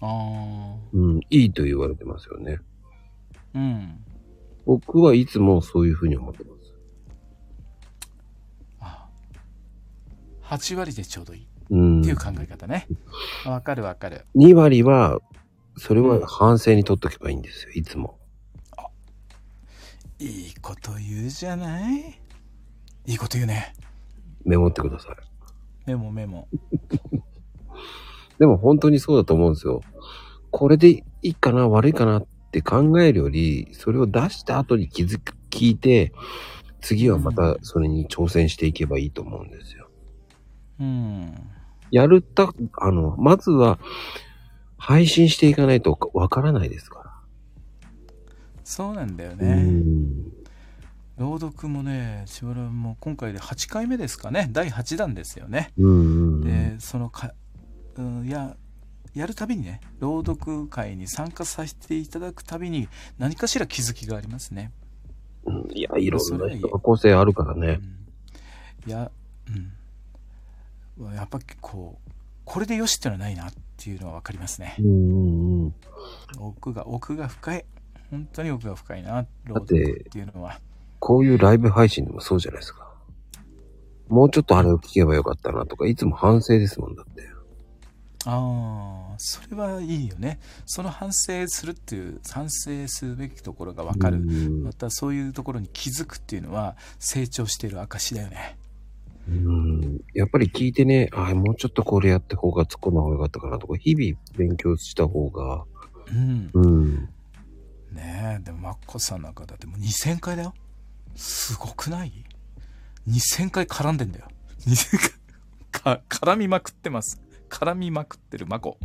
ああうん、いいと言われてますよね。うん僕はいつもそういうふうに思ってます。あ8割でちょうどいいっうんていう。考え方ね。わかるわかる。2割は、それは反省に取っとけばいいんですよ、いつも。いいこと言うじゃない？いいこと言うね。メモってください。メモメモ。[LAUGHS] でも本当にそうだと思うんですよ。これでいいかな、悪いかなって考えるより、それを出した後に気づく、聞いて、次はまたそれに挑戦していけばいいと思うんですよ。うん。やるた、あの、まずは、配信していかないとわからないですから。そうなんだようね。ん。朗読もね、しばらくもう今回で8回目ですかね。第8弾ですよね。で、そのか、うん、や、やるたびにね、朗読会に参加させていただくたびに何かしら気づきがありますね。うんいや、いろんな人が個性あるからね。うん、いや、うん。やっぱこう、これでよしってのはないなっていうのは分かりますねう。ん。奥が、奥が深い。本当に奥が深いな、朗だって読っていうのは。こういうライブ配信でもそうじゃないですか。もうちょっとあれを聞けばよかったなとか、いつも反省ですもんだって。ああ、それはいいよね。その反省するっていう、反省すべきところが分かる。うんまたそういうところに気づくっていうのは成長している証だよね。うんやっぱり聞いてね、あもうちょっとこれやった方が突っ込んだ方がよかったかなとか、日々勉強した方が、うん。うん。ねえ、でもマッコさんなんかだってもう2000回だよ。すごくない ?2000 回絡んでんだよ。2000回、[LAUGHS] か、絡みまくってます。絡みまくってるマコ。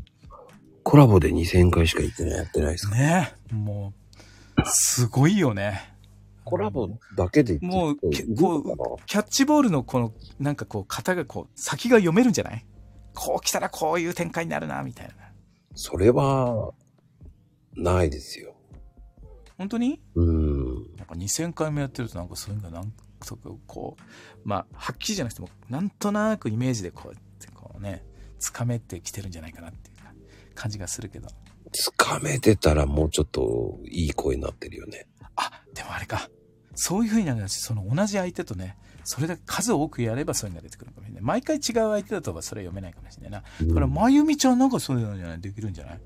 コラボで2000回しか言ってない、やってないですか？ねえ、もう、すごいよね。コラボだけでもう結結構キャッチボールのこの、なんかこう、型がこう、先が読めるんじゃない？こう来たらこういう展開になるな、みたいな。それは、ないですよ。本当に？うん。なんか2000回もやってるとなんかそういうのがなんとかこう、まあ、はっきりじゃなくても、なんとなくイメージでこうやってこうね、つかめてきてるんじゃないかなっていう感じがするけど。つかめてたらもうちょっといい声になってるよね。あ、でもあれか。そういう風になるし、その同じ相手とね、それだけ数多くやればそういうのが出てくるかもしれない。毎回違う相手だとそれ読めないかもしれないな。だから、まゆみちゃんなんかそういうのじゃないできるんじゃない？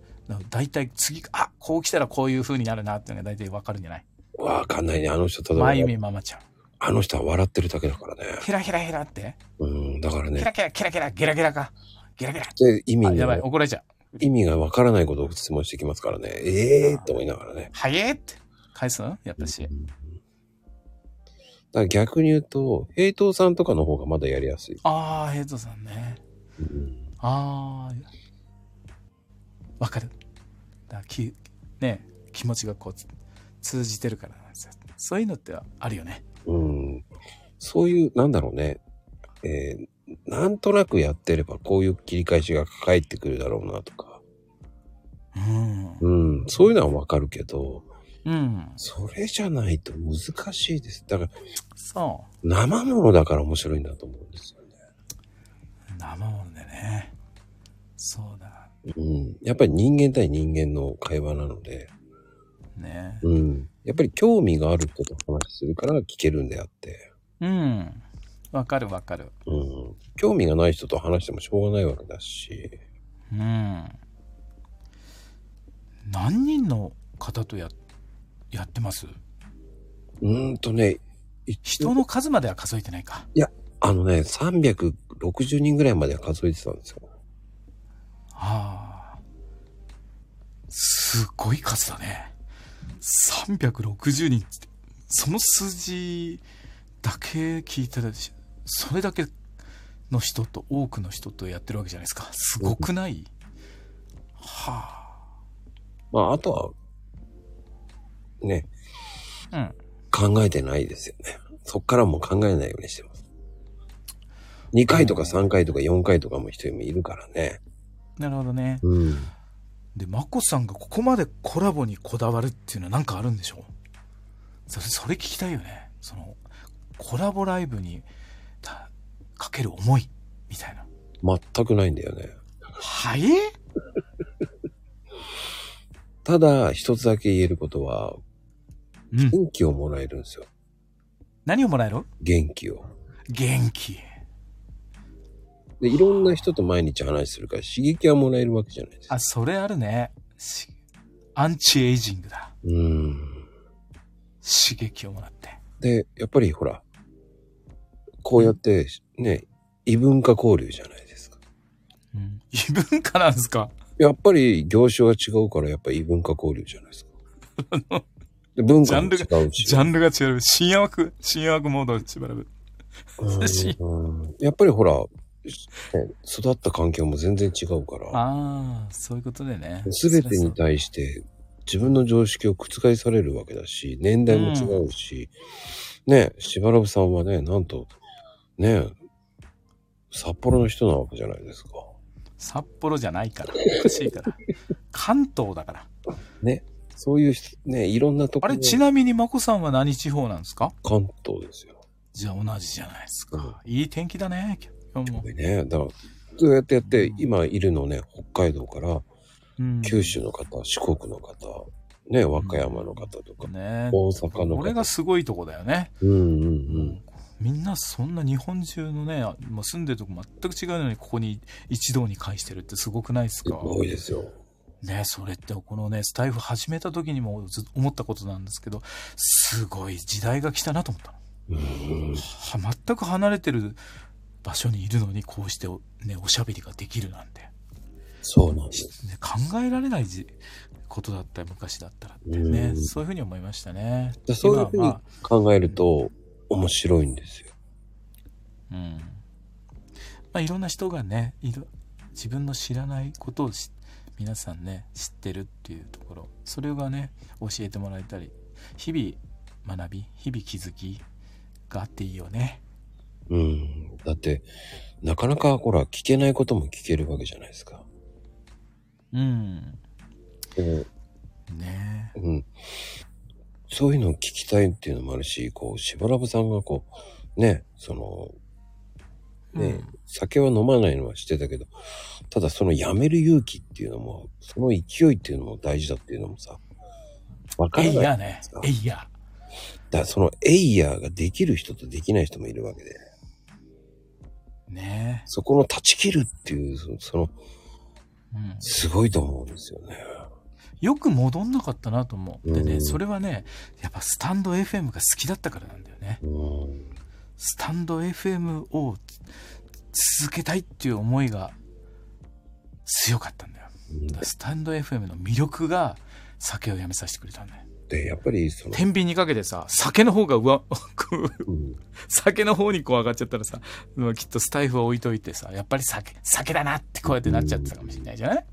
大体次、あ、こう来たらこういう風になるなっていうのが大体わかるんじゃない？わかんないね。あの人、ただ、まゆみママちゃん。あの人は笑ってるだけだからね。ヘラヘラヘラって？うん、だからね。ケラケラケラケラ、ゲラゲラか。ゲラゲラ。で、意味あ、やばい、が、怒られちゃう。意味がわからないことを質問してきますからね。ええー、と思いながらね。はえって返すやっぱしう。んだから逆に言うと、平等さんとかの方がまだやりやすい。あー、ヘイトさんね。うんあー、わかる。だき、ね、気持ちがこうつ、通じてるからなんですよ。そういうのってあるよね。うん。そういう、なんだろうね。えーなんとなくやってればこういう切り返しが返ってくるだろうなとか。うん。うん。そういうのはわかるけど、うん。それじゃないと難しいです。だから、そ生ものだから面白いんだと思うんですよね。う。生ものでね。そうだ。うん。やっぱり人間対人間の会話なので、ね。うん。やっぱり興味がある人と話するから聞けるんであって、うん。わかるわかる。うん。興味がない人と話してもしょうがないわけだし、うん。何人の方とや、やってますうーんとね、一人の数までは数えてないか。あのね、360人ぐらいまでは数えてたんですよ。ああ。すごい数だね。360人って、その数字だけ聞いたら、それだけの人と多くの人とやってるわけじゃないですか。すごくない？はまあ、あとは、ね、あ。うん。考えてないですよね。そっからもう考えないようにしてます。2回とか3回とか4回とかも人もいるからね。なるほどね。うん。で、マコさんがここまでコラボにこだわるっていうのは何かあるんでしょう？それ、それ聞きたいよね。その、コラボライブにたかける思いみたいな。全くないんだよね。はい [LAUGHS] ただ、一つだけ言えることは、うん。元気をもらえるんですよ。何をもらえる？元気を。元気。で、いろんな人と毎日話するから刺激はもらえるわけじゃないですか。あ、それあるね。しアンチエイジングだ。うん。刺激をもらって。で、やっぱりほら、こうやってね、異文化交流じゃないですか。うん。異文化なんですか？やっぱり業種が違うからやっぱり異文化交流じゃないですか。[LAUGHS] で文化も違うし。ジャンルが違う。深夜枠、深夜枠モードしばらやっぱりほら、ね育った環境も全然違うから、ああ、そういうことでね。すべてに対して自分の常識を覆されるわけだし、年代も違うし、ね、しばらくさんはね、なんと、ね、札幌の人なわけじゃないですか。札幌じゃないから。おかしいから。関東だから。そういう人、ね、いろんなところあれ、ちなみにまこさんは何地方なんですか？関東ですよ。じゃあ同じじゃないですか。いい天気だね、今日も。でね、だから、そうやってやって、今いるのね、北海道から、うん九州の方、四国の方、ね、和歌山の方とか、ね大阪の方。これがすごいとこだよね。うんうんうん。みんなそんな日本中のね、もう住んでるとこ全く違うのにここに一堂に会してるってすごくないですすかごいですよ。ねそれってこのね、スタイフ始めた時にもず思ったことなんですけど、すごい時代が来たなと思ったの。全く離れてる場所にいるのにこうしておね、おしゃべりができるなんて。そうなんです。ね、考えられないじことだったよ昔だったらってうね、んそういうふうに思いましたね。だそういうふうに考えると、面白いんですよ。まあ、うん。まあ、いろんな人がね、いろ自分の知らないことをし皆さんね、知ってるっていうところ、それがね、教えてもらえたり、日々学び、日々気づきがあっていいよね。うん。だって、なかなかほら、聞けないことも聞けるわけじゃないですか。うん。でもねうん。そういうのを聞きたいっていうのもあるし、こう、しばらぶさんがこう、ね、その、ね、うん酒は飲まないのはしてたけど、ただそのやめる勇気っていうのも、その勢いっていうのも大事だっていうのもさ、わからえない。いやねさ。えいや。だからそのエイヤーができる人とできない人もいるわけで、ねそこの断ち切るっていう、そその、うん。すごいと思うんですよね。よく戻んなかったなと思う。でね、うんそれはね、やっぱスタンド FM が好きだったからなんだよね。うん。スタンド FM を続けたいっていう思いが強かったんだよ。スタンド FM の魅力が酒をやめさせてくれたんだよ。で、やっぱりその、天秤にかけてさ、酒の方が上、うん酒の方にこう上がっちゃったらさ、まあきっとスタイフを置いといてさ、やっぱり酒、酒だなってこうやってなっちゃってたかもしれないじゃない、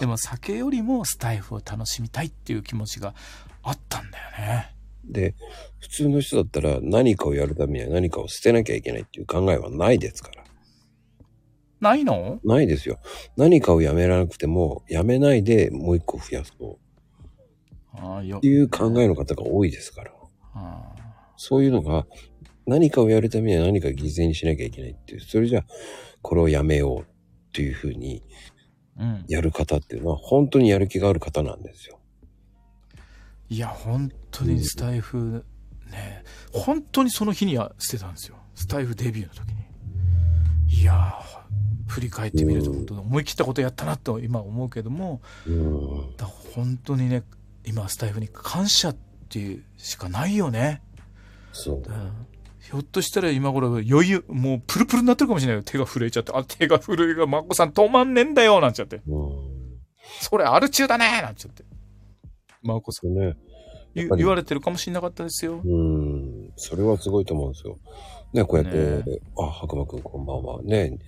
でも酒よりもスタイフを楽しみたいっていう気持ちがあったんだよね。で、普通の人だったら何かをやるためには何かを捨てなきゃいけないっていう考えはないですから。ないの？ないですよ。何かをやめらなくても、やめないでもう一個増やそうあっていう考えの方が多いですから。あそういうのが、何かをやるためには何か犠牲にしなきゃいけないっていう、それじゃあ、これをやめようっていうふうに。やる方っていうのは、本当にやる気がある方なんですよ。いや、本当にスタイフ、ね、本当にその日には捨てたんですよ。スタイフデビューの時に。いやー、振り返ってみると、うん本当に思い切ったことやったなと今思うけども、うん。だ本当にね、今スタイフに感謝っていうしかないよね。そう。うんひょっとしたら今頃余裕、もうプルプルになってるかもしれないよ。手が震えちゃって。あ、手が震えが、マッコさん止まんねえんだよなんちゃって。うん。それアル中だねなんちゃって。マッコさん。ね。や言われてるかもしれなかったですよ。うん。それはすごいと思うんですよ。ね、こうやって、ねあ、白馬くんこんばんは。ね。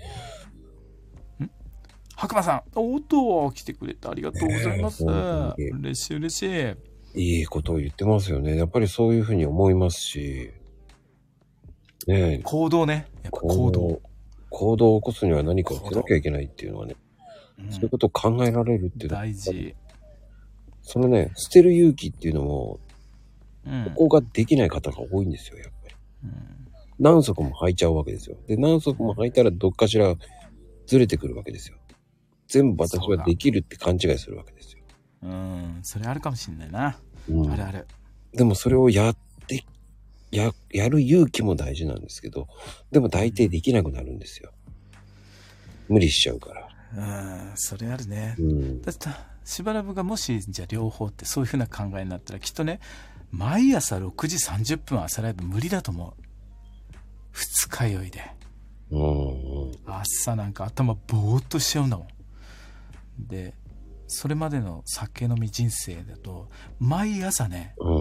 白馬さん、おっと、来てくれてありがとうございます。嬉しい嬉しい。いいことを言ってますよね。やっぱりそういうふうに思いますし、ね行動ね。やっぱ行動。行動を起こすには何かをしなきゃいけないっていうのはね、うんそういうことを考えられるっていうのは大事。そのね、捨てる勇気っていうのも、うんここができない方が多いんですよ、やっぱり。うん何足も履いちゃうわけですよ。で、何足も履いたらどっかしらずれてくるわけですよ。全部私はできるって勘違いするわけですよ。うん、それあるかもしんないな。うんあるある。でもそれをやって、や、やる勇気も大事なんですけど、でも大抵できなくなるんですよ。無理しちゃうから。うん、それあるね。うん。だって、しばらくがもし、じゃあ両方ってそういうふうな考えになったら、きっとね、毎朝6時30分朝ライブ無理だと思う。二日酔いで。朝なんか頭ぼーっとしちゃうんだもん。で、それまでの酒飲み人生だと、毎朝ね、うん。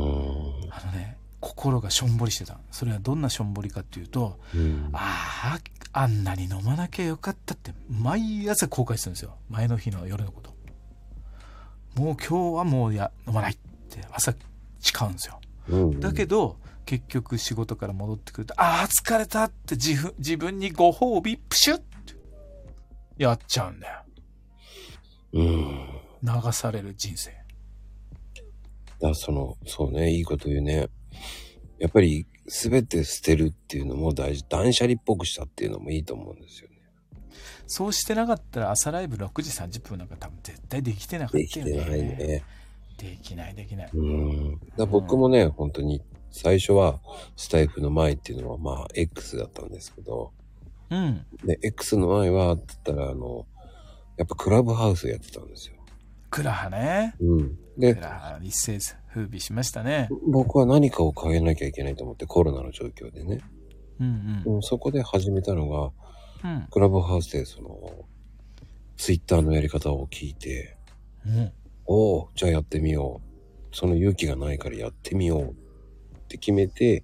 あのね、心がしょんぼりしてた。それはどんなしょんぼりかっていうと、うん。ああ、あんなに飲まなきゃよかったって、毎朝後悔するんですよ。前の日の夜のこと。もう今日はもうや飲まないって朝誓うんですよ。うん。だけど、結局仕事から戻ってくると、ああ、疲れたって自分自分にご褒美プシュッってやっちゃうんだよ。うん。流される人生。だその、そうね、いいこと言うね。やっぱり、すべて捨てるっていうのも大事。断捨離っぽくしたっていうのもいいと思うんですよね。そうしてなかったら朝ライブ6時30分なんか多分絶対できてなかったよできてないね。できないできない。うん。だ僕もね、本当に、最初は、スタイフの前っていうのは、まあ、X だったんですけど、うん。で、X の前は、って言ったら、あの、やっぱクラブハウスやってたんですよ。クラハね。うん。クで、ラハ一世風靡しましたね。僕は何かを変えなきゃいけないと思って、コロナの状況でね。うんうん。うん、そこで始めたのが、うん。クラブハウスで、その、ツイッターのやり方を聞いて、うん。おお、じゃあやってみよう。その勇気がないからやってみようって決めて、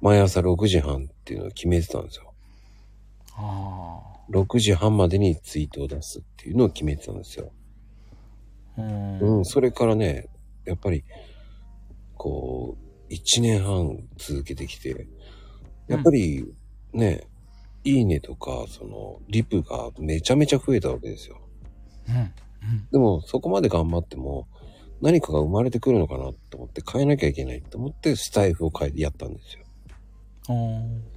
毎朝6時半っていうのを決めてたんですよ。あ6時半までにツイートを出すっていうのを決めてたんですよ。あ。うん。うん、それからね、やっぱり、こう、1年半続けてきて、やっぱりね、いいねとか、その、リプがめちゃめちゃ増えたわけですよ。うん。うん。でも、そこまで頑張っても、何かが生まれてくるのかなと思って変えなきゃいけないと思ってスタイフを変えてやったんですよ。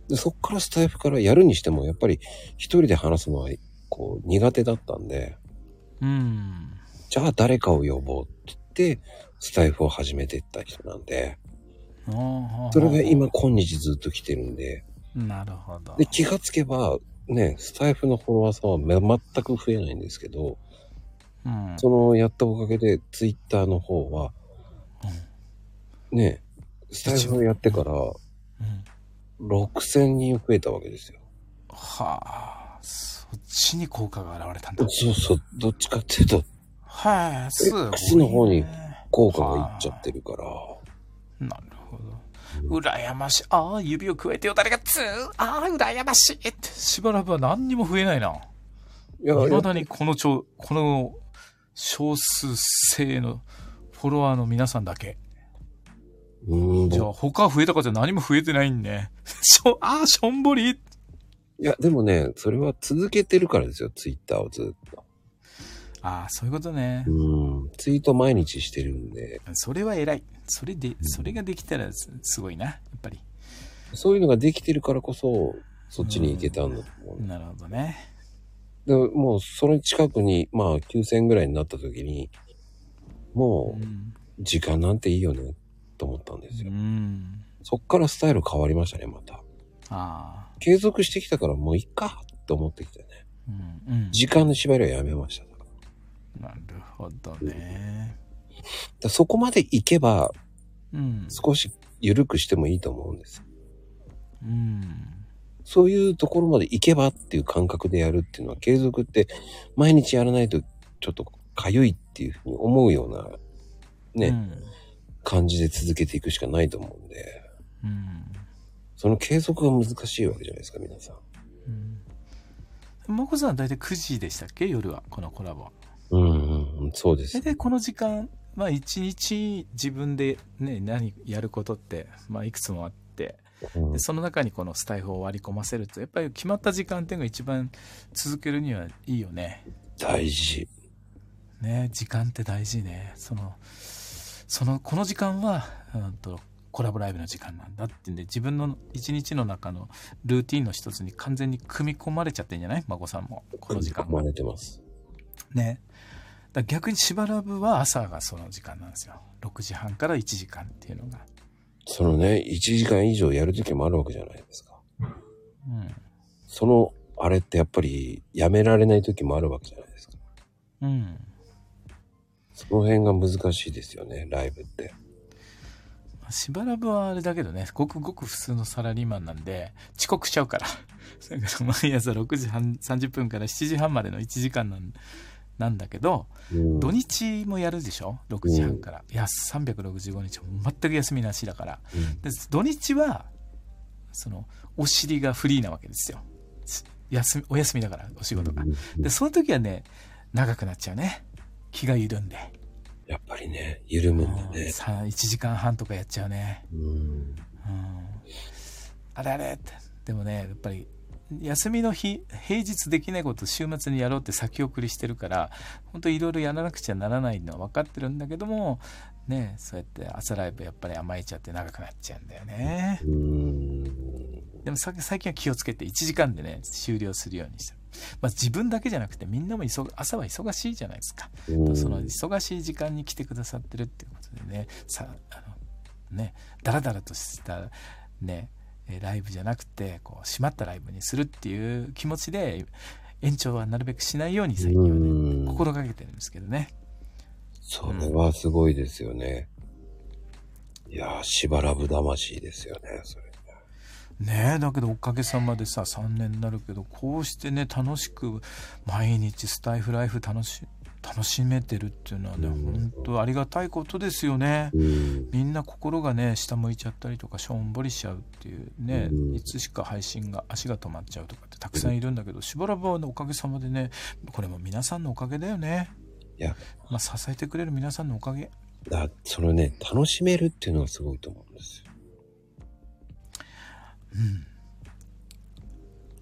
で、そっからスタイフからやるにしても、やっぱり一人で話すのは、こう、苦手だったんで、うん。じゃあ誰かを呼ぼうって言って、スタイフを始めていった人なんで、それが今、今日ずっと来てるんで、なるほど。で、気がつけば、ね、スタイフのフォロワーさんはめ全く増えないんですけど、うん。そのやったおかげで、ツイッターの方は、ね、スタイフをやってから、うん6000人増えたわけですよ。はあ、そっちに効果が現れたんだ。そうそう、どっちかっていうと、はい、すごい、ね。X の方に効果がいっちゃってるから、なるほど。羨ましい。ああ、指をくわえてよ、誰がつーああ、羨ましいって。しばらくは何にも増えないな。いまだにこのちょ、この少数制のフォロワーの皆さんだけ。じゃあ他増えたかじゃ何も増えてないんね。[LAUGHS] しょ、ああ、しょんぼりいや、でもね、それは続けてるからですよ、ツイッターをずっと。ああ、そういうことね。うん、ツイート毎日してるんで、それは偉い。それで、それができたらすすごいな、やっぱり。そういうのができてるからこそ、そっちに行けたんだと思う。なるほどね。でもう、その近くに、まあ、9000ぐらいになった時に、もう、うん。時間なんていいよね、と思ったんですうよ。ん。そっからスタイル変わりましたね、また。ああ。継続してきたからもういっか、と思ってきてね。うん。うん。時間の縛りはやめました。なるほどね。だそこまで行けば、うん。少し緩くしてもいいと思うんですよ。うん。そういうところまで行けばっていう感覚でやるっていうのは継続って毎日やらないとちょっとかゆいっていうふうに思うようなね、うん。感じで続けていくしかないと思うんで、うん。その継続が難しいわけじゃないですか、皆さん。うん。まこさんは大体9時でしたっけ？夜は、このコラボは。うんそうです大。体この時間、まあ一日自分でね、何やることって、まあいくつもあって、うんでその中にこのスタイフを割り込ませると、やっぱり決まった時間っていうのが一番続けるにはいいよね。大事。ね、時間って大事ね。その、その、この時間は、うんと、コラボライブの時間なんだってんで、自分の一日の中のルーティンの一つに完全に組み込まれちゃってんじゃない？孫さんも。この時間は組ま。れてます。ね。だ逆にしばらぶは朝がその時間なんですよ。6時半から1時間っていうのが。そのね、1時間以上やるときもあるわけじゃないですか。うん。その、あれってやっぱりやめられないときもあるわけじゃないですか。うん。その辺が難しいですよね、ライブって。しばらぶはあれだけどね、ごくごく普通のサラリーマンなんで、遅刻しちゃうから。[LAUGHS] だから毎朝6時半、30分から7時半までの1時間なんなんだけど、うん、土日もやるでしょ ?6 時半から。いや、365日全く休みなしだから。うんで土日は、その、お尻がフリーなわけですよ。休み、お休みだから、お仕事が。で、その時はね、長くなっちゃうね。気が緩んで。やっぱりね、緩むんだうんね。さ1時間半とかやっちゃうね。うん。うんあれあれって。でもね、やっぱり、休みの日、平日できないことを週末にやろうって先送りしてるから、本当いろいろやらなくちゃならないのは分かってるんだけども、ね、そうやって朝ライブやっぱり甘えちゃって長くなっちゃうんだよね。うん。でもさ最近は気をつけて1時間でね、終了するようにしてる。まあ自分だけじゃなくてみんなも忙朝は忙しいじゃないですか。うんその忙しい時間に来てくださってるっていうことでね、さ、あの、ね、だらだらとしたね、えーライブじゃなくて、こう、締まったライブにするっていう気持ちで、延長はなるべくしないように最近はね、うん心がけてるんですけどね。それはすごいですよね。いやー、しばらぶ魂ですよね、それ。ねえ、だけどおかげさまでさ、3年になるけど、こうしてね、楽しく、毎日スタイフライフ楽し、楽しめてるっていうのはね、うん。本当ありがたいことですよね。うん。みんな心がね下向いちゃったりとかしょんぼりしちゃうっていうね、うん。いつしか配信が足が止まっちゃうとかってたくさんいるんだけど、しばらくはねおかげさまでねこれも皆さんのおかげだよね。いや、まあ支えてくれる皆さんのおかげ。だそのね、楽しめるっていうのがすごいと思うんですよ。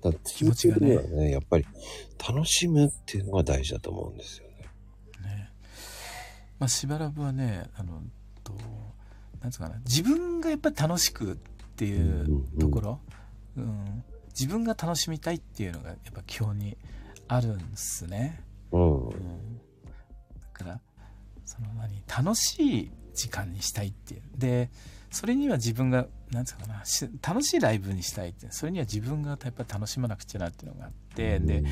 うん。だ気持ちがね。ね、やっぱり楽しむっていうのが大事だと思うんですよまあ、しばらくはね、あの、と、なんつうかな、自分がやっぱり楽しくっていうところ、うん、自分が楽しみたいっていうのがやっぱ基本にあるんですね。うん。うん、だから、その何、楽しい時間にしたいっていう。で、それには自分が、なんつうかな、し楽しいライブにしたいってそれには自分がやっぱり楽しまなくちゃなっていうのがあって、で、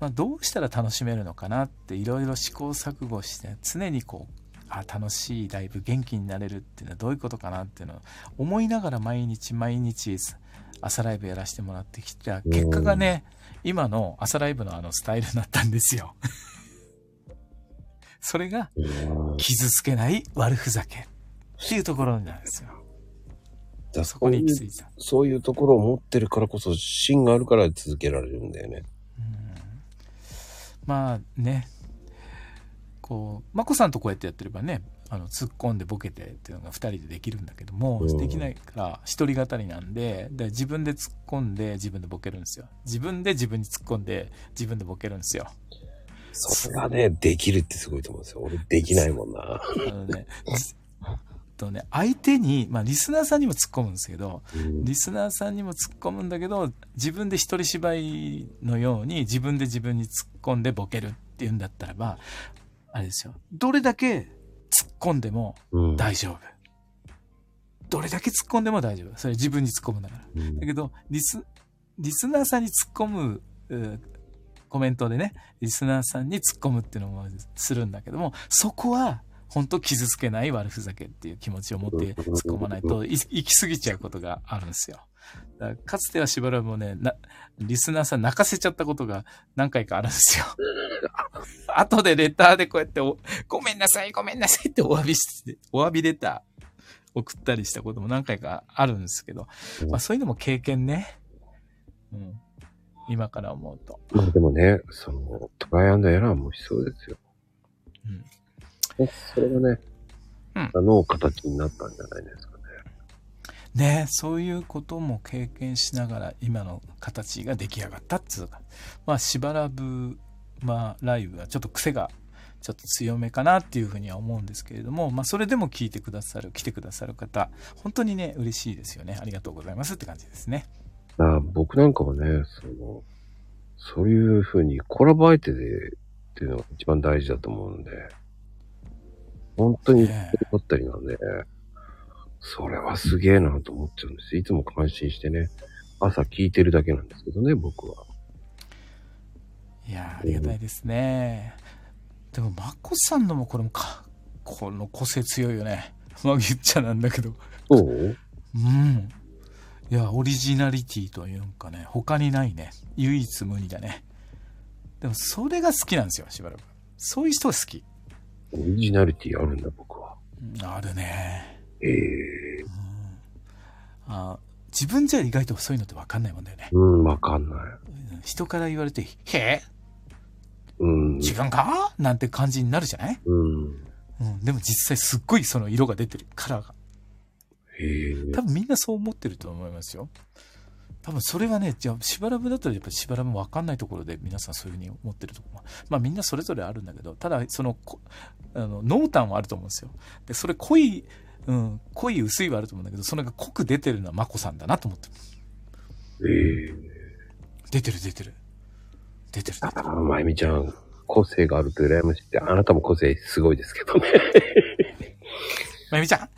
まあ、どうしたら楽しめるのかなっていろいろ試行錯誤して常にこうあ楽しいライブ元気になれるっていうのはどういうことかなっていうのを思いながら毎日毎日朝ライブやらせてもらってきた結果がね今の朝ライブのあのスタイルになったんですよ。[LAUGHS] それがうん傷つけない悪ふざけっていうところなんですよ。だそこに行き着いた。そういうところを持ってるからこそ芯があるから続けられるんだよね。まあねこう眞子さんとこうやってやってればねあの突っ込んでボケてっていうのが2人でできるんだけども、うんできないから一人語りなんでで自分で突っ込んで自分でボケるんですよ自分で自分に突っ込んで自分でボケるんですよそれがね、できるってすごいと思うんですよ。俺できないもんな。あのねじ [LAUGHS] とね相手に、まあ、リスナーさんにも突っ込むんですけどうん。リスナーさんにも突っ込むんだけど自分で一人芝居のように自分で自分に突っ込んでボケるっていうんだったらばあれですよ。どれだけ突っ込んでもうん。大丈夫。どれだけ突っ込んでも大丈夫。それ自分に突っ込むんだから。うん。だけどリスリスナーさんに突っ込むコメントでねリスナーさんに突っ込むっていうのもするんだけどもそこは本当傷つけない悪ふざけっていう気持ちを持って突っ込まないとい行き過ぎちゃうことがあるんですよ。だからかつてはしばらくもねな、リスナーさん泣かせちゃったことが何回かあるんですよ。後でレターでこうやってお、ごめんなさい、ごめんなさいってお詫びして、お詫びレター送ったりしたことも何回かあるんですけど、まあそういうのも経験ね。うん。今から思うと。まあでもね、その、トライアンドエラーも必要ですよ。うん。ねそれがね、うんあの形になったんじゃないですかね。ねそういうことも経験しながら今の形が出来上がったっつうか。まあしばらぶ、まあライブはちょっと癖がちょっと強めかなっていうふうには思うんですけれども、まあそれでも聞いてくださる、来てくださる方、本当にね、嬉しいですよね。ありがとうございますって感じですね。だから僕なんかはね、その、そういう風にコラボ相手でっていうのが一番大事だと思うんで、本当にねだったりなんで、それはすげえなと思っちゃうんです。いつも感心してね、朝聞いてるだけなんですけどね、僕は。いやーありがたいですね。でも、まこさんのもこれもか、この個性強いよね。まあ言っちゃなんだけど。そう？うん。いや、オリジナリティというんかね、他にないね。唯一無二だね。でも、それが好きなんですよ、しばらく。そういう人が好き。オリジナリティあるんだ、僕は。うんあるね。ええあ自分じゃ意外とそういうのって分かんないもんだよね。うん、わかんない。うん人から言われて、へえ？うん。違うんか？なんて感じになるじゃない？うん。うん。でも実際すっごいその色が出てる。カラーが。へえ。多分みんなそう思ってると思いますよ。多分それはね、じゃあ、しばらぶだったらやっぱりしばらぶも分かんないところで皆さんそういうふうに思ってるところも。まあみんなそれぞれあるんだけど、ただその、こあの、濃淡はあると思うんですよ。で、それ濃い、うん、濃い薄いはあると思うんだけど、それが濃く出てるのはマコさんだなと思ってる。ええ出てる出てる。出てる出てる。ああ、まゆみちゃん、個性があると羨ましいって、あなたも個性すごいですけどね。[LAUGHS] まゆみちゃん？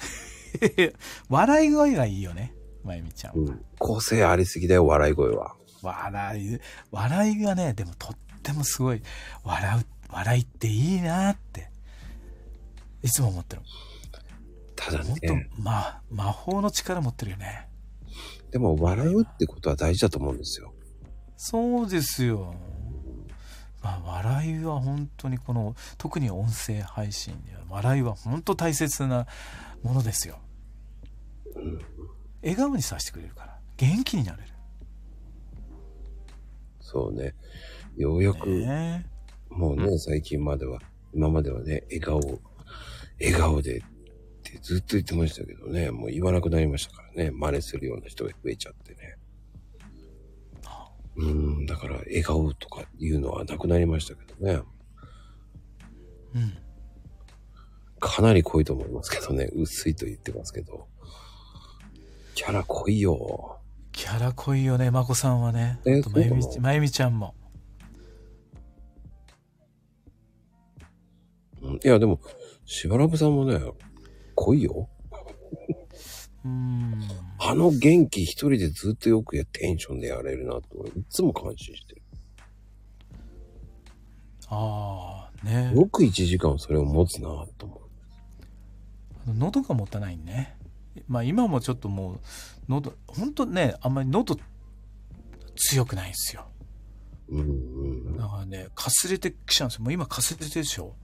[LAUGHS] 笑い声がいいよね。まゆみちゃんは。うん。個性ありすぎだよ、笑い声は。笑い、笑いがね、でもとってもすごい、笑う、笑いっていいなって、いつも思ってる。ただ本ね、当ま、魔法の力持ってるよね。でも笑うってことは大事だと思うんですよ。そうですよ。まあ、笑いは本当にこの、特に音声配信では、笑いは本当大切なものですよ。笑顔にさせてくれるから、元気になれる。そうね。ようやく、ねもうね、最近までは、今まではね、笑顔、笑顔でってずっと言ってましたけどね、もう言わなくなりましたからね、真似するような人が増えちゃってね。うん、だから笑顔とかいうのはなくなりましたけどね。うん。かなり濃いと思いますけどね。薄いと言ってますけど。キャラ濃いよ。キャラ濃いよね、まこさんはね。えあとまゆみまゆみちゃんも。うんいや、でも、しばらくさんもね、濃いよ。うーん。あの元気一人でずっとよくやテンションでやれるなって、俺いつも感心してる。ああ、ね。よく1時間それを持つなと思う。喉が持たないね。まあ今もちょっともう、喉、ほんとね、あんまり喉強くないんですよ。うんうん。だからね、かすれてきちゃうんですよ。もう今かすれてるでしょ。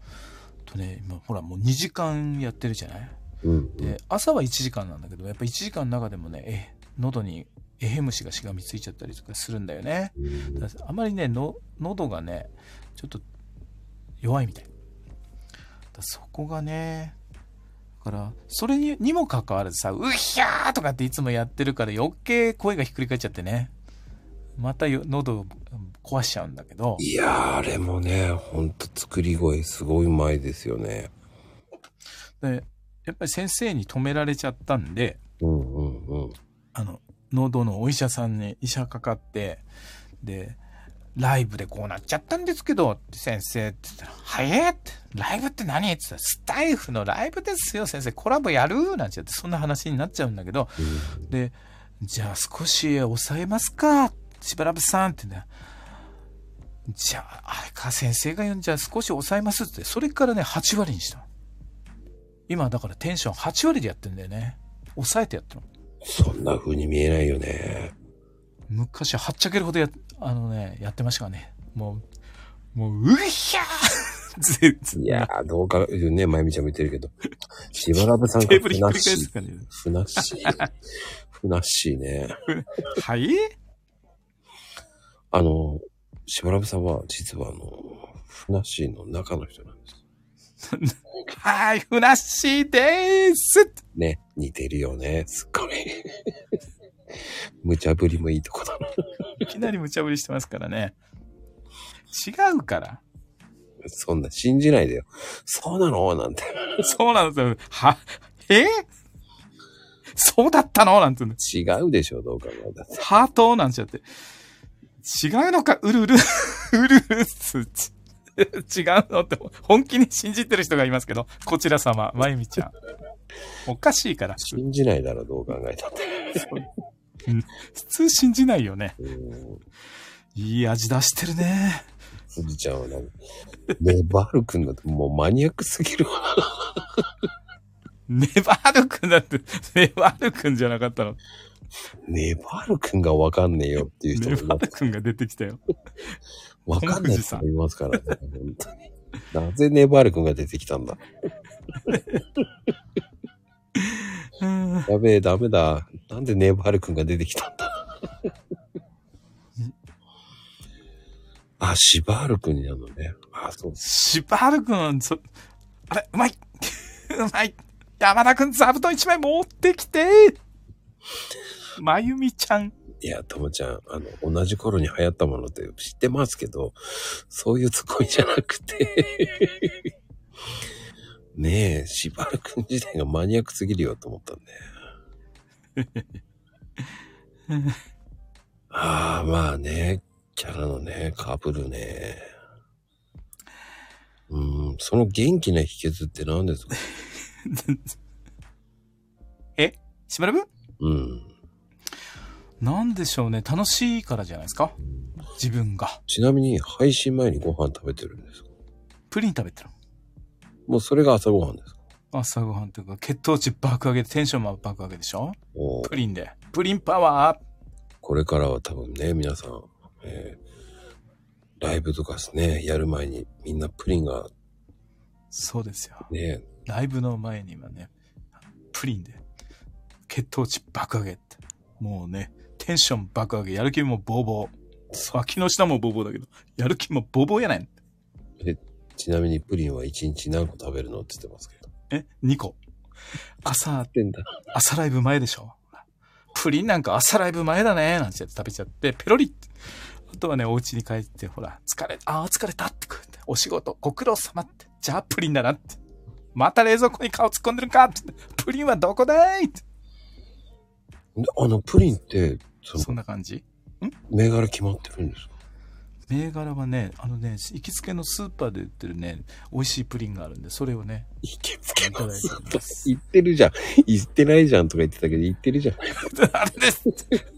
とね、今ほらもう2時間やってるじゃない？うん、うん。で、朝は1時間なんだけど、やっぱ1時間の中でもね、え、喉にエヘムシがしがみついちゃったりとかするんだよね。うんあまりねの喉がねちょっと弱いみたいだそこがねだからそれににもかかわらずさ「うひゃー!」とかっていつもやってるから余計声がひっくり返っちゃってねまたよ喉を壊しちゃうんだけどいやー、あれもね、ほんと作り声すごいうまいですよね。でやっぱり先生に止められちゃったんでうんうんうん。あの喉のお医者さんに医者かかってでライブでこうなっちゃったんですけど、って先生って言ったら、はいえって、ライブって何って言ったら、スタイフのライブですよ、先生、コラボやるなんて言って、そんな話になっちゃうんだけど、で、じゃあ少し抑えますか、しばらぶさんってね、じゃあ、あれか、先生が言うんじゃあ少し抑えますって、それからね、8割にしたの。今、だからテンション8割でやってんだよね。抑えてやってるの。そんな風に見えないよね。昔ははっちゃけるほどや、あのね、やってましたね。もう、もう、うひゃー [LAUGHS] いやー、どうか、ね、まゆみちゃんも言ってるけど、しばらぶさんがふなっしー。ふなっしー。ふなっしーね。はい？あの、しばらぶさんは、実はあの、ふなっしーの中の人なんです。[LAUGHS] はい、ふなっしーでーすね、似てるよね。すっごい。無茶ぶりもいいとこだな。いきなり無茶ぶりしてますからね。違うから。そんな信じないでよ。そうなの？なんて。そうなんですよ。は、え？そうだったの？なんて違うでしょ、どう考えたって。ハートなんちゃって。違うのか、うる [LAUGHS] うる、うるうるっす。ち違うの？って本気に信じてる人がいますけど、こちら様、まゆみちゃん。おかしいから。信じないだろ、どう考えたって。普通信じないよね。うんいい味出してるね。すずちゃんは何ネバール君だってもうマニアックすぎるわ。ネバール君だって、ネバール君じゃなかったの？ネバール君がわかんねえよっていう人ネもいまバール君が出てきたよ。わかんない人もいますからね。本当に。[LAUGHS] なぜネバール君が出てきたんだ？うんやべえ、ダメだ。なんでネバール君が出てきたんだ？あ、シバール君になるのね。あ、そうです。シバール君、そ、あれ、うまい [LAUGHS] うまい山田君座布団一枚持ってきてまゆみちゃん。いや、ともちゃん、あの、同じ頃に流行ったものって知ってますけど、そういうツッコミじゃなくて、ねえ、しばらく自体がマニアックすぎるよと思ったんで。[LAUGHS] ああ、まあね、キャラのね、かぶるね。うん、その元気な秘訣って何ですか？[LAUGHS] え？しばらく？うん。なんでしょうね。楽しいからじゃないですか？自分が。ちなみに、配信前にご飯食べてるんですか？プリン食べてる。もうそれが朝ごはんですか朝ごはんというか、血糖値爆上げでテンションも爆上げでしょ？おープリンで。プリンパワーこれからは多分ね、皆さん、えーライブとかですね、やる前にみんなプリンがそうですよ。ね、ライブの前にはね、プリンで、血糖値爆上げって。もうね、テンション爆上げ、やる気もボーボー。脇の下もボーボーだけど、やる気もボーボーやない。ちなみにプリンは1日何個食べるのって言ってますけど。え ?2 個。朝、ってんだ。朝ライブ前でしょプリンなんか朝ライブ前だねなんてやって食べちゃって、ペロリ。あとはね、お家に帰って、ほら、疲れ、ああ、疲れたってこうやって、お仕事、ご苦労様って。じゃあ、プリンだなって。また冷蔵庫に顔突っ込んでるかってプリンはどこだいってであの、プリンって、そんな感じ？銘柄決まってるんですか？銘柄はね、あのね、行きつけのスーパーで売ってるね、美味しいプリンがあるんで、それをね、行きつけいただいております言ってるじゃん。言ってないじゃんとか言ってたけど、言ってるじゃん。[LAUGHS] あれです。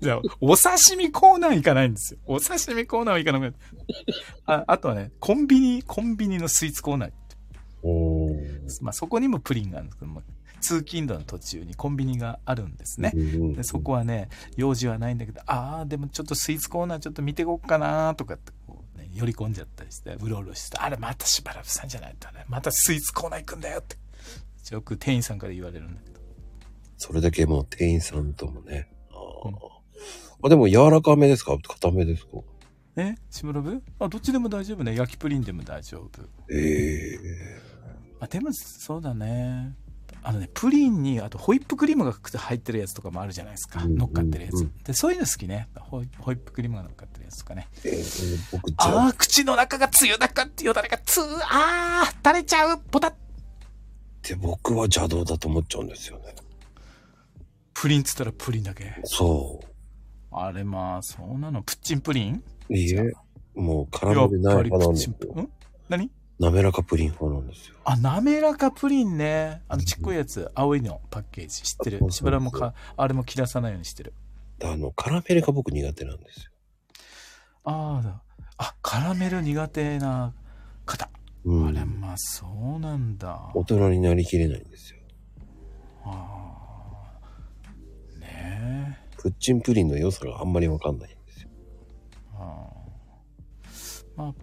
じゃあ、お刺身コーナー行かないんですよ。お刺身コーナーは行かなくなああとはね、コンビニ、コンビニのスイーツコーナー。おーまあ、そこにもプリンがあるんですけども、通勤路の途中にコンビニがあるんですね。うんでそこはね、用事はないんだけど、ああ、でもちょっとスイーツコーナーちょっと見てこっかなとかってこう、ね、寄り込んじゃったりして、うろうろして、あれまたしばらくさんじゃないとね、またスイーツコーナー行くんだよって。よく店員さんから言われるんだけど。それだけもう店員さんともね。あーうんあ、でも柔らかめですか？硬めですか？え？しぶらぶあ、どっちでも大丈夫ね。焼きプリンでも大丈夫。ええまあ、でも、そうだね。あのね、プリンに、あとホイップクリームが入ってるやつとかもあるじゃないですか。うん乗っかってるやつうん。で、そういうの好きね。ホイホイップクリームが乗っかってるやつとかね。えーあ、ああ、口の中がつゆだかってよだれがつー、ああ、垂れちゃう、ポタッ。って僕は邪道だと思っちゃうんですよね。プリンっつったらプリンだけ。そあれまあ、そうなの。プッチンプリン？う。いいえ、もう絡めてないぱりプッ派なんですよ。チンプリン。ん何滑らかプリン派なんですよ。あ、滑らかプリンね。あのちっこいやつ、青いのパッケージ知ってる？しばらくもか、あれも切らさないようにしてる。あの、カラメルが僕苦手なんですよ。ああ、あ、カラメル苦手な方。うん。あれまあ、そうなんだ。大人になりきれないんですよ。ああ。ねえ。プッチンプリンの良さがあんまりわかんないんですよ。あーま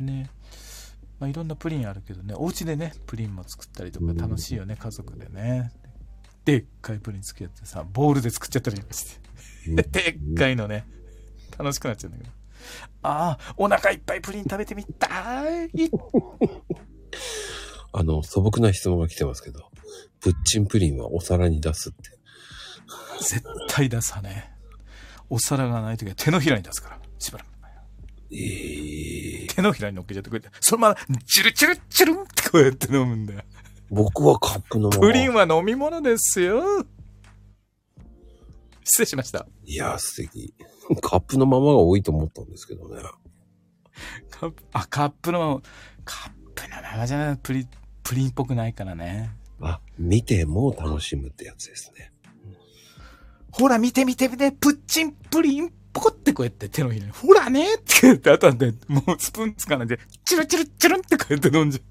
あね、まあ、いろんなプリンあるけどねお家でねプリンも作ったりとかうん。楽しいよね、家族でね。でっかいプリン作ってさボールで作っちゃったりして。うん。[LAUGHS] でっかいのね。楽しくなっちゃうんだけど。ああお腹いっぱいプリン食べてみたい。[LAUGHS] あの、素朴な質問が来てますけど、プッチンプリンはお皿に出すって。絶対出さね。お皿がない時は手のひらに出すからしばらくええ手のひらに乗っけちゃってこうやってそのままチュルチュルチュルンってこうやって飲むんだよ僕はカップのまま。プリンは飲み物ですよ。失礼しました。いや、素敵。カップのままが多いと思ったんですけどね。カップ、あ、カップの、カップのままじゃない、プリ、プリンっぽくないからね。あ、見ても楽しむってやつですね。ほら見て見て見て、プッチンプリン、ポコってこうやって手のひらに、ほらねって言って、あとはね、もうスプーンつかないで、チュルチュルチュルンってこうやって飲んじゃう。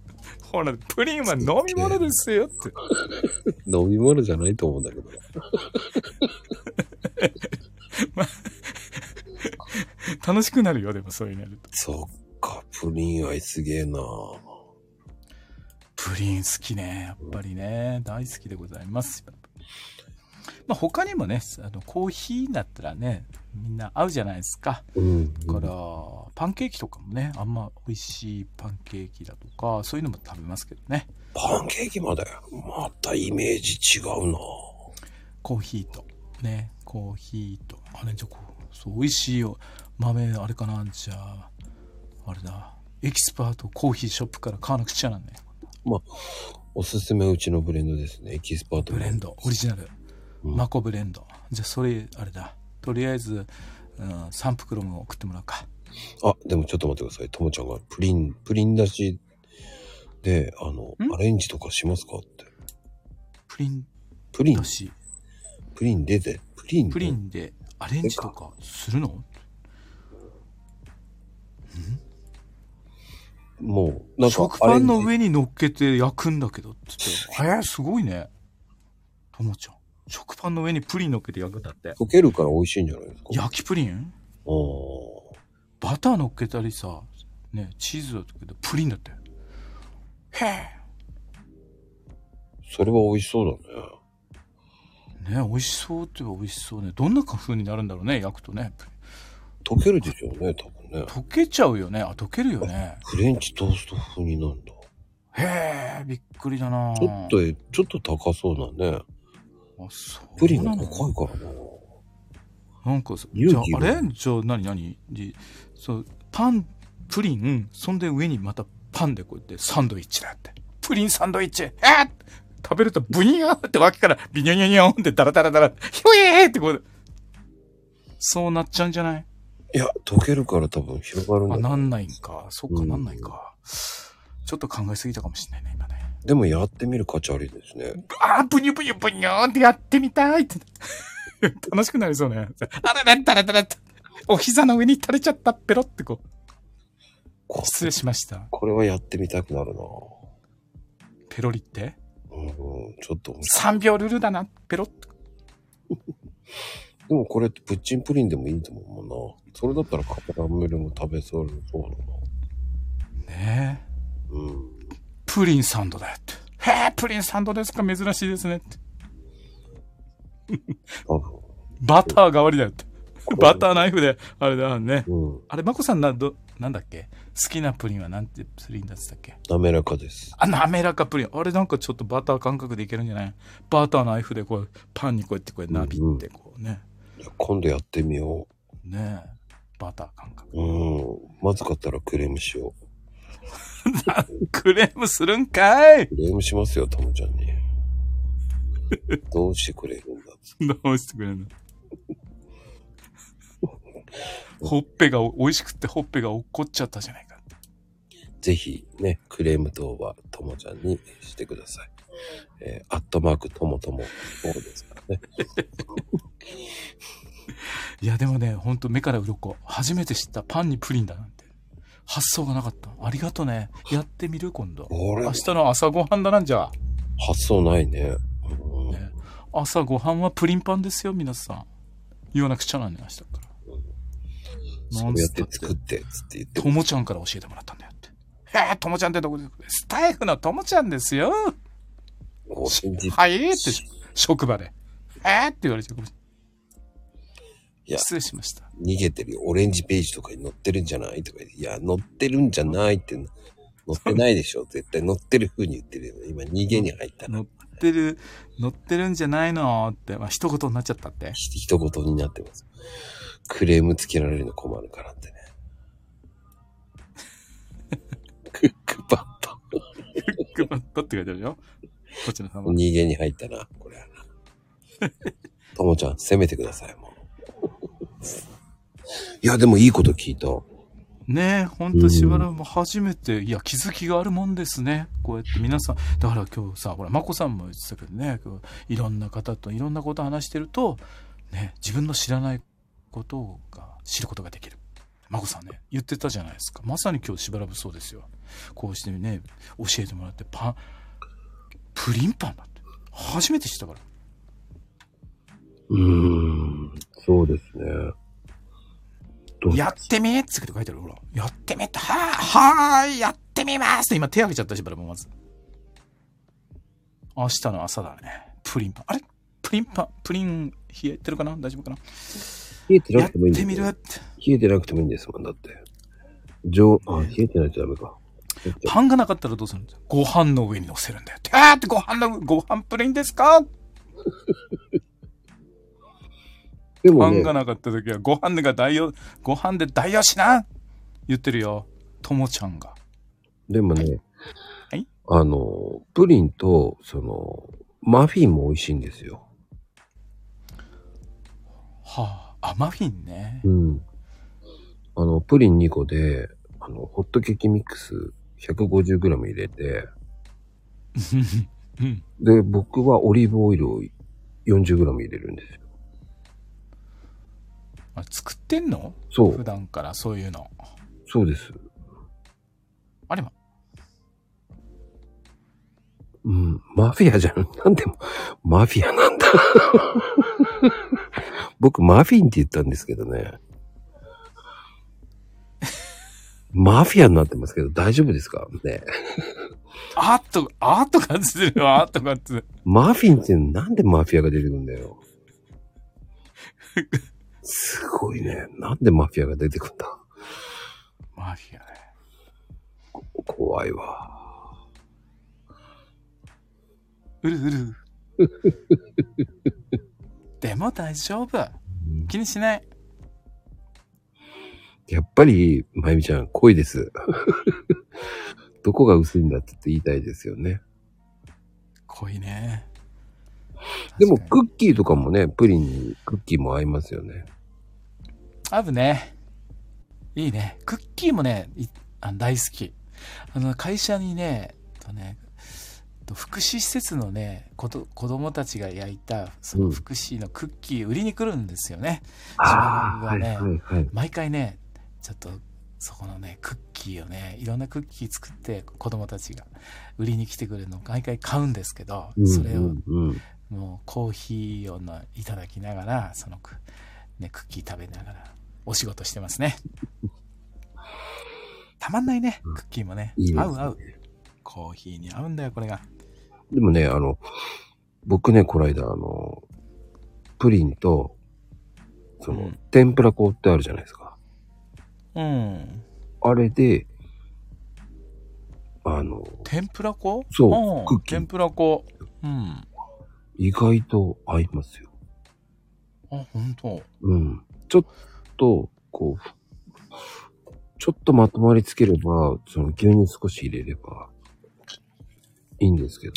ほら、プリンは飲み物ですよって。飲み物じゃないと思うんだけど。[LAUGHS] 楽しくなるよ、でもそういうのやると。そっか、プリン愛すげえなプリン好きね。やっぱりね。大好きでございます。まあ他にもね、あの、コーヒーだったらね、みんな合うじゃないですか。うん。だから、パンケーキとかもね、あんま美味しいパンケーキだとか、そういうのも食べますけどね。パンケーキまで？またイメージ違うなコーヒーと。ね、コーヒーと。あれ、じゃあこう、そう、美味しいよ。豆、あれかな、じゃあ、あれだ。エキスパートコーヒーショップから買わなくちゃなんね。おすすめうちのブレンドですね。エキスパートブレンド、オリジナル。うんマコブレンド。じゃあ、それ、あれだ。とりあえず、うん、3袋も送ってもらうか。あ、でもちょっと待ってください。ともちゃんがプリン、プリン出しで、あの、ん？アレンジとかしますかって。プリンプリン？だ、し、プリン出て、プリンで？プリンでアレンジとかするの？もう、なんか、食パンの上に乗っけて焼くんだけどって言って。えー、すごいね。ともちゃん。食パンの上にプリン乗っけて焼くんだって。ジ溶けるから美味しいんじゃないですか？焼きプリン？あーバター乗っけたりさ、ね、チーズだけど、プリンだって。へえ。それは美味しそうだね。ね、美味しそうって言えば美味しそうね。どんな風になるんだろうね、焼くとね。溶けるでしょうね、多分ね。溶けちゃうよね。あ、溶けるよね。フレンチトースト風になるんだ。へえ、びっくりだなちょっと、ちょっと高そうなね。あ、そうプリンが高いからな。なんかじゃあ、あれ？じゃあ何？何？でそう、パン、プリン、そんで上にまたパンでこうやってサンドイッチだって。プリンサンドイッチ。えー食べるとブニャーって脇からビニョニョニョンってダラダラダラ、ヒョエーってこう、そうなっちゃうんじゃない？いや、溶けるから多分広がるんだあ、なんないんか。そっか、うんなんないか。ちょっと考えすぎたかもしれないね、今ね。でもやってみる価値ありですね。あー、ブニュブニュブニューンってやってみたいって。[LAUGHS] 楽しくなりそうね。あれれ、だれだれって。お膝の上に垂れちゃった、ペロってこう。こ失礼しました。これはやってみたくなるなペロリって？うん、うん、ちょっと。?3 秒ルルだな、ペロって。[LAUGHS] でもこれってプッチンプリンでもいいと思うもんな。それだったらカラメルも食べそうそうだな。ねえ。うん。プリンサンドだよって。へえ、プリンサンドですか？珍しいですねって。バター代わりだよって。バターナイフで、あれだね。うん。あれ、マコさんな、ど、なんだっけ？好きなプリンはなんてプリンだってたっけ？滑らかです。あ、滑らかプリン。あれなんかちょっとバター感覚でいけるんじゃない？バターナイフでこう、パンにこうやってこうなびってこうね。じゃあ今度やってみよねえ。バター感覚。う。うん。まずかったらクレームしよ [LAUGHS] クレームするんかい？う。クレームしますよ、ともちゃんに。[LAUGHS] どうしてくれるんだ？っどうしてくれんの？ほっぺがお美味しくってほっぺが落っこっちゃったじゃないか。ぜひね、クレーム等はともちゃんにしてください。えー、アットマークともとも、ですからね。[LAUGHS] いやでもね、ほんと目から鱗。初めて知ったパンにプリンだな。発想がなかった。ありがとね。やってみる今度。俺明日の朝ごはんだなんじゃ。発想ないね。うんね朝ごはんはプリンパンですよ、皆さん。言わなくちゃなんね、明日から。そうやって作って、つって言ってともちゃんから教えてもらったんだよって。へえ、ともちゃんってどこでスタイフのともちゃんですよ。はいって、職場で。えーって言われて、いや失礼しました。逃げてるよ。オレンジページとかに載ってるんじゃない？とか言って、いや、載ってるんじゃないって、載ってないでしょ。絶対載ってる風に言ってるよ。今、逃げに入ったな。乗ってる、乗ってるんじゃないのって、まあ、一言になっちゃったって。ひ一言になってます。クレームつけられるの困るからってね。[LAUGHS] クックパッド。クッパッドって書いてあるよ。こちら様。逃げに入ったな、これはな。ともちゃん、攻めてください。いや、でもいいこと聞いた。ねえ、ほんとしばらくも初めて、いや、気づきがあるもんですね。こうやって皆さん、だから今日さ、ほら、まこさんも言ってたけどね、今日いろんな方といろんなこと話してると、ね、自分の知らないことが知ることができる。まこさんね、言ってたじゃないですか。まさに今日しばらくそうですよ。こうしてね、教えてもらって、パン、プリンパンだって。初めて知ったから。うーん、そうですね。どうやってみって書いてある。ほら。やってみた。はーはーい、やってみますって今手挙げちゃったしばらくまず。明日の朝だね。プリンパン。あれ？プリンパン、プリン冷えてるかな？大丈夫かな？冷えてなやっくてもいいんですよてみる。冷えてなくてもいいんですもん、だって。上、あ、冷えてないとダメか。パンがなかったらどうするんですか？ご飯の上に乗せるんだよって。あーってご飯の、ご飯プリンですか？でもねパンが、なかった時はご飯が代用、ご飯で代用しな言ってるよ。ともちゃんが。でもね、はい？あの、プリンと、その、マフィンも美味しいんですよ。はあ、あ、マフィンね。うん。あの、プリン2個で、あの、ホットケーキミックス 150g 入れて、うん。で、僕はオリーブオイルを 40g 入れるんですよ。あ作ってんの？普そう、段からそういうの。そうです。あれま、うん、マフィアじゃん。[LAUGHS] なんでも、マフィアなんだ。[LAUGHS] 僕、マフィンって言ったんですけどね。[LAUGHS] マフィアになってますけど、大丈夫ですか？ね。あーっと、あーっと感じてるよ、あーっと感じてる。マフィンってなんでマフィアが出てくるんだよ。すごいね。なんでマフィアが出てくるんだ？マフィアね。怖いわ。うるうる。[LAUGHS] でも大丈夫。気にしない。やっぱり、まゆみちゃん、濃いです。[LAUGHS] どこが薄いんだって言いたいですよね。濃いね。でも、クッキーとかもね、プリンにクッキーも合いますよね。合うね。いいね。クッキーもね、いあ大好き。あの、会社にね、とね、と福祉施設のね、こと子供たちが焼いた、その福祉のクッキー売りに来るんですよね。ああ、はいはねはいはい。毎回ね、ちょっと、そこのね、クッキーをね、いろんなクッキー作って子供たちが売りに来てくれるのを毎回買うんですけど、それをうんうんもうコーヒーをのいただきながら、そのク,、ね、クッキー食べながらお仕事してますね。たまんないね、クッキーもね。いいね合う合う。コーヒーに合うんだよ、これが。でもね、あの、僕ね、この間、あの、プリンと、その、うん天ぷら粉ってあるじゃないですか。うん。あれで、あの、天ぷら粉？そうんクッキー天ぷら粉。うん。意外と合いますよ。あ、本当。うん。ちょっと、こう、ちょっとまとまりつければ、その牛乳少し入れれば、いいんですけど、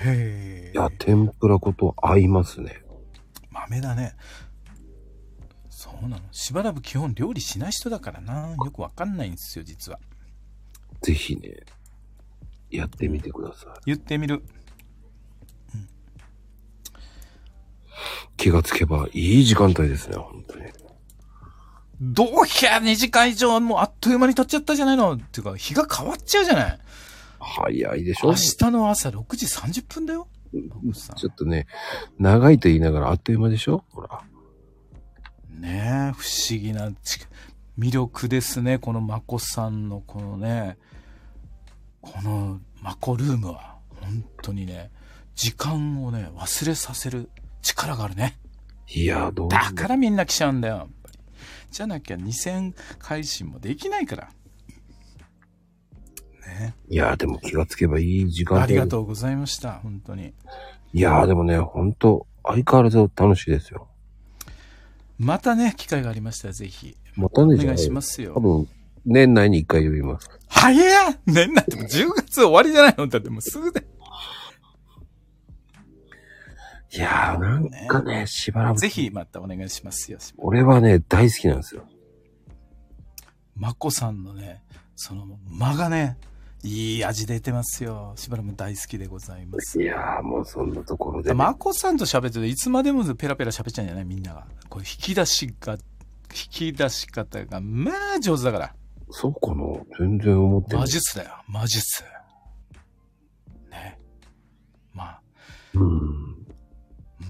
へえ。いや、天ぷら粉と合いますね。豆だね。そうなの。しばらく基本料理しない人だからな。よくわかんないんですよ、実は。ぜひね、やってみてください。言ってみる。気がつけばいい時間帯ですね、本当に。どうや2時間以上もうあっという間に経っちゃったじゃないのっていうか、日が変わっちゃうじゃない早いでしょ？明日の朝6時30分だよ。ちょっとね、長いと言いながらあっという間でしょ？ほら。ねえ、不思議なち魅力ですね。このまこさんのこのね、このまこルームは、本当にね、時間をね、忘れさせる力があるね。いや、どうだからみんな来ちゃうんだよ。じゃなきゃ2000回信もできないから。ねいや、でも気がつけばいい時間帯。ありがとうございました、本当に。いや、でもね、本当相変わらず楽しいですよ。またね、機会がありましたらぜひ、またね、お願いしますよ多。分、年内に一回呼びます。早っ年内ってもう10月終わりじゃないの？だってもうすぐで。いやー、なんかね、しばらく。ぜひまたお願いしますよ。俺はね、大好きなんですよ。まこさんのね、その間がね、いい味出てますよ。しばらく大好きでございます。いやー、もうそんなところで、ね。まこさんと喋ってるといつまでもペラペラ喋っちゃうんじゃないみんなが。こう引き出しが、引き出し方が、まあ上手だから。そうかな？全然思ってない。魔術だよ、魔術。ね。まあ、うん。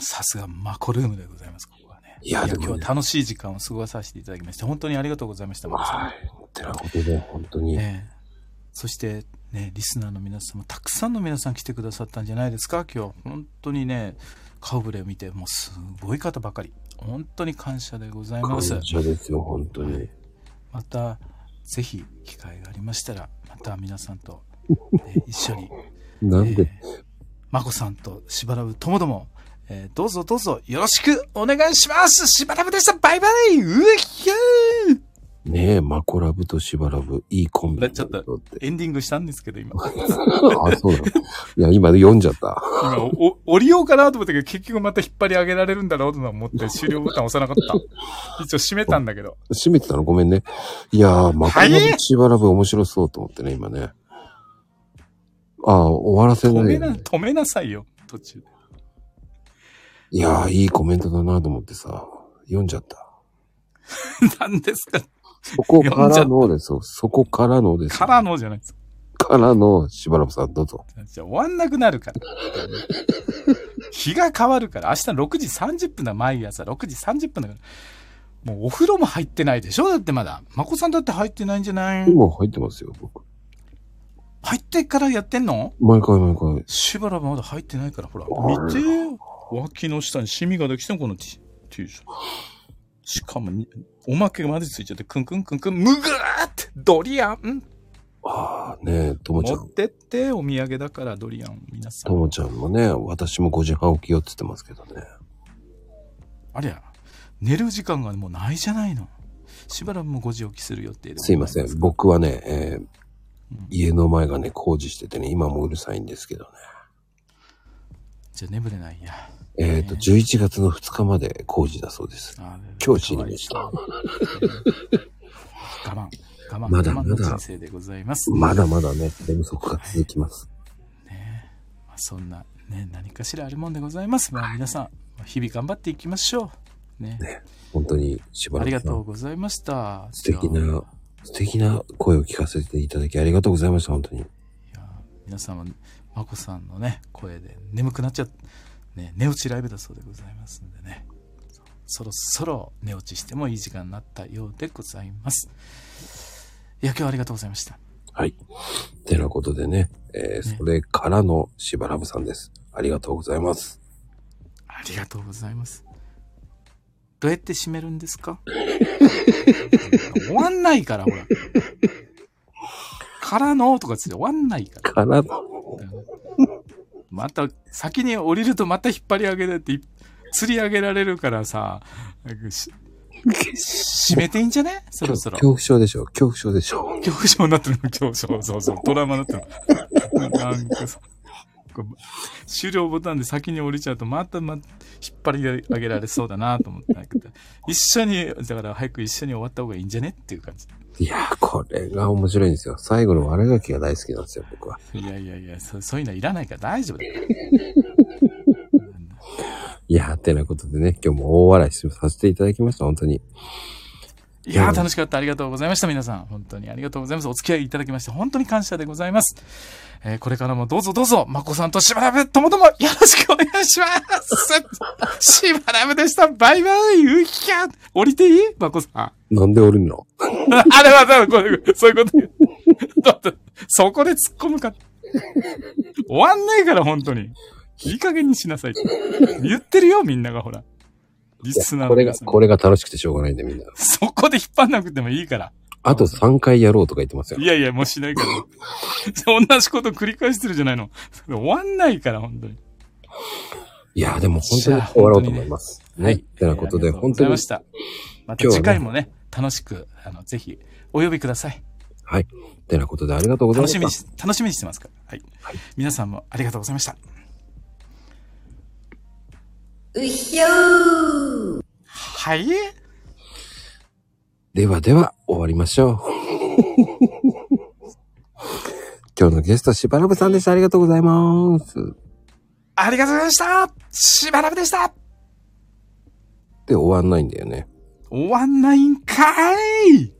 さすがマコルームでございます、ここはね。いやでもね今日は楽しい時間を過ごさせていただきまして、本当にありがとうございました。はい。てなことで、本当に。ねえそしてね、リスナーの皆さんもたくさんの皆さん来てくださったんじゃないですか、今日。本当にね、顔ぶれを見て、もうすごい方ばかり。本当に感謝でございます。感謝ですよ、本当に。また、ぜひ機会がありましたら、また皆さんと、ね一緒に、[LAUGHS] なんで、えーまこさんとしばらぶともども、えーどうぞどうぞよろしくお願いしますしばらぶでしたバイバイうえひゃーねえ、マコラブとシバラブ、いいコンビちょっと。エンディングしたんですけど、今。[LAUGHS] あ、そうなの。いや、今読んじゃった。今、お、降りようかなと思ったけど、結局また引っ張り上げられるんだろうと思って、[LAUGHS] 終了ボタン押さなかった。一応閉めたんだけど。閉めてたのごめんね。いやー、マコラブ、シバラブ面白そうと思ってね、今ね。ああ、終わらせ止めな、ないよね。止めなさいよ、途中で。いやー、いいコメントだなと思ってさ、読んじゃった。[LAUGHS] 何ですか？そこからのですよ。そこからのですよ。からのじゃないですからの、しばらくさん、どうぞ。じゃあ終わんなくなるから。日が変わるから、明日6時30分だ、毎朝6時30分だから。もうお風呂も入ってないでしょ？だってまだ。まこさんだって入ってないんじゃない？今入ってますよ、僕。入ってからやってんの？毎回毎回。しばらくまだ入ってないから、ほら。あ見てよ。脇の下にシミができたのこの T, T シャツ。しかもに、おまけまでついちゃって、くんくんくんくん、むぐーって、ドリアンああ、ねえ、ともちゃん。持ってって、お土産だから、ドリアン、皆さん。ともちゃんもね、私も5時半起きよって言ってますけどね。ありゃ、寝る時間がもうないじゃないの。しばらくもう5時起きする予定で。すいません。。僕はね、えー家の前がね、工事しててね、今もうるさいんですけどね。じゃあ眠れないや。えっ、と、11月の2日まで工事だそうです。あ今日知りました。我慢、我慢、まだまだ人生でございます。まだまだね、寝不足が続きます。ねまあ、そんな、ね、何かしらあるもんでございます。まあ、皆さん、まあ日々頑張っていきましょう。ね。本当にしばらくありがとうございました。素敵な、素敵な声を聞かせていただきありがとうございました、本当に。いや皆さんも、まこさんのね、声で眠くなっちゃっね、寝落ちライブだそうでございますんでね。そろそろ寝落ちしてもいい時間になったようでございます。いや、今日はありがとうございました。はい。てなことでね、えーねそれからのしばらぶさんです。ありがとうございます。ありがとうございます。どうやって締めるんですか？[LAUGHS] 終わんないから、ほら。からのとかつって終わんないから。からの、また、先に降りるとまた引っ張り上げられて、い釣り上げられるからさ、なんかし締めていいんじゃね？そろそろ。恐怖症でしょ恐怖症でしょ恐怖症になってるの、恐怖症。そうそう、トラウマになってるの。なんかさ、終了ボタンで先に降りちゃうと、またま、引っ張り上げられそうだなと思って、一緒に、だから早く一緒に終わった方がいいんじゃね？っていう感じ。いやー、これが面白いんですよ。最後の悪ガキが大好きなんですよ、僕は。いやいやいや、そそういうのはいらないから大丈夫だよ。[LAUGHS] いやー、てなことでね、今日も大笑いさせていただきました、本当に。いやー、楽しかった。ありがとうございました。皆さん。本当にありがとうございます。お付き合いいただきまして、本当に感謝でございます。えーこれからもどうぞどうぞ、まこさんとしばらぶともどもよろしくお願いします。しばらぶでした。バイバイ。うひゃ降りていい？まこさん。なんで降りるの？あれは、だこれそういうこと。だって、そこで突っ込むか。終わんないから、本当に。いい加減にしなさいって。言ってるよ、みんながほら。リスナーこれが、これが楽しくてしょうがないんで、みんな。そこで引っ張んなくてもいいから。あと3回やろうとか言ってますよい。やいや、もうしないから。同じこと繰り返してるじゃないの。終わんないから、本当に。いやー、でも本当に終わろうと思います。ね。てなことで、本当にまし、た。また次回もね、楽しく、あの、ぜひ、お呼びください。はい。てなことでありがとうございました。楽しみにし、楽しみにしてますから。はい。皆さんもありがとうございました。うひょーはい？ではでは、終わりましょう。[LAUGHS] 今日のゲスト、しばらぶさんでした。ありがとうございます。ありがとうございましたしばらくでしたで、終わんないんだよね。終わんないんかーい